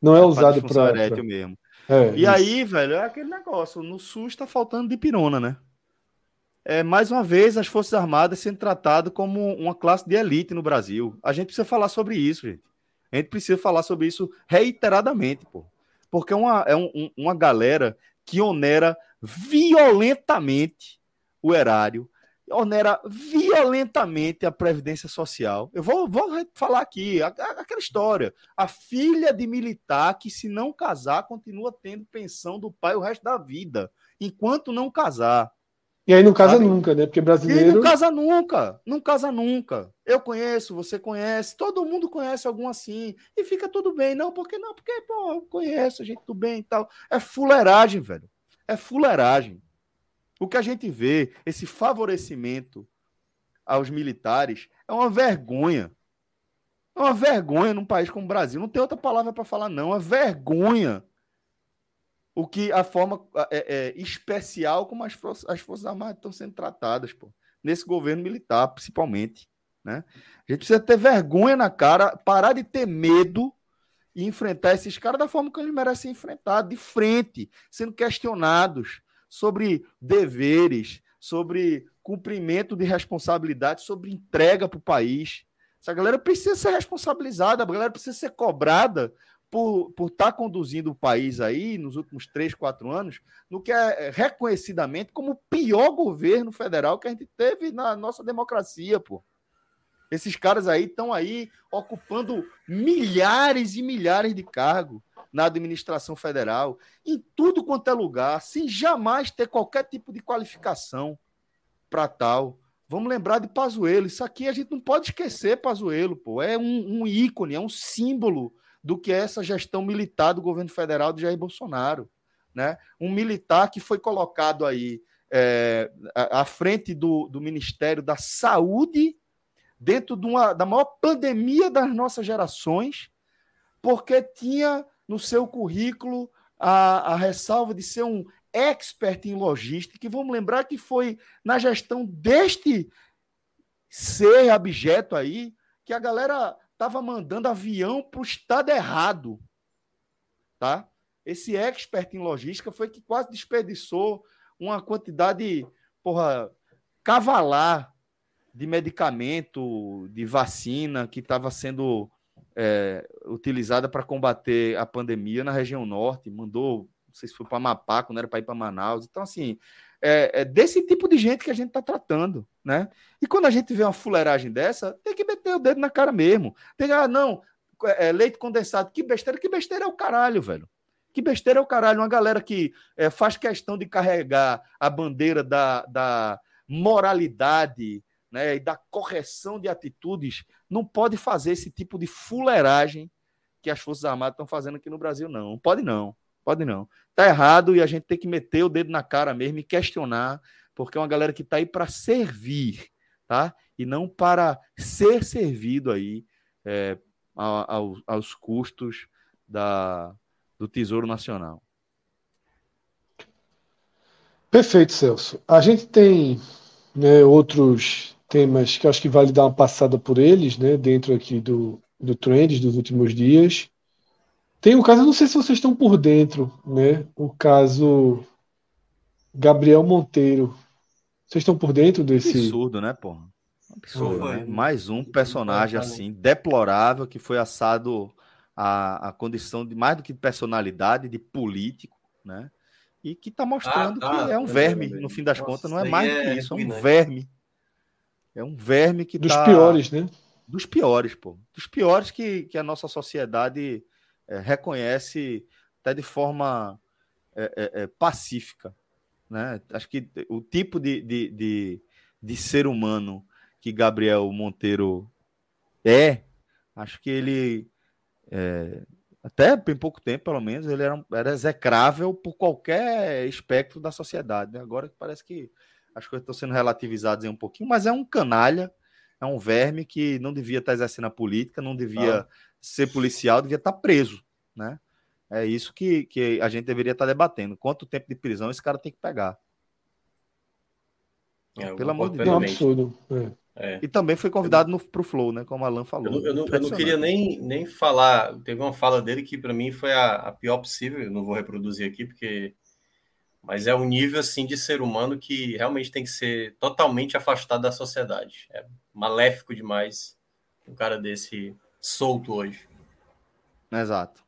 Speaker 2: não é, é usado para.
Speaker 1: Pra... mesmo. É, e isso. aí, velho, é aquele negócio. No SUS está faltando de pirona, né? É, mais uma vez, as Forças Armadas sendo tratadas como uma classe de elite no Brasil. A gente precisa falar sobre isso, gente. A gente precisa falar sobre isso reiteradamente, pô. Porque é uma, é um, uma galera que onera violentamente o erário, onera violentamente a Previdência Social. Eu vou, vou falar aqui, a, a, aquela história. A filha de militar que, se não casar, continua tendo pensão do pai o resto da vida, enquanto não casar.
Speaker 2: E aí não casa sabe? nunca, né? Porque brasileiro. E
Speaker 1: não casa nunca, não casa nunca. Eu conheço, você conhece, todo mundo conhece algum assim. E fica tudo bem. Não, porque não? Porque, pô, eu conheço, a gente tudo bem e tal. É fuleiragem, velho. É fuleiragem. O que a gente vê, esse favorecimento aos militares, é uma vergonha. É uma vergonha num país como o Brasil. Não tem outra palavra para falar, não. É vergonha. O que a forma é, é, especial como as forças, as forças Armadas estão sendo tratadas, pô. Nesse governo militar, principalmente. Né? A gente precisa ter vergonha na cara, parar de ter medo e enfrentar esses caras da forma que eles merecem enfrentar, de frente, sendo questionados, sobre deveres, sobre cumprimento de responsabilidade, sobre entrega para o país. Essa galera precisa ser responsabilizada, a galera precisa ser cobrada por, estar tá conduzindo o país aí nos últimos três, quatro anos, no que é reconhecidamente como o pior governo federal que a gente teve na nossa democracia, pô. Esses caras aí estão aí ocupando milhares e milhares de cargos na administração federal, em tudo quanto é lugar, sem jamais ter qualquer tipo de qualificação para tal. Vamos lembrar de Pazuello. Isso aqui a gente não pode esquecer, Pazuello, pô. É um, um ícone, é um símbolo do que essa gestão militar do governo federal de Jair Bolsonaro. Né? Um militar que foi colocado aí é, à frente do, do Ministério da Saúde, dentro de uma, da maior pandemia das nossas gerações, porque tinha no seu currículo a, a ressalva de ser um expert em logística, e vamos lembrar que foi na gestão deste ser abjeto aí que a galera estava mandando avião para o estado errado. Tá? Esse expert em logística foi que quase desperdiçou uma quantidade, porra, cavalar de medicamento, de vacina que estava sendo é, utilizada para combater a pandemia na região norte, mandou, não sei se foi para Amapá, quando era para ir para Manaus. Então, assim, é, é, desse tipo de gente que a gente está tratando, né? E quando a gente vê uma fuleiragem dessa, tem que meter o dedo na cara mesmo. Tem que, ah, não, é, leite condensado, que besteira, que besteira é o caralho, velho. Que besteira é o caralho. Uma galera que é, faz questão de carregar a bandeira da, da moralidade, né, e da correção de atitudes, não pode fazer esse tipo de fuleiragem que as Forças Armadas estão fazendo aqui no Brasil, não. Pode não, pode não. Tá errado e a gente tem que meter o dedo na cara mesmo e questionar, porque é uma galera que está aí para servir, tá? E não para ser servido aí é, aos, aos custos da, do Tesouro Nacional.
Speaker 2: Perfeito, Celso. A gente tem né, outros temas que acho que vale dar uma passada por eles, né, dentro aqui do, do Trends dos últimos dias. Tem o caso, não sei se vocês estão por dentro, né, o caso Gabriel Monteiro. Vocês estão por dentro desse.
Speaker 1: Absurdo, né, porra? Absurdo, né? Mais um personagem assim, deplorável, que foi assado a, a condição de mais do que de personalidade, de político, né? E que está mostrando ah, que é um verme, no fim das Nossa, contas, não é mais do que é isso, é um verme. É um verme que
Speaker 2: Dos tá... piores, né?
Speaker 1: Dos piores, pô. Dos piores que, que a nossa sociedade é, reconhece até de forma é, é, é pacífica. Né? Acho que o tipo de, de, de, de ser humano que Gabriel Monteiro é, acho que ele é, até em pouco tempo, pelo menos, ele era, era execrável por qualquer espectro da sociedade. Né? Agora parece que as coisas estão sendo relativizadas um pouquinho, mas é um canalha, é um verme que não devia estar exercendo a política, não devia ah. ser policial, devia estar preso. Né? É isso que, que a gente deveria estar debatendo. Quanto tempo de prisão esse cara tem que pegar? É, Pelo amor de Deus. É um absurdo. É. É. E também foi convidado para o Flow, né? Como o Alan falou.
Speaker 3: Eu não, eu não, eu não queria nem, nem falar. Teve uma fala dele que para mim foi a, a, pior possível. Eu não vou reproduzir aqui, porque. Mas é um nível assim de ser humano que realmente tem que ser totalmente afastado da sociedade. É maléfico demais um cara desse solto hoje.
Speaker 1: Exato.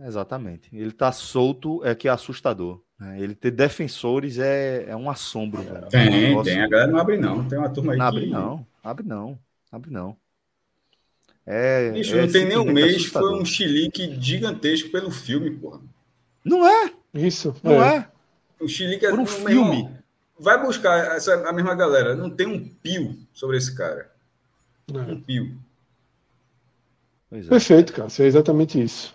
Speaker 1: Exatamente. Ele tá solto é que é assustador. Né? Ele ter defensores é, é um assombro. Velho.
Speaker 4: Tem, um tem. A galera não abre, não. Tem uma turma aí.
Speaker 1: Não abre, não. Abre, não. Abre, não. É,
Speaker 4: Bicho, é não tem nem um mês, assustador. foi um chilique gigantesco pelo filme, porra.
Speaker 1: Não é?
Speaker 2: Isso.
Speaker 1: Não é. é.
Speaker 4: O chilique é Por um filme. Irmão, vai buscar essa, a mesma galera. Não tem um pio sobre esse cara. Não. Um pio.
Speaker 2: É. Perfeito, cara. É exatamente isso.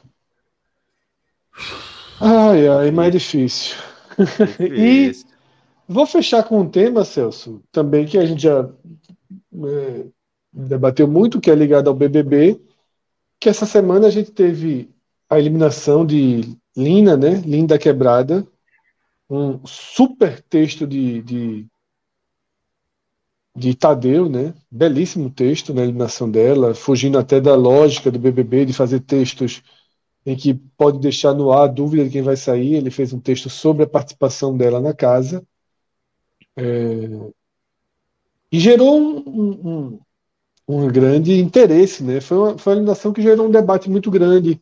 Speaker 2: Ai, ai, mais difícil. [laughs] e vou fechar com um tema, Celso, também que a gente já é, debateu muito, que é ligado ao BBB, que essa semana a gente teve a eliminação de Lina, né? Linda Quebrada, um super texto de, de, de Tadeu, né? Belíssimo texto na eliminação dela, fugindo até da lógica do BBB de fazer textos em que pode deixar no ar a dúvida de quem vai sair. Ele fez um texto sobre a participação dela na casa. É, e gerou um, um, um, grande interesse, né? Foi uma, foi uma eliminação que gerou um debate muito grande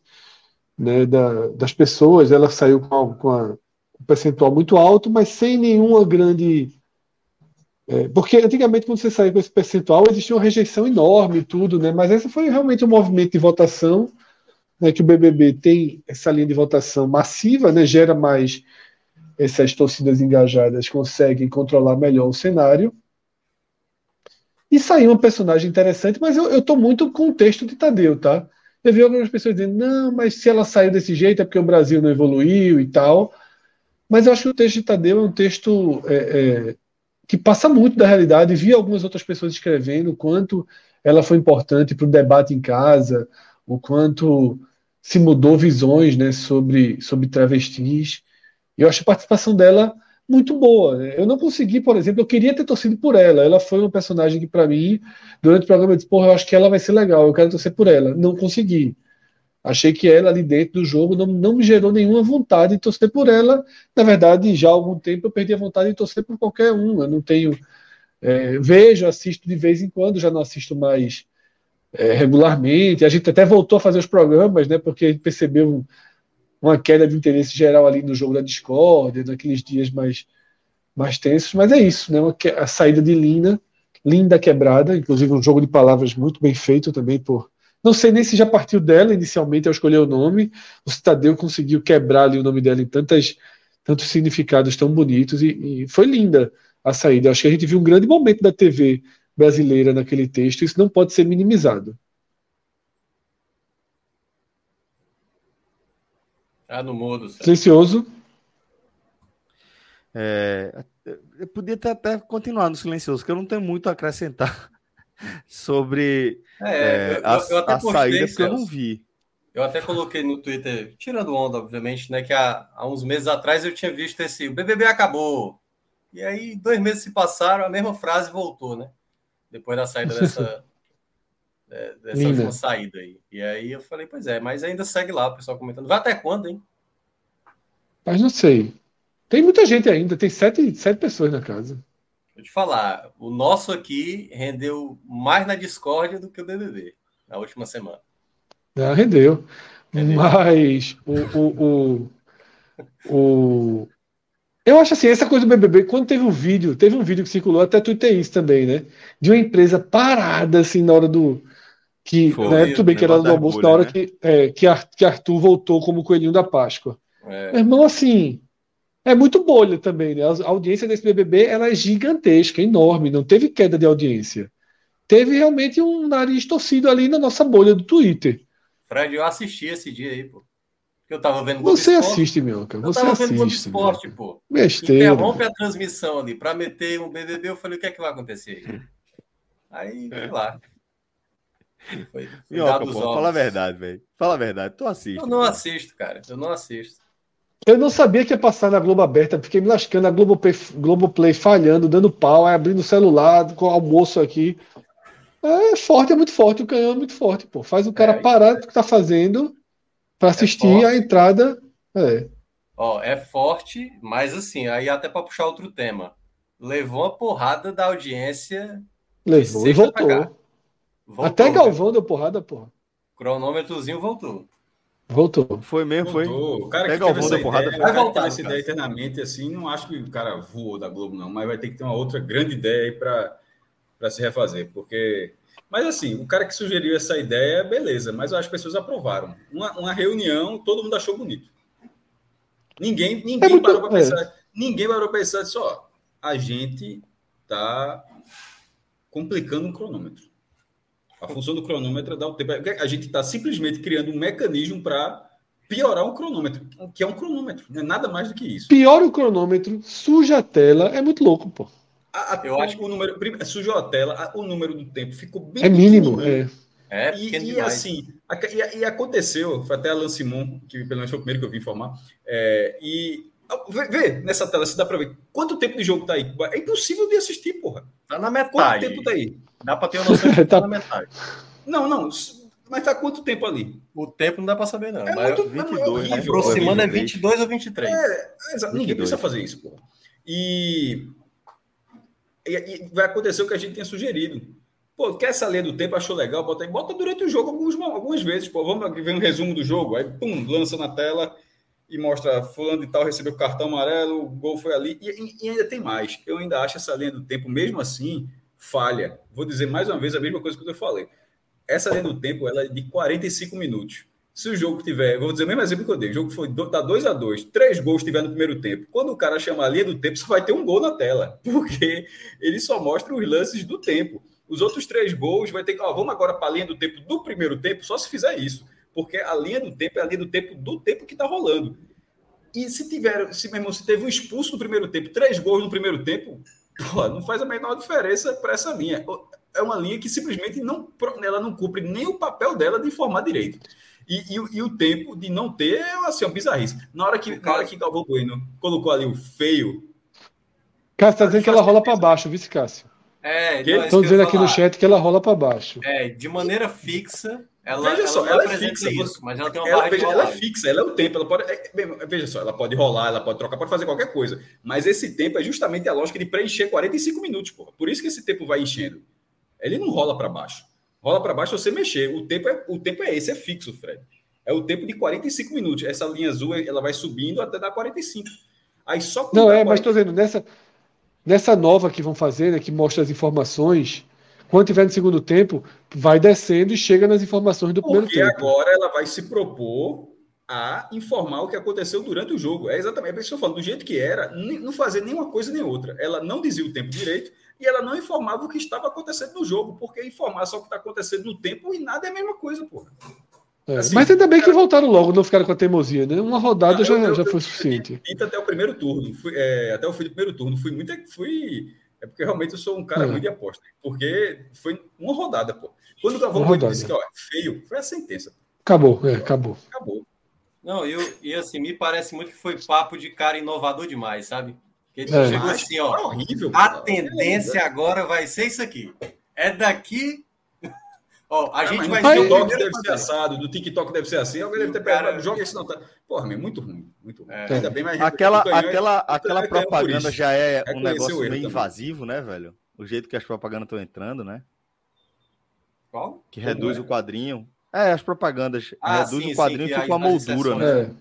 Speaker 2: né, da, das pessoas. Ela saiu com, com a, percentual muito alto, mas sem nenhuma grande. É, porque antigamente, quando você saiu com esse percentual, existia uma rejeição enorme e tudo, né? Mas esse foi realmente um movimento de votação né, que o BBB tem essa linha de votação massiva, né, gera mais essas torcidas engajadas, conseguem controlar melhor o cenário. E saiu um personagem interessante, mas eu, estou muito com o texto de Tadeu, tá? Eu vi algumas pessoas dizendo, não, mas se ela saiu desse jeito é porque o Brasil não evoluiu e tal. Mas eu acho que o texto de Tadeu é um texto é, é, que passa muito da realidade. Vi algumas outras pessoas escrevendo o quanto ela foi importante para o debate em casa, o quanto se mudou visões né, sobre, sobre travestis. Eu acho a participação dela muito boa. Né? Eu não consegui, por exemplo, eu queria ter torcido por ela. Ela foi uma personagem que, para mim, durante o programa, eu disse: Porra, eu acho que ela vai ser legal, eu quero torcer por ela. Não consegui. Achei que ela ali dentro do jogo não, não me gerou nenhuma vontade de torcer por ela. Na verdade, já há algum tempo eu perdi a vontade de torcer por qualquer um. Eu não tenho. É, vejo, assisto de vez em quando, já não assisto mais é, regularmente. A gente até voltou a fazer os programas, né? Porque a gente percebeu uma queda de interesse geral ali no jogo da Discord, naqueles dias mais, mais tensos. Mas é isso, né? A saída de Lina, linda quebrada, inclusive um jogo de palavras muito bem feito também por. Não sei nem se já partiu dela inicialmente ao escolher o nome. O Citadeu conseguiu quebrar ali o nome dela em tantas, tantos significados tão bonitos e, e foi linda a saída. Acho que a gente viu um grande momento da TV brasileira naquele texto, isso não pode ser minimizado.
Speaker 3: Ah, no mudo.
Speaker 2: Silencioso.
Speaker 1: É, eu podia ter até continuar no silencioso, que eu não tenho muito a acrescentar sobre é, é, eu, a, eu a saída, porque eu não vi.
Speaker 3: Eu até coloquei no Twitter, tirando onda, obviamente, né? Que há, há uns meses atrás eu tinha visto esse o BBB acabou. E aí, dois meses se passaram, a mesma frase voltou, né? Depois da saída dessa, [laughs] é, dessa última saída aí. E aí eu falei, pois é, mas ainda segue lá o pessoal comentando. Vai até quando, hein?
Speaker 2: Mas não sei. Tem muita gente ainda, tem sete, sete pessoas na casa.
Speaker 3: Vou te falar, o nosso aqui rendeu mais na discórdia do que o BBB na última semana.
Speaker 2: Ah, rendeu. rendeu. Mas o, o, o, o, Eu acho assim, essa coisa do BBB, quando teve um vídeo, teve um vídeo que circulou, até tuitei isso também, né? De uma empresa parada, assim, na hora do. Que, Foi, né, tudo bem que era do almoço, bolha, na hora né? que, é, que, Arthur voltou como coelhinho da Páscoa. É. Meu irmão, assim, é muito bolha também, né? A audiência desse BBB ela é gigantesca, enorme, não teve queda de audiência. Teve realmente um nariz torcido ali na nossa bolha do Twitter.
Speaker 3: Fred, eu assisti esse dia aí, pô. Eu tava vendo
Speaker 2: Globo Você Esporte. assiste, meu cara. Você eu tava assiste, vendo Globo
Speaker 3: Esporte, pô.
Speaker 2: Besteira.
Speaker 3: Interrompe a transmissão ali para meter um BBB. Eu falei, o que é que vai acontecer aí? Aí, sei lá.
Speaker 1: Foi, foi Minhoca, pô, fala a verdade, velho. Fala a verdade. Tu assiste.
Speaker 3: Eu não pô. assisto, cara. Eu não assisto.
Speaker 2: Eu não sabia que ia passar na Globo aberta, fiquei me lascando, a Globoplay, Globoplay falhando, dando pau, abrindo o celular, com o almoço aqui. É forte, é muito forte, o canhão é muito forte, pô. Faz o cara é, parar do que tá fazendo para é assistir é a entrada. É.
Speaker 3: Ó, é forte, mas assim, aí até para puxar outro tema. Levou uma porrada da audiência.
Speaker 2: Levou e voltou. voltou. Até Galvão deu porrada, porra.
Speaker 3: Cronômetrozinho voltou.
Speaker 2: Voltou.
Speaker 1: Foi mesmo, foi.
Speaker 4: O cara que Galvão deu porrada, ideia, vai voltar. Essa ideia eternamente, assim, não acho que o cara voou da Globo, não, mas vai ter que ter uma outra grande ideia aí para para se refazer, porque. Mas assim, o cara que sugeriu essa ideia, beleza, mas as pessoas aprovaram. Uma, uma reunião, todo mundo achou bonito. Ninguém, ninguém é muito... parou para pensar. É. Ninguém parou para pensar só. A gente tá complicando um cronômetro. A função do cronômetro é dar o tempo. A gente está simplesmente criando um mecanismo para piorar o cronômetro, que é um cronômetro, não é nada mais do que isso.
Speaker 2: Piora o cronômetro, suja a tela, é muito louco, pô.
Speaker 4: A, a, eu acho que o número. Sujou a tela, a, o número do tempo ficou bem.
Speaker 2: É mínimo, é.
Speaker 4: É, e, e assim, e, e, aconteceu, foi até a Alan Simon, que pelo menos foi o primeiro que eu vi informar, é, e vê, vê, nessa tela, se dá para ver quanto tempo de jogo tá aí. É impossível de assistir, porra.
Speaker 3: Tá na metade.
Speaker 4: Quanto tempo tá aí?
Speaker 3: Dá para ter uma noção de [laughs] que tá na metade.
Speaker 4: Não, não, mas tá quanto tempo ali?
Speaker 3: O tempo não dá para saber, não.
Speaker 4: É
Speaker 3: mas
Speaker 4: muito, 22, é horrível,
Speaker 3: aproximando é 22 ou 23. É,
Speaker 4: é, ninguém precisa fazer isso, porra. E e, e, vai acontecer o que a gente tinha sugerido. Pô, quer essa linha do tempo? Achou legal? Bota, bota durante o jogo alguns, algumas vezes. Pô, vamos ver um resumo do jogo. Aí, pum, lança na tela e mostra fulano e tal recebeu cartão amarelo, o gol foi ali. E, e, ainda tem mais. Eu ainda acho essa linha do tempo, mesmo assim, falha. Vou dizer mais uma vez a mesma coisa que eu falei. Essa linha do tempo ela é de 45 minutos. Se o jogo tiver, vou dizer o mesmo exemplo que eu dei, o jogo foi da 2 a 2 três gols tiver no primeiro tempo. Quando o cara chama a linha do tempo, só vai ter um gol na tela, [laughs] porque ele só mostra os lances do tempo. Os outros três gols vai ter que, ó, vamos agora para a linha do tempo do primeiro tempo, só se fizer isso, porque a linha do tempo é a linha do tempo do tempo que está rolando. E se tiver, se mesmo se teve um expulso no primeiro tempo, três gols no primeiro tempo, pô, não faz a menor diferença para essa linha. É uma linha que simplesmente não, ela não cumpre nem o papel dela de informar direito. E, e, e, o tempo de não ter é assim, uma bizarrice. Na hora que, na hora que Galvão Bueno colocou ali o feio.
Speaker 2: Cássio está dizendo que ela rola para baixo, vice Cássio.
Speaker 3: É,
Speaker 2: estão dizendo aqui no chat que ela rola para baixo.
Speaker 3: É, de maneira fixa. Ela,
Speaker 4: veja só, ela, ela é fixa. Isso, mas ela tem uma ela, veja, ela é fixa, ela é o tempo. Ela pode, é, veja só, ela pode rolar, ela pode trocar, pode fazer qualquer coisa. Mas esse tempo é justamente a lógica de preencher 45 minutos, porra. Por isso que esse tempo vai enchendo. Ele não rola para baixo rola para baixo você mexer. O tempo, é, o tempo é esse, é fixo, Fred. É o tempo de 45 minutos. Essa linha azul ela vai subindo até dar 45. Aí só
Speaker 2: Não, é, 40... mas estou dizendo, nessa, nessa nova que vão fazer, né, que mostra as informações, quando tiver no segundo tempo, vai descendo e chega nas informações do Porque primeiro
Speaker 4: tempo. Porque agora ela vai se propor a informar o que aconteceu durante o jogo. É exatamente é isso que eu falo. Do jeito que era, não fazer nenhuma coisa nem outra. Ela não dizia o tempo direito e ela não informava o que estava acontecendo no jogo, porque informar só o que está acontecendo no tempo e nada é a mesma coisa, porra.
Speaker 2: É, assim, mas ainda bem cara... que voltaram logo, não ficaram com a teimosia, né? Uma rodada não, já, eu, já foi suficiente.
Speaker 4: Eu, até o primeiro turno, fui, é, até o fim do primeiro turno, fui muito. Fui, é porque realmente eu sou um cara é. muito de aposta. Porque foi uma rodada, pô. Quando o Galvão disse que ó, feio, foi a sentença.
Speaker 2: Acabou, é, acabou.
Speaker 4: Acabou.
Speaker 3: Não, eu, e assim, me parece muito que foi papo de cara inovador demais, sabe? Que ele é. chegou assim, ó. É horrível, a tendência é agora vai ser isso aqui. É daqui
Speaker 4: Ó, a é, gente vai ver. TikTok deve ser assado, do TikTok deve ser assim. Alguém deve ter pegado, joga esse não. Tá... Porra, é muito ruim. Muito ruim. É.
Speaker 1: Ainda bem, mas aquela, aquela, aquela propaganda já é, um negócio meio também. invasivo, né, velho? O jeito que as propagandas estão entrando, né?
Speaker 3: Qual?
Speaker 1: Que Como reduz é? o quadrinho. É, as propagandas ah, reduz sim, o quadrinho e fica uma moldura, né?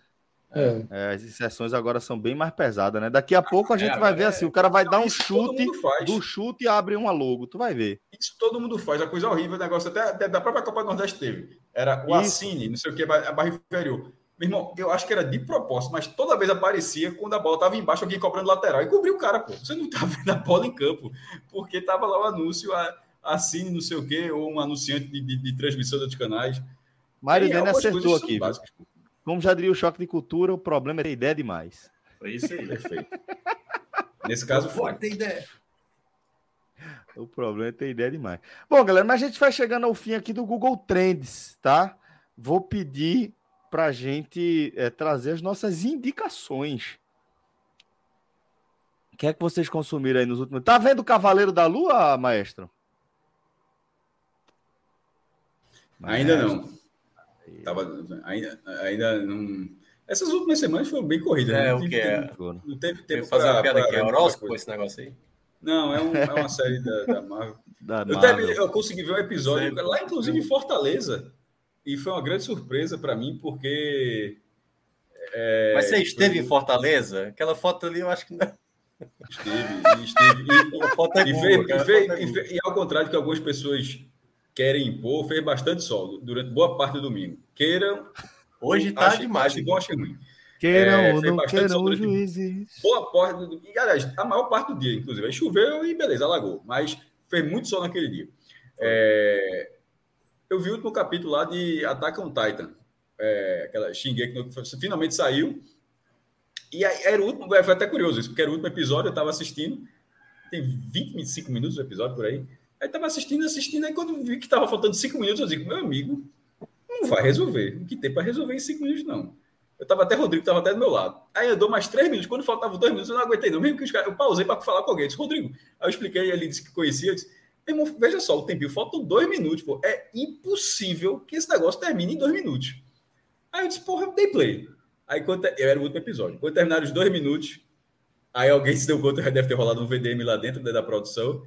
Speaker 1: É. É. É, as inserções agora são bem mais pesadas, né? Daqui a pouco a gente é, vai ver assim, o cara vai dar um chute, do chute e abre uma logo, tu vai ver.
Speaker 4: Isso todo mundo faz, a coisa horrível, o negócio até, até da própria Copa do Nordeste teve. Era o Assine, não sei o que, a barra inferior. Meu irmão, eu acho que era de propósito, mas toda vez aparecia quando a bola tava embaixo, alguém cobrando lateral e cobriu o cara, pô. Você não tá [laughs] vendo a bola em campo, porque tava lá o anúncio, a Assine, não sei o que, ou um anunciante de, de, de transmissão dos canais.
Speaker 1: Mário Dene acertou aqui. Básicas, como já diria o choque de cultura, o problema é ter ideia demais.
Speaker 4: Foi isso aí, perfeito. Nesse caso, foi. Ter ideia.
Speaker 1: O problema é ter ideia demais. Bom, galera, mas a gente vai chegando ao fim aqui do Google Trends, tá? Vou pedir para a gente é, trazer as nossas indicações. O que é que vocês consumiram aí nos últimos. Tá vendo o Cavaleiro da Lua, maestro?
Speaker 4: Ainda não. Tava, ainda, ainda não. Essas últimas semanas foram bem corridas.
Speaker 3: Né? É, né? o que é? Não teve tempo fazer pra, uma piada aqui. É horóscopo esse negócio aí?
Speaker 4: Não, é, um, é uma série da, da Marvel. Da eu, Marvel. eu, consegui ver um episódio Sempre. lá, inclusive em Fortaleza, e foi uma grande surpresa para mim, porque.
Speaker 3: É, Mas você esteve foi... em Fortaleza? Aquela foto ali eu acho que não.
Speaker 4: Esteve, esteve. [laughs] E, é e, e, é e, e, ao contrário que algumas pessoas querem impor, fez bastante sol durante boa parte do domingo. Queiram.
Speaker 3: Hoje demais.
Speaker 4: Acho bom, achei ruim.
Speaker 1: Queiram é, ou não queiram os juízes.
Speaker 4: Boa parte do E, aliás, a maior parte do dia, inclusive. Aí choveu e beleza, alagou. Mas fez muito sol naquele dia. É, eu vi o último capítulo lá de Attack on Titan. É, aquela Shingeki que finalmente saiu. E aí, era o último, foi até curioso isso, porque era o último episódio, eu estava assistindo. Tem 20, 25 minutos o episódio por aí. Aí tava assistindo, assistindo, aí quando vi que tava faltando cinco minutos, eu digo, meu amigo, não vai resolver. O que tem para resolver em cinco minutos, não. Eu tava até, Rodrigo tava até do meu lado. Aí andou mais três minutos. Quando faltavam dois minutos, eu não aguentei, não. Mesmo que os caras, eu pausei para falar com alguém. Eu disse, Rodrigo. Aí eu expliquei, ele disse que conhecia. Eu disse, irmão, veja só, o tempinho, faltam dois minutos, pô. É impossível que esse negócio termine em dois minutos. Aí eu disse, porra, eu dei play. Aí quando eu era o último episódio. Quando terminaram os dois minutos, aí alguém se deu conta, deve ter rolado um VDM lá dentro da produção.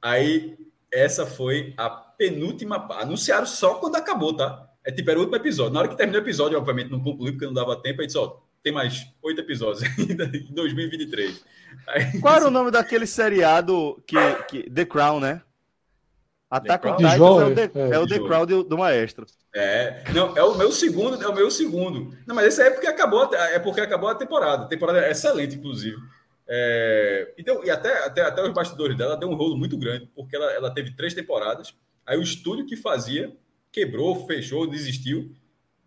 Speaker 4: Aí essa foi a penúltima. Anunciaram só quando acabou, tá? É tipo, era o último episódio. Na hora que terminou o episódio, obviamente não concluiu porque não dava tempo. Aí disse: ó, tem mais oito episódios ainda [laughs] em 2023.
Speaker 1: Aí, [laughs] Qual era o nome daquele seriado que, que The Crown, né? Attack on Titan é o The, é, é o The Crown do, do, Maestro.
Speaker 4: É, não, é o meu segundo, é o meu segundo. Não, mas esse é porque acabou, é porque acabou a temporada. A temporada é excelente, inclusive. É, então, e até, até, até os bastidores dela deu um rolo muito grande, porque ela, ela teve três temporadas. Aí o estúdio que fazia quebrou, fechou, desistiu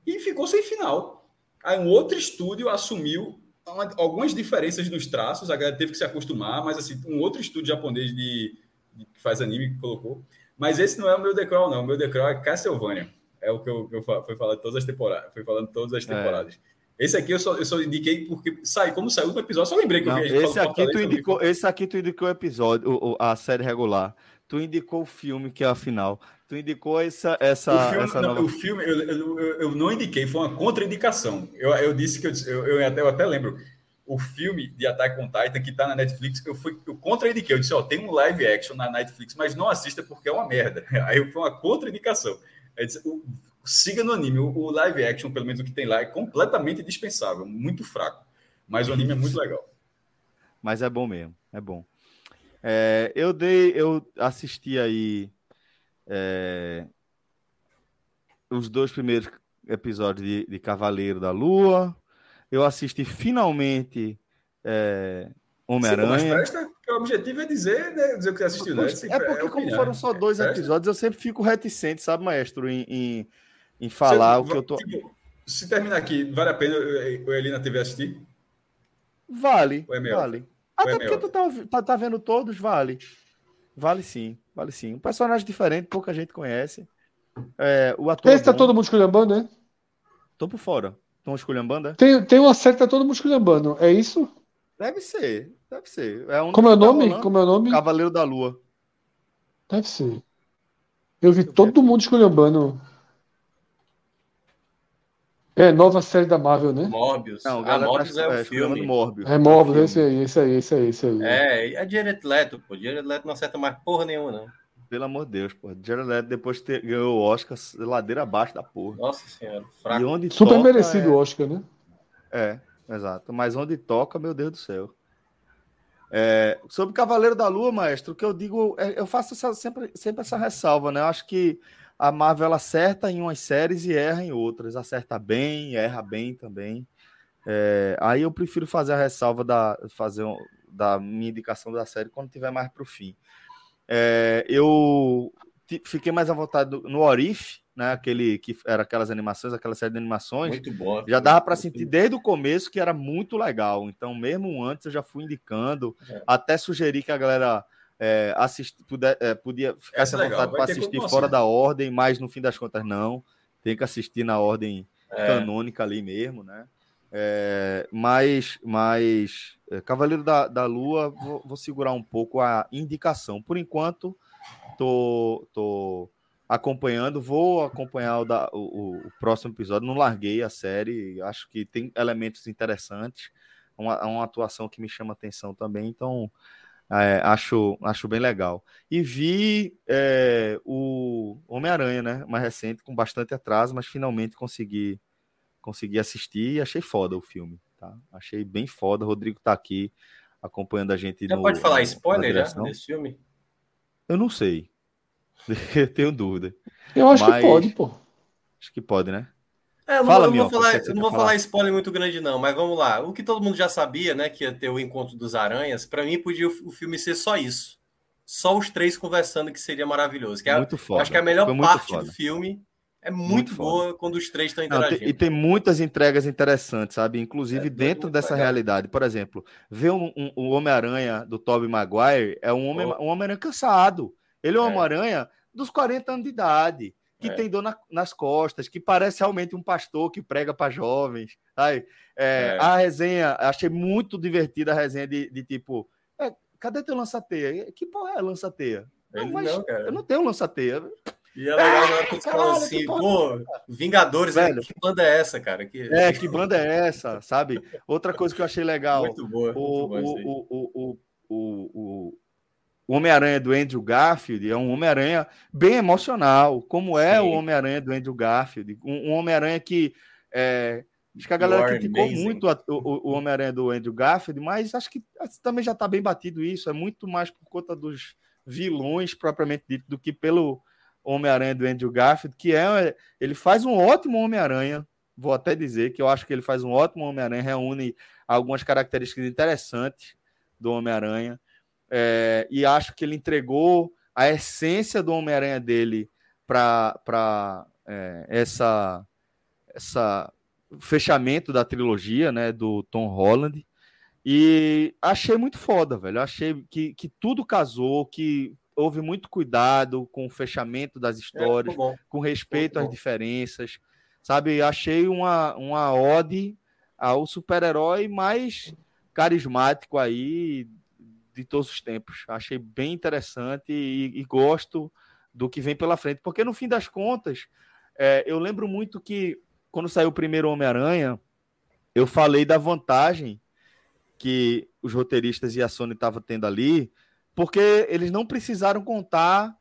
Speaker 4: e ficou sem final. Aí um outro estúdio assumiu uma, algumas diferenças nos traços, a galera teve que se acostumar, mas assim, um outro estúdio japonês de, de que faz anime que colocou. Mas esse não é o meu decral, não. O meu decral é Castlevania. É o que eu, que eu fui falando todas as temporadas. Fui falando todas as é. temporadas. É. Esse aqui eu só, eu só indiquei porque sai, como saiu do episódio, só lembrei que
Speaker 1: não, eu vi esse aqui tu indicou, Esse aqui tu indicou o episódio, o, a série regular. Tu indicou o filme, que é a final. Tu indicou essa. essa,
Speaker 4: o filme,
Speaker 1: essa
Speaker 4: não, nova... o filme eu, eu, eu, não indiquei, foi uma contraindicação. Eu, eu disse que eu, eu, até, eu até lembro. O filme de Attack on Titan que tá na Netflix, eu fui eu contraindiquei. Eu disse: Ó, tem um live action na Netflix, mas não assista porque é uma merda. [laughs] Aí foi uma contraindicação. Disse, o, siga no anime. O, live action, pelo menos o que tem lá, é completamente dispensável, muito fraco. Mas o anime é muito legal.
Speaker 1: Mas é bom mesmo, é bom. É, eu dei, eu assisti aí é, os dois primeiros episódios de, de, Cavaleiro da Lua. Eu assisti finalmente é, Homem-Aranha.
Speaker 4: O objetivo é dizer, né, dizer o que assistiu, né?
Speaker 1: É porque, é como foram só dois episódios, eu sempre fico reticente, sabe, maestro, em, em em falar Você, o que eu tô.
Speaker 4: Tipo, se terminar aqui, vale a pena o Eli na TV assistir?
Speaker 1: Vale. É vale. Até é porque tu tá, tá, tá, vendo todos, vale. Vale sim, vale sim. Um personagem diferente, pouca gente conhece. É, o ator.
Speaker 2: Esse tá todo mundo esculhambando, né?
Speaker 1: Tô por fora. Estão esculhambando, é?
Speaker 2: Tem, tem uma série que tá todo mundo esculhambando, é isso?
Speaker 1: Deve ser, deve ser. É um
Speaker 2: Como é o nome? Tá Como é o nome?
Speaker 1: Cavaleiro da Lua.
Speaker 2: Deve ser. Eu vi todo mundo esculhambando. É, nova série da Marvel, né?
Speaker 3: Morbius. Não, ah, Morbius tá, é o é, filme.
Speaker 2: Morbius. É Morbius, é esse aí, esse aí, esse aí, esse aí.
Speaker 3: É, é Jared Leto, pô. Jared Leto não acerta mais porra nenhuma, não.
Speaker 1: Pelo amor de Deus, pô. Jared Leto depois de ter, ganhou o Oscar, ladeira abaixo da porra.
Speaker 3: Nossa senhora,
Speaker 2: fraco. E onde Super merecido o é... Oscar, né?
Speaker 1: É, exato. Mas onde toca, meu Deus do céu. É, sobre Cavaleiro da Lua, maestro, o que eu digo, é, eu faço essa, sempre, sempre essa ressalva, né? Eu acho que a Marvel acerta em umas séries e erra em outras. Acerta bem, erra bem também. É, aí eu prefiro fazer a ressalva da, fazer, da minha indicação da série quando tiver mais para o fim. É, eu fiquei mais à vontade no Orif, né? Aquele que era aquelas animações, aquela série de animações.
Speaker 3: Muito bom.
Speaker 1: Já dava para sentir desde o começo que era muito legal. Então, mesmo antes, eu já fui indicando, é. até sugeri que a galera é, assist, puder, é, podia ficar à vontade para assistir fora da ordem, mas no fim das contas, não. Tem que assistir na ordem é. canônica ali mesmo, né? É, mas, mas é, Cavaleiro da, da Lua, vou, vou, segurar um pouco a indicação. Por enquanto, tô, tô acompanhando. Vou acompanhar o, da, o, o, próximo episódio. Não larguei a série. Acho que tem elementos interessantes. Uma, uma atuação que me chama atenção também. Então, é, acho, acho bem legal. E vi é, o Homem-Aranha, né? Mais recente, com bastante atraso, mas finalmente consegui, consegui assistir e achei foda o filme. Tá? Achei bem foda. O Rodrigo tá aqui acompanhando a gente.
Speaker 3: Já no, pode falar spoiler já desse filme?
Speaker 1: Eu não sei. [laughs] Tenho dúvida.
Speaker 2: Eu acho Mas... que pode, pô.
Speaker 1: Acho que pode, né?
Speaker 3: É, eu Fala, não, eu vou falar, eu não vou falar? falar spoiler muito grande, não, mas vamos lá. O que todo mundo já sabia, né? Que ia ter o encontro dos aranhas, para mim podia o, o, filme ser só isso. Só os três conversando, que seria maravilhoso. Que é, muito foda. Acho que a melhor parte foda. do filme é muito, muito boa foda. quando os três estão interagindo. Não,
Speaker 1: tem, e tem muitas entregas interessantes, sabe? Inclusive é, dentro dessa legal. realidade. Por exemplo, ver um, um, um Homem-Aranha do Tobey Maguire é um Homem-Aranha um Homem cansado. Ele é um é. Homem-Aranha dos 40 anos de idade, que é. tem dor na, nas costas, que parece realmente um pastor que prega para jovens. Sabe? É, é. A resenha, achei muito divertida a resenha de, de tipo, é, cadê teu lança-teia? Que porra é lança-teia? Não, mas não, eu não tenho lança-teia.
Speaker 3: E é legal que falam assim, pô, Vingadores, né? Velho, que banda é essa, cara? Que...
Speaker 1: É, que banda é essa, sabe? Outra coisa que eu achei legal.
Speaker 3: Muito boa. O,
Speaker 1: muito o, o, o, o, o, o Homem-Aranha do Andrew Garfield é um Homem-Aranha bem emocional, como é Sim. o Homem-Aranha do Andrew Garfield. Um, um Homem-Aranha que. É, acho que a galera criticou amazing. muito a, o, o Homem-Aranha do Andrew Garfield, mas acho que também já está bem batido isso. É muito mais por conta dos vilões, propriamente dito, do que pelo Homem-Aranha do Andrew Garfield, que é. Ele faz um ótimo Homem-Aranha. Vou até dizer que eu acho que ele faz um ótimo Homem-Aranha, reúne algumas características interessantes do Homem-Aranha. É, e acho que ele entregou a essência do Homem-Aranha dele para é, essa, essa fechamento da trilogia né, do Tom Holland. E achei muito foda, velho. Achei que, que tudo casou, que houve muito cuidado com o fechamento das é, histórias, é, com respeito às diferenças. Sabe, achei uma, uma ode ao super-herói mais carismático aí de todos os tempos. Achei bem interessante e, e gosto do que vem pela frente, porque no fim das contas, é, eu lembro muito que quando saiu o primeiro Homem-Aranha, eu falei da vantagem que os roteiristas e a Sony estavam tendo ali, porque eles não precisaram contar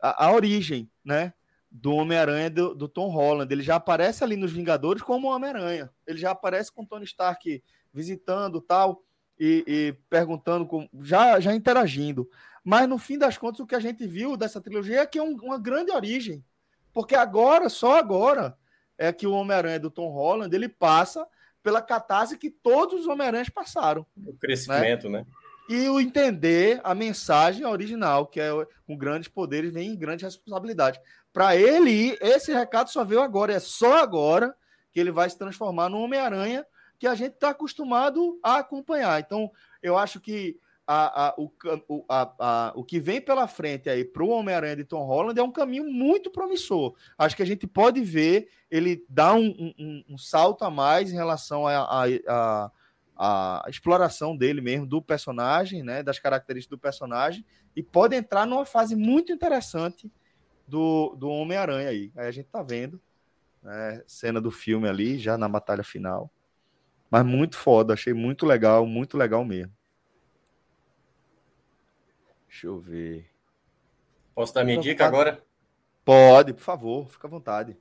Speaker 1: a, a origem, né? Do Homem-Aranha do, do, Tom Holland. Ele já aparece ali nos Vingadores como Homem-Aranha. Ele já aparece com Tony Stark visitando tal e, e perguntando, com, já, já interagindo. Mas no fim das contas, o que a gente viu dessa trilogia é que é um, uma grande origem. Porque agora, só agora, é que o Homem-Aranha do Tom Holland ele passa pela catarse que todos os Homem-Aranhas passaram.
Speaker 3: O crescimento, né? né?
Speaker 1: E o entender a mensagem original, que é com grandes poderes vem grandes responsabilidades. para ele ir, esse recado só veio agora, é só agora que ele vai se transformar no Homem-Aranha que a gente está acostumado a acompanhar. Então, eu acho que a, a, o, a, o que vem pela frente aí para o Homem-Aranha de Tom Holland é um caminho muito promissor. Acho que a gente pode ver ele dar um, um, um salto a mais em relação à exploração dele mesmo, do personagem, né, das características do personagem, e pode entrar numa fase muito interessante do, do Homem-Aranha aí. Aí a gente tá vendo né, cena do filme ali, já na batalha final. Mas muito foda, achei muito legal, muito legal mesmo. Deixa eu ver.
Speaker 3: Posso dar minha fica dica agora?
Speaker 1: Pode, por favor, fica à vontade.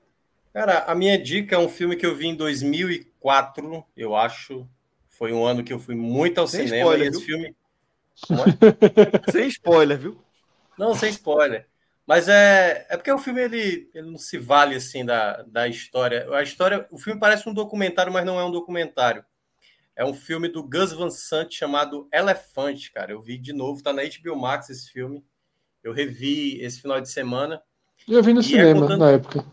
Speaker 3: Cara, a minha dica é um filme que eu vi em 2004, eu acho. Foi um ano que eu fui muito ao sem cinema spoiler, e esse viu? filme. [laughs]
Speaker 1: sem spoiler, viu?
Speaker 3: Não, sem spoiler. Mas é, é porque o filme ele, ele não se vale assim da, da história. A história, o filme parece um documentário, mas não é um documentário. É um filme do Gus Van Sant chamado Elefante, cara. Eu vi de novo, tá na HBO Max esse filme. Eu revi esse final de semana.
Speaker 2: Eu vi no e é cinema é contando... na época.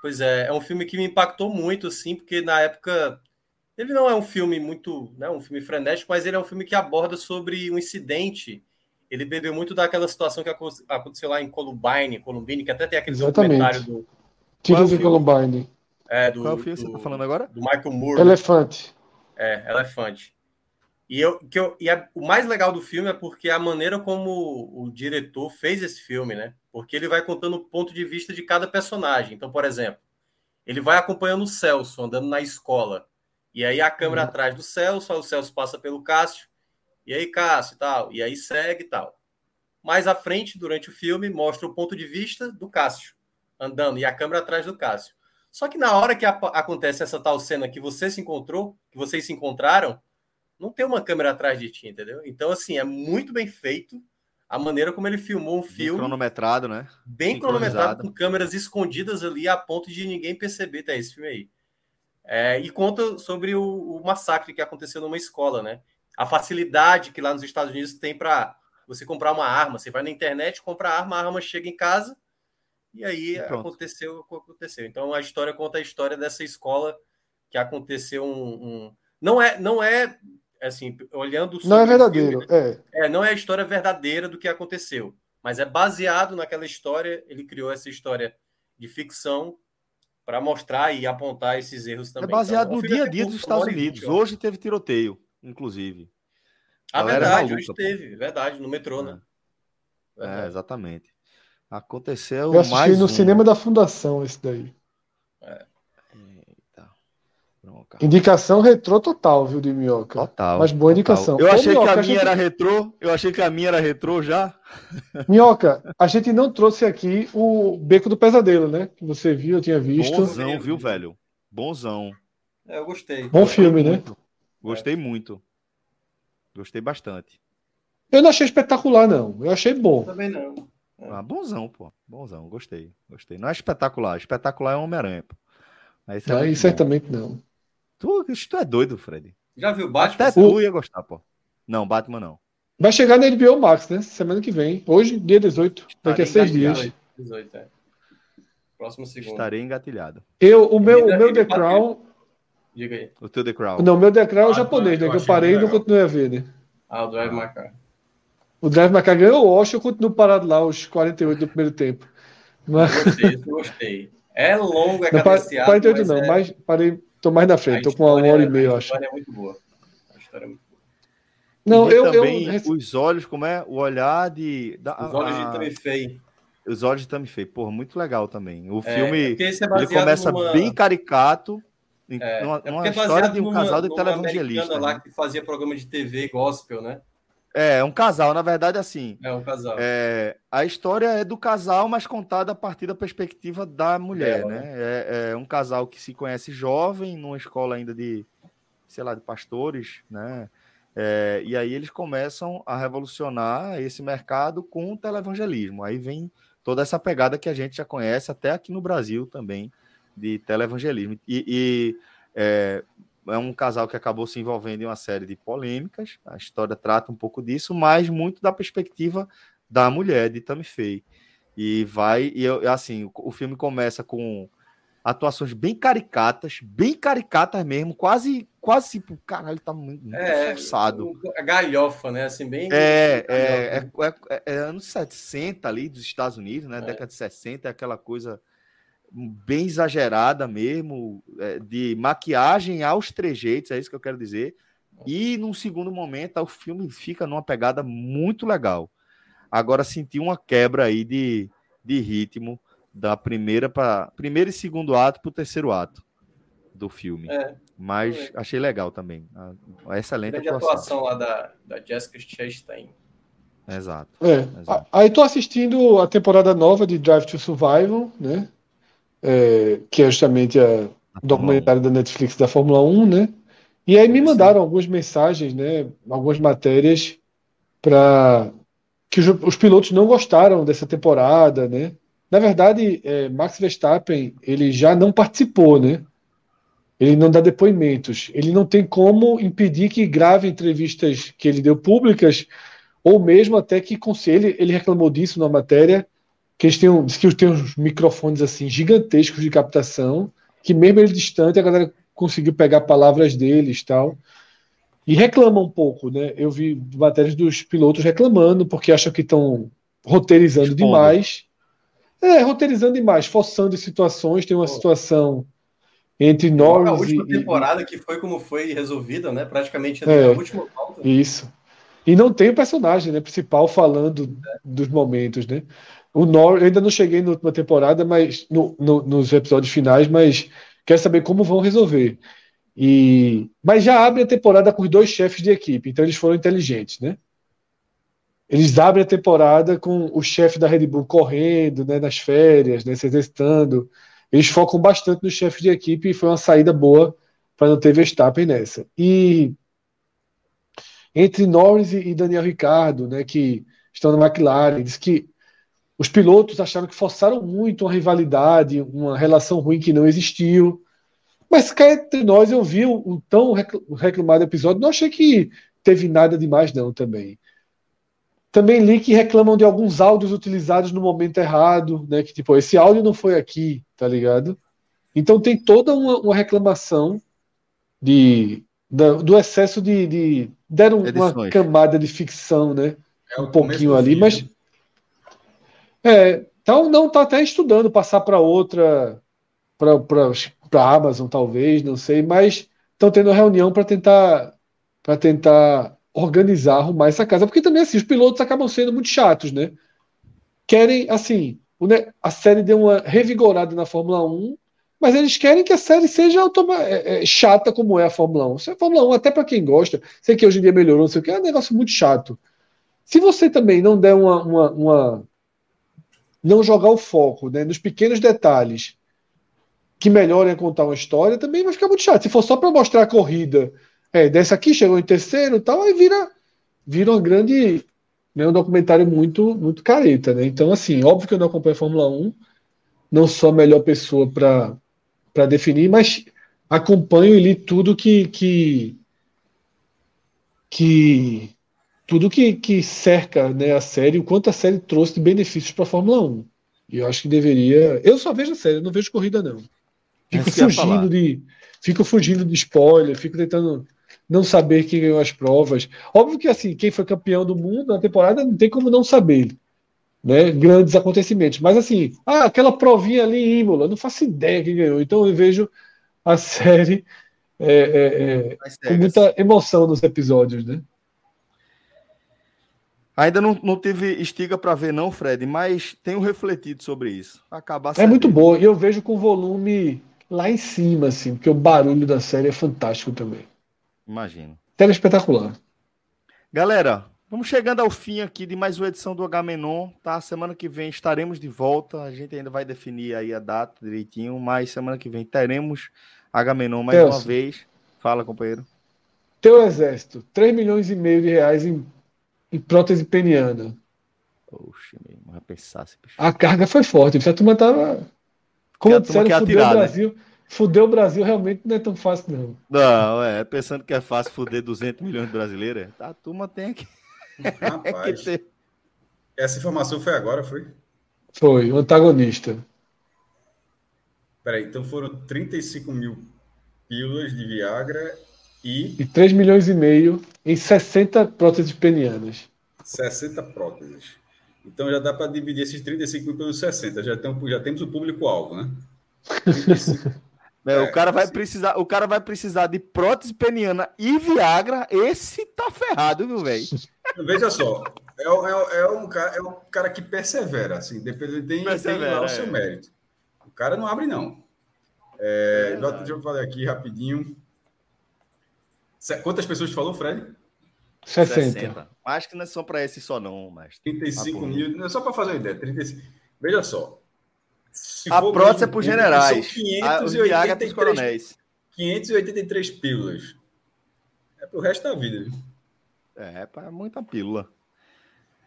Speaker 3: Pois é, é um filme que me impactou muito, assim, porque na época ele não é um filme muito, né, um filme frenético, mas ele é um filme que aborda sobre um incidente. Ele bebeu muito daquela situação que aconteceu lá em Columbine, Columbine, que até tem aquele
Speaker 2: Exatamente. documentário do. Tiros em Columbine.
Speaker 1: É, do, Qual é o filme do, você tá falando agora?
Speaker 3: Do Michael Moore.
Speaker 2: Elefante.
Speaker 3: É, Elefante. E, eu, que eu, e a, o mais legal do filme é porque a maneira como o, o diretor fez esse filme, né? Porque ele vai contando o ponto de vista de cada personagem. Então, por exemplo, ele vai acompanhando o Celso andando na escola. E aí a câmera uhum. atrás do Celso, aí o Celso passa pelo Cássio. E aí, Cássio e tal. E aí segue e tal. Mais à frente, durante o filme, mostra o ponto de vista do Cássio andando e a câmera atrás do Cássio. Só que na hora que acontece essa tal cena que você se encontrou, que vocês se encontraram, não tem uma câmera atrás de ti, entendeu? Então, assim, é muito bem feito a maneira como ele filmou um filme. Bem
Speaker 1: cronometrado, né?
Speaker 3: Bem cronometrado, com câmeras escondidas ali a ponto de ninguém perceber, tá? Esse filme aí. É, e conta sobre o, o, massacre que aconteceu numa escola, né? A facilidade que lá nos Estados Unidos tem para você comprar uma arma. Você vai na internet, compra a arma, a arma chega em casa e aí e aconteceu o que aconteceu. Então a história conta a história dessa escola que aconteceu um, um... não é não é assim olhando
Speaker 2: não é verdadeiro filme, é.
Speaker 3: é não é a história verdadeira do que aconteceu mas é baseado naquela história ele criou essa história de ficção para mostrar e apontar esses erros também.
Speaker 1: É baseado então, no dia a dia dos Estados Unidos. Hoje teve tiroteio, inclusive.
Speaker 3: Ah, verdade, hoje teve, verdade, no metrô, né?
Speaker 1: É, é exatamente. Aconteceu
Speaker 2: Eu assisti mais no um. cinema da Fundação esse daí. É. Eita. Indicação retrô total, viu, de Minhoca?
Speaker 1: Total.
Speaker 2: Mas boa indicação.
Speaker 1: Eu achei Minhoca, que a minha a gente... era retrô. Eu achei que a minha era retrô já.
Speaker 2: Minhoca, a gente não trouxe aqui o Beco do Pesadelo, né? Que você viu, eu tinha visto.
Speaker 1: Bonzão, viu, velho? Bonzão.
Speaker 3: É, eu gostei.
Speaker 2: Bom filme,
Speaker 1: né?
Speaker 2: Muito.
Speaker 1: Gostei é. muito. Gostei bastante.
Speaker 2: Eu não achei espetacular, não. Eu achei bom.
Speaker 3: Também não.
Speaker 1: É. Ah, bonzão, pô. Bonzão, gostei. Gostei. Não é espetacular. Espetacular é Homem-Aranha, pô.
Speaker 2: Aí, é Aí certamente não.
Speaker 1: Tu, tu é doido, Fred.
Speaker 3: Já viu Batman?
Speaker 1: Até tu ia gostar, pô. Não, Batman não.
Speaker 2: Vai chegar na HBO Max, né? Semana que vem. Hoje, dia 18. Daqui a seis dias. 18,
Speaker 3: é. Próximo segundo.
Speaker 1: Estarei engatilhado.
Speaker 2: Eu, o meu, o meu The Crown.
Speaker 3: Diga aí.
Speaker 1: O teu The Crown.
Speaker 2: Não, o meu The Crown é ah, japonês, né? Que eu parei e não continuei a ver, né?
Speaker 3: Ah, o Drive My Car.
Speaker 2: O Drive My Car ganhou o Oscar, eu continuo parado lá, os 48 do primeiro tempo.
Speaker 3: Mas... Gostei, gostei. É longo, é
Speaker 2: cadenciado. 48 não, é... mas parei, tô mais na frente, a tô com uma hora e meia, eu acho.
Speaker 3: A história é muito boa. A história é muito boa.
Speaker 1: Não, eu, também eu... os olhos, como é? O olhar de.
Speaker 3: Da, os olhos a... de Faye.
Speaker 1: Os olhos de Faye, porra, muito legal também. O é, filme é ele começa numa... bem caricato,
Speaker 3: é, numa, é numa história de um numa, casal de televangelista. lá né? que fazia programa de TV gospel, né?
Speaker 1: É, um casal, na verdade, assim.
Speaker 3: É um casal.
Speaker 1: É, a história é do casal, mas contada a partir da perspectiva da mulher, é, né? É, é, um casal que se conhece jovem, numa escola ainda de, sei lá, de pastores, né? É, e aí eles começam a revolucionar esse mercado com o televangelismo. Aí vem toda essa pegada que a gente já conhece, até aqui no Brasil também, de televangelismo. E, e é, é um casal que acabou se envolvendo em uma série de polêmicas. A história trata um pouco disso, mas muito da perspectiva da mulher, de Tammy Faye. E vai, e assim, o, o filme começa com atuações bem caricatas, bem caricatas mesmo, quase, quase tipo, caralho, tá muito, é, forçado.
Speaker 3: A galhofa, né? Assim, bem.
Speaker 1: É, é, é, é, é, anos 60 ali dos Estados Unidos, né? Década de 60, aquela coisa bem exagerada mesmo, de maquiagem aos trejeitos, é isso que eu quero dizer. E num segundo momento, o filme fica numa pegada muito legal. Agora senti uma quebra aí de, de ritmo da primeira para primeiro e segundo ato para o terceiro ato do filme. É, Mas é. achei legal também. A, excelente
Speaker 3: atuação. atuação lá da, da Jessica Chastain.
Speaker 1: Exato.
Speaker 2: É.
Speaker 1: Exato.
Speaker 2: Aí tô assistindo a temporada nova de Drive to Survival, né? É, que é justamente a, o documentário da Netflix da Fórmula 1, né? E aí me mandaram algumas mensagens, né? Algumas matérias para que os, os, pilotos não gostaram dessa temporada, né? Na verdade, é, Max Verstappen ele já não participou, né? Ele não dá depoimentos. Ele não tem como impedir que grave entrevistas que ele deu públicas, ou mesmo até que ele, ele reclamou disso na matéria, que eles têm, que tem uns microfones assim gigantescos de captação, que mesmo ele distante, a galera conseguiu pegar palavras deles tal e reclama um pouco, né? Eu vi matérias dos pilotos reclamando porque acham que estão roteirizando Expondo. demais. É, roteirizando demais, forçando situações. Tem uma Pô. situação entre Norris
Speaker 3: a última e, temporada que foi como foi resolvida, né? Praticamente é, a última
Speaker 2: volta. Isso. E não tem o personagem né, principal falando é. dos momentos, né? O Norris, eu ainda não cheguei na última temporada, mas no, no, nos episódios finais, mas quero saber como vão resolver. E, mas já abre a temporada com os dois chefes de equipe, então eles foram inteligentes, né? Eles abrem a temporada com o chefe da Red Bull correndo, né, nas férias, né, se exercitando. Eles focam bastante no chefe de equipe e foi uma saída boa para não ter Verstappen nessa. E entre Norris e Daniel Ricardo, né, que estão na McLaren, diz que os pilotos acharam que forçaram muito uma rivalidade, uma relação ruim que não existiu. Mas cá entre nós, eu vi o, o tão reclamado episódio, não achei que teve nada demais, não, também. Também li que reclamam de alguns áudios utilizados no momento errado, né? Que tipo, esse áudio não foi aqui, tá ligado? Então tem toda uma, uma reclamação de, da, do excesso de, de deram Edições. uma camada de ficção, né? É um pouquinho ali, mas é, então não tá até estudando passar para outra para a Amazon, talvez, não sei, mas estão tendo reunião para tentar para tentar organizar, arrumar essa casa, porque também assim, os pilotos acabam sendo muito chatos, né? Querem, assim, a série deu uma revigorada na Fórmula 1, mas eles querem que a série seja é, é, chata como é a Fórmula 1. Se a Fórmula 1, até para quem gosta, sei que hoje em dia melhorou, não sei o que, é um negócio muito chato. Se você também não der uma, uma, uma não jogar o foco né, nos pequenos detalhes que melhorem a contar uma história, também vai ficar muito chato. Se for só para mostrar a corrida, é, dessa aqui chegou em terceiro tal, aí vira, vira uma grande. Né, um documentário muito, muito careta, né? Então, assim, óbvio que eu não acompanho a Fórmula 1, não sou a melhor pessoa para definir, mas acompanho e li tudo que. que, que tudo que, que cerca né, a série, o quanto a série trouxe de benefícios para a Fórmula 1. E eu acho que deveria. Eu só vejo a série, eu não vejo corrida, não. Fico fugindo de. Fico fugindo de spoiler, fico tentando não saber quem ganhou as provas. Óbvio que assim, quem foi campeão do mundo na temporada não tem como não saber. Né, grandes acontecimentos. Mas assim, ah, aquela provinha ali em Imola, não faço ideia quem ganhou. Então eu vejo a [laughs] série é, é, é, com muita emoção nos episódios, né?
Speaker 1: Ainda não, não tive estiga para ver, não, Fred, mas tenho refletido sobre isso. Acabar
Speaker 2: é muito boa, e eu vejo com volume lá em cima, assim, porque o barulho da série é fantástico também.
Speaker 1: Imagino.
Speaker 2: Tela espetacular.
Speaker 1: Galera, vamos chegando ao fim aqui de mais uma edição do H-Menon, tá? Semana que vem estaremos de volta, a gente ainda vai definir aí a data direitinho, mas semana que vem teremos H-Menon mais uma vez. Fala, companheiro.
Speaker 2: Teu exército, 3 milhões e meio de reais em e prótese peniana.
Speaker 1: Poxa, mesmo, vai pensar se
Speaker 2: A carga foi forte, a turma tava. Como disseram, fudeu o né? Brasil. Né? Fuder o Brasil realmente não é tão fácil, não.
Speaker 1: Não, é, pensando que é fácil fuder 200 milhões de brasileiros, é. a turma tem que. [laughs]
Speaker 4: Rapaz, que ter... Essa informação foi agora, foi?
Speaker 2: Foi, o antagonista.
Speaker 4: Peraí, então foram 35 mil pílulas de Viagra e.
Speaker 2: E 3 milhões e meio em 60 próteses penianas.
Speaker 4: 60 próteses. Então já dá para dividir esses 35 mil pelos 60. Já, tem, já temos o público-alvo, né? [laughs]
Speaker 1: 35. É, o cara vai precisar, o cara vai precisar de prótese peniana e Viagra. Esse tá ferrado, viu, velho?
Speaker 4: Veja só, é, é, é, um cara, é um cara que persevera, assim, depende tem, persevera, tem lá o seu é. mérito. O cara não abre não. É, é deixa eu falar aqui rapidinho. Quantas pessoas falou, Fred?
Speaker 2: 60. 60.
Speaker 1: Acho que não é só para esse só não, mas
Speaker 4: 35 ah, mil, não é só para fazer uma ideia. 35. Veja só,
Speaker 1: se a prótese é para os generais. 583, coronéis.
Speaker 4: 583 pílulas. É para o resto da vida.
Speaker 1: É, é para muita pílula.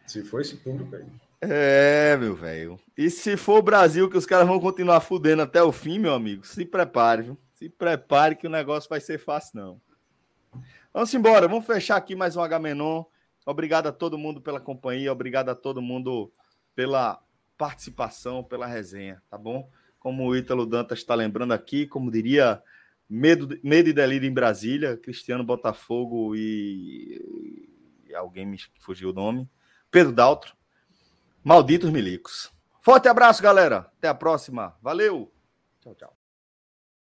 Speaker 4: Se for esse público aí.
Speaker 1: É, meu velho. E se for o Brasil que os caras vão continuar fudendo até o fim, meu amigo, se prepare, viu? Se prepare que o negócio vai ser fácil, não. Vamos embora, vamos fechar aqui mais um H-Menon. Obrigado a todo mundo pela companhia, obrigado a todo mundo pela participação, pela resenha, tá bom? Como o Ítalo Dantas está lembrando aqui, como diria, medo, medo e delírio em Brasília, Cristiano Botafogo e, e alguém me fugiu o nome, Pedro Daltro, malditos milicos. Forte abraço, galera. Até a próxima. Valeu. Tchau, tchau.